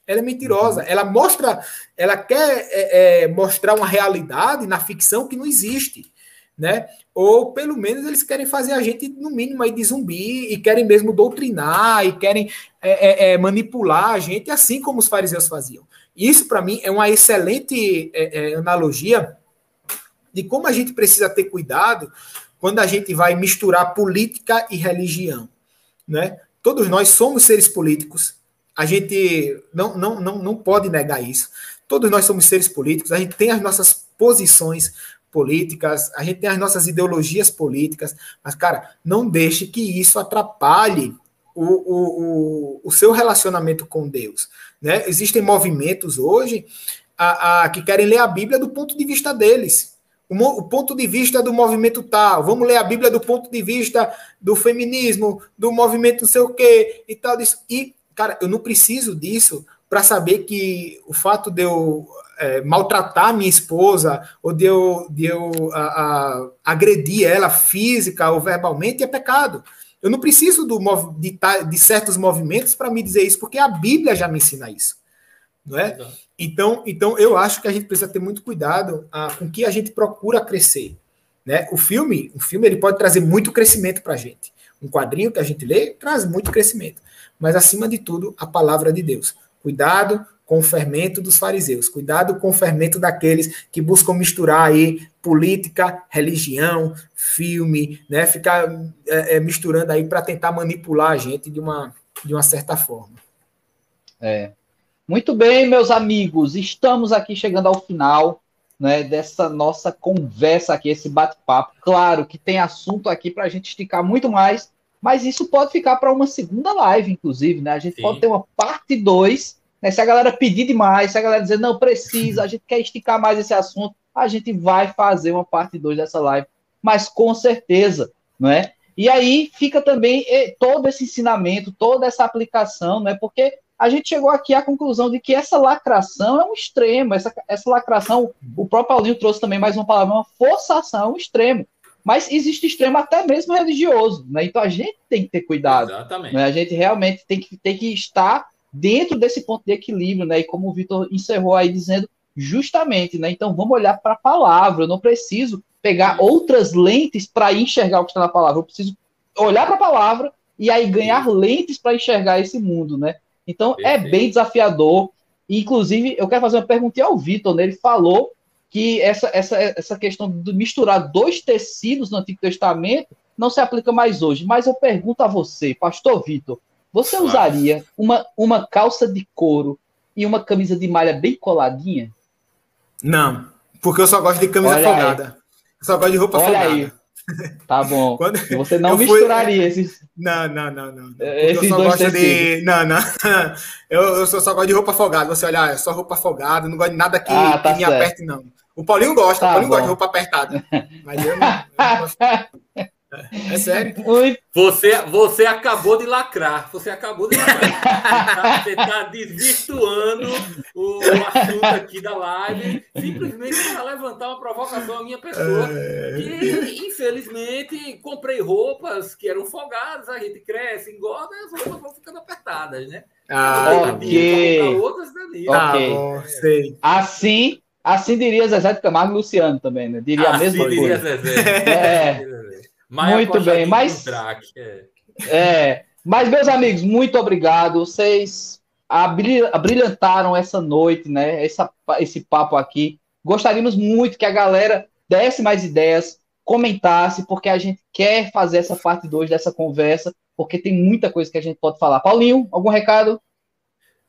Ela é mentirosa. Uhum. Ela mostra, ela quer é, é, mostrar uma realidade na ficção que não existe, né? Ou pelo menos eles querem fazer a gente no mínimo aí de zumbi e querem mesmo doutrinar e querem é, é, é manipular a gente, assim como os fariseus faziam. Isso para mim é uma excelente é, analogia de como a gente precisa ter cuidado quando a gente vai misturar política e religião, né? Todos nós somos seres políticos. A gente não, não, não, não pode negar isso. Todos nós somos seres políticos, a gente tem as nossas posições políticas, a gente tem as nossas ideologias políticas, mas, cara, não deixe que isso atrapalhe o, o, o, o seu relacionamento com Deus. Né? Existem movimentos hoje a, a, que querem ler a Bíblia do ponto de vista deles. O, o, ponto de vista do movimento tal, vamos ler a Bíblia do ponto de vista do feminismo, do movimento não sei o quê e tal. Disso. E, cara, eu não preciso disso para saber que o fato de eu é, maltratar minha esposa ou de eu, de eu a, a, agredir ela física ou verbalmente é pecado. Eu não preciso do, de, de certos movimentos para me dizer isso, porque a Bíblia já me ensina isso. Não é? Então, então, eu acho que a gente precisa ter muito cuidado ah, com que a gente procura crescer. Né? O filme, o filme ele pode trazer muito crescimento para a gente. Um quadrinho que a gente lê traz muito crescimento. Mas, acima de tudo, a palavra de Deus. Cuidado com o fermento dos fariseus. Cuidado com o fermento daqueles que buscam misturar aí política, religião, filme, né? Ficar é, é, misturando aí para tentar manipular a gente de uma, de uma certa forma. É. Muito bem, meus amigos, estamos aqui chegando ao final né, dessa nossa conversa aqui, esse bate-papo. Claro que tem assunto aqui para a gente esticar muito mais, mas isso pode ficar para uma segunda live, inclusive, né? A gente Sim. pode ter uma parte 2 né? Se a galera pedir demais, se a galera dizer não precisa, a gente quer esticar mais esse assunto, a gente vai fazer uma parte 2 dessa live, mas com certeza, não é? E aí fica também todo esse ensinamento, toda essa aplicação, né? Porque a gente chegou aqui à conclusão de que essa lacração é um extremo, essa, essa lacração, o próprio Paulinho trouxe também mais uma palavra, uma forçação, é um extremo. Mas existe extremo até mesmo religioso, né? Então a gente tem que ter cuidado. Exatamente. Né? A gente realmente tem que, tem que estar dentro desse ponto de equilíbrio, né? E como o Vitor encerrou aí dizendo, justamente, né? Então vamos olhar para a palavra. Eu não preciso pegar outras lentes para enxergar o que está na palavra. Eu preciso olhar para a palavra e aí ganhar lentes para enxergar esse mundo, né? Então é Perfeito. é bem desafiador. Inclusive, eu quero fazer uma pergunta ao Vitor, né? Ele falou que essa, essa, essa questão de misturar dois tecidos no Antigo Testamento não se aplica mais hoje. Mas eu pergunto a você, pastor Vitor, você usaria uma, uma calça de couro e uma camisa de malha bem coladinha? Não, porque eu só gosto de camisa Olha folgada. Aí. Eu só gosto de roupa Olha folgada. Aí. Tá bom. *laughs* Quando você não misturaria fui... esses. Não, não, não, não. Esses eu só gosto tecidos. de. Não, não. *laughs* Eu, eu só, só gosto de roupa folgada. Você olhar, é só roupa folgada, não gosto de nada que, ah, tá que me aperte, não. O Paulinho gosta, tá o Paulinho bom. gosta de roupa apertada. Mas eu não, eu não gosto. É sério. Você, você acabou de lacrar. Você acabou de lacrar. Você está desvirtuando o assunto aqui da live, simplesmente para levantar uma provocação à minha pessoa. É... E, infelizmente, comprei roupas que eram folgadas, a gente cresce, engorda e as roupas vão ficando apertadas, né? Ah, ok. Outras. Ah, okay. bom, sei. Assim, assim diria Zezé de Camargo e Luciano também, né? Diria assim a mesma diria coisa. Zezé. *laughs* É. Muito bem, mas. É. é. Mas, meus amigos, muito obrigado. Vocês abrilhantaram essa noite, né? Essa, esse papo aqui. Gostaríamos muito que a galera desse mais ideias, comentasse, porque a gente quer fazer essa parte 2 dessa conversa, porque tem muita coisa que a gente pode falar. Paulinho, algum recado?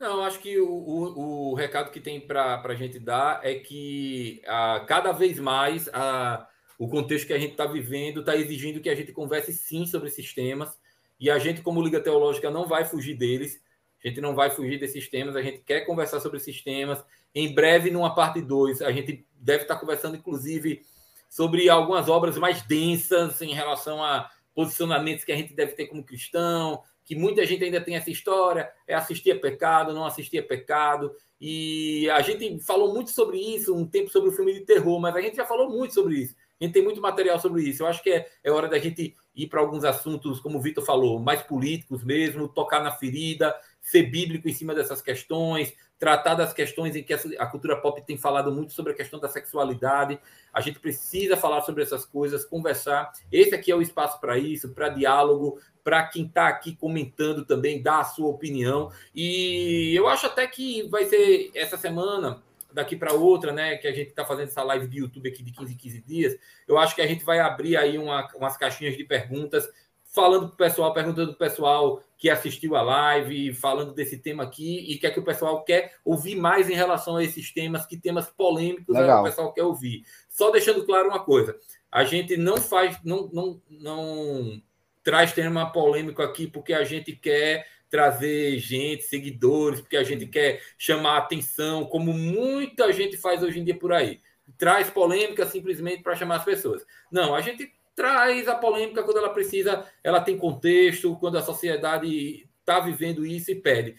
Não, acho que o, o, o recado que tem para a gente dar é que a, ah, cada vez mais a o contexto que a gente está vivendo está exigindo que a gente converse sim sobre esses temas. E a gente, como Liga Teológica, não vai fugir deles. A gente não vai fugir desses temas. A gente quer conversar sobre esses temas. Em breve, numa parte 2, a gente deve estar conversando, inclusive, sobre algumas obras mais densas em relação a posicionamentos que a gente deve ter como cristão, que muita gente ainda tem essa história, é assistir a pecado, não assistir a pecado. E a gente falou muito sobre isso, um tempo sobre o filme de terror, mas a gente já falou muito sobre isso. A gente tem muito material sobre isso. Eu acho que é, é hora da gente ir para alguns assuntos, como o Vitor falou, mais políticos mesmo, tocar na ferida, ser bíblico em cima dessas questões, tratar das questões em que a cultura pop tem falado muito sobre a questão da sexualidade. A gente precisa falar sobre essas coisas, conversar. Esse aqui é o espaço para isso, para diálogo, para quem está aqui comentando também, dar a sua opinião. E eu acho até que vai ser essa semana daqui para outra, né? Que a gente está fazendo essa live de YouTube aqui de 15 em 15 dias. Eu acho que a gente vai abrir aí uma, umas caixinhas de perguntas, falando para o pessoal, perguntando para o pessoal que assistiu a live, falando desse tema aqui e que é que o pessoal quer ouvir mais em relação a esses temas, que temas polêmicos né, o pessoal quer ouvir. Só deixando claro uma coisa: a gente não faz, não, não, não traz tema polêmico aqui porque a gente quer trazer gente, seguidores, porque a gente quer chamar atenção, como muita gente faz hoje em dia por aí. Traz polêmica simplesmente para chamar as pessoas. Não, a gente traz a polêmica quando ela precisa, ela tem contexto, quando a sociedade está vivendo isso e pede.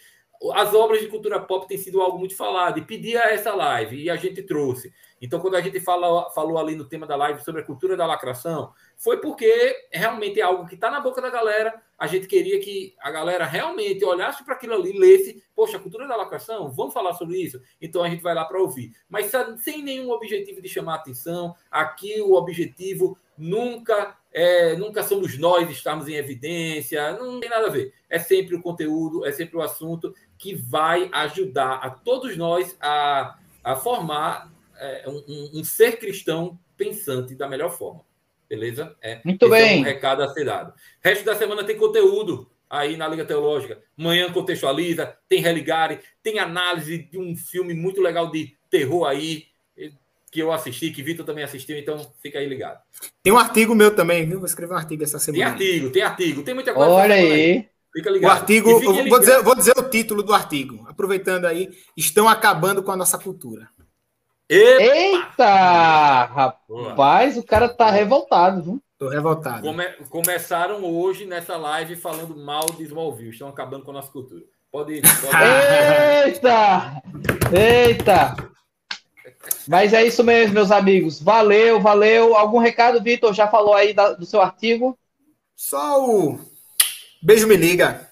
As obras de cultura pop têm sido algo muito falado e pedia essa live e a gente trouxe. Então, quando a gente fala, falou ali no tema da live sobre a cultura da lacração, foi porque realmente é algo que está na boca da galera. A gente queria que a galera realmente olhasse para aquilo ali, lesse, poxa, cultura da lacração, vamos falar sobre isso? Então a gente vai lá para ouvir. Mas sem nenhum objetivo de chamar atenção. Aqui o objetivo nunca é, nunca somos nós estarmos em evidência, não tem nada a ver. É sempre o conteúdo, é sempre o assunto que vai ajudar a todos nós a, a formar é, um, um, ser cristão pensante da melhor forma. Beleza? É, Muito bem. É um recado a ser dado. Resto da semana tem conteúdo aí na Liga Teológica. Manhã contextualiza, tem Religare, tem análise de um filme muito legal de terror aí, que eu assisti, que Vitor também assistiu, então fica aí ligado. Tem um artigo meu também, viu? Vou escrever um artigo essa semana. Tem artigo, tem artigo, tem muita coisa. Olha aí. aí. Fica ligado. O artigo, vou dizer, vou dizer o título do artigo, aproveitando aí, estão acabando com a nossa cultura. Epa! Eita! Rapaz, o cara tá revoltado, viu? Tô revoltado. Come, começaram hoje nessa live falando mal de Smallville. Estão acabando com a nossa cultura. Pode ir. Pode ir. *laughs* Eita! Eita! Mas é isso mesmo, meus amigos. Valeu, valeu. Algum recado, Vitor? Já falou aí da, do seu artigo? Só o beijo me liga.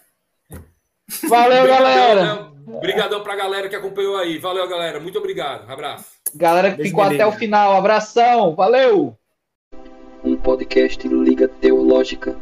Valeu, galera. Obrigadão pra galera que acompanhou aí. Valeu, galera. Muito obrigado. Abraço. Galera que ficou até o final. Abração. Valeu. Um podcast Liga Teológica.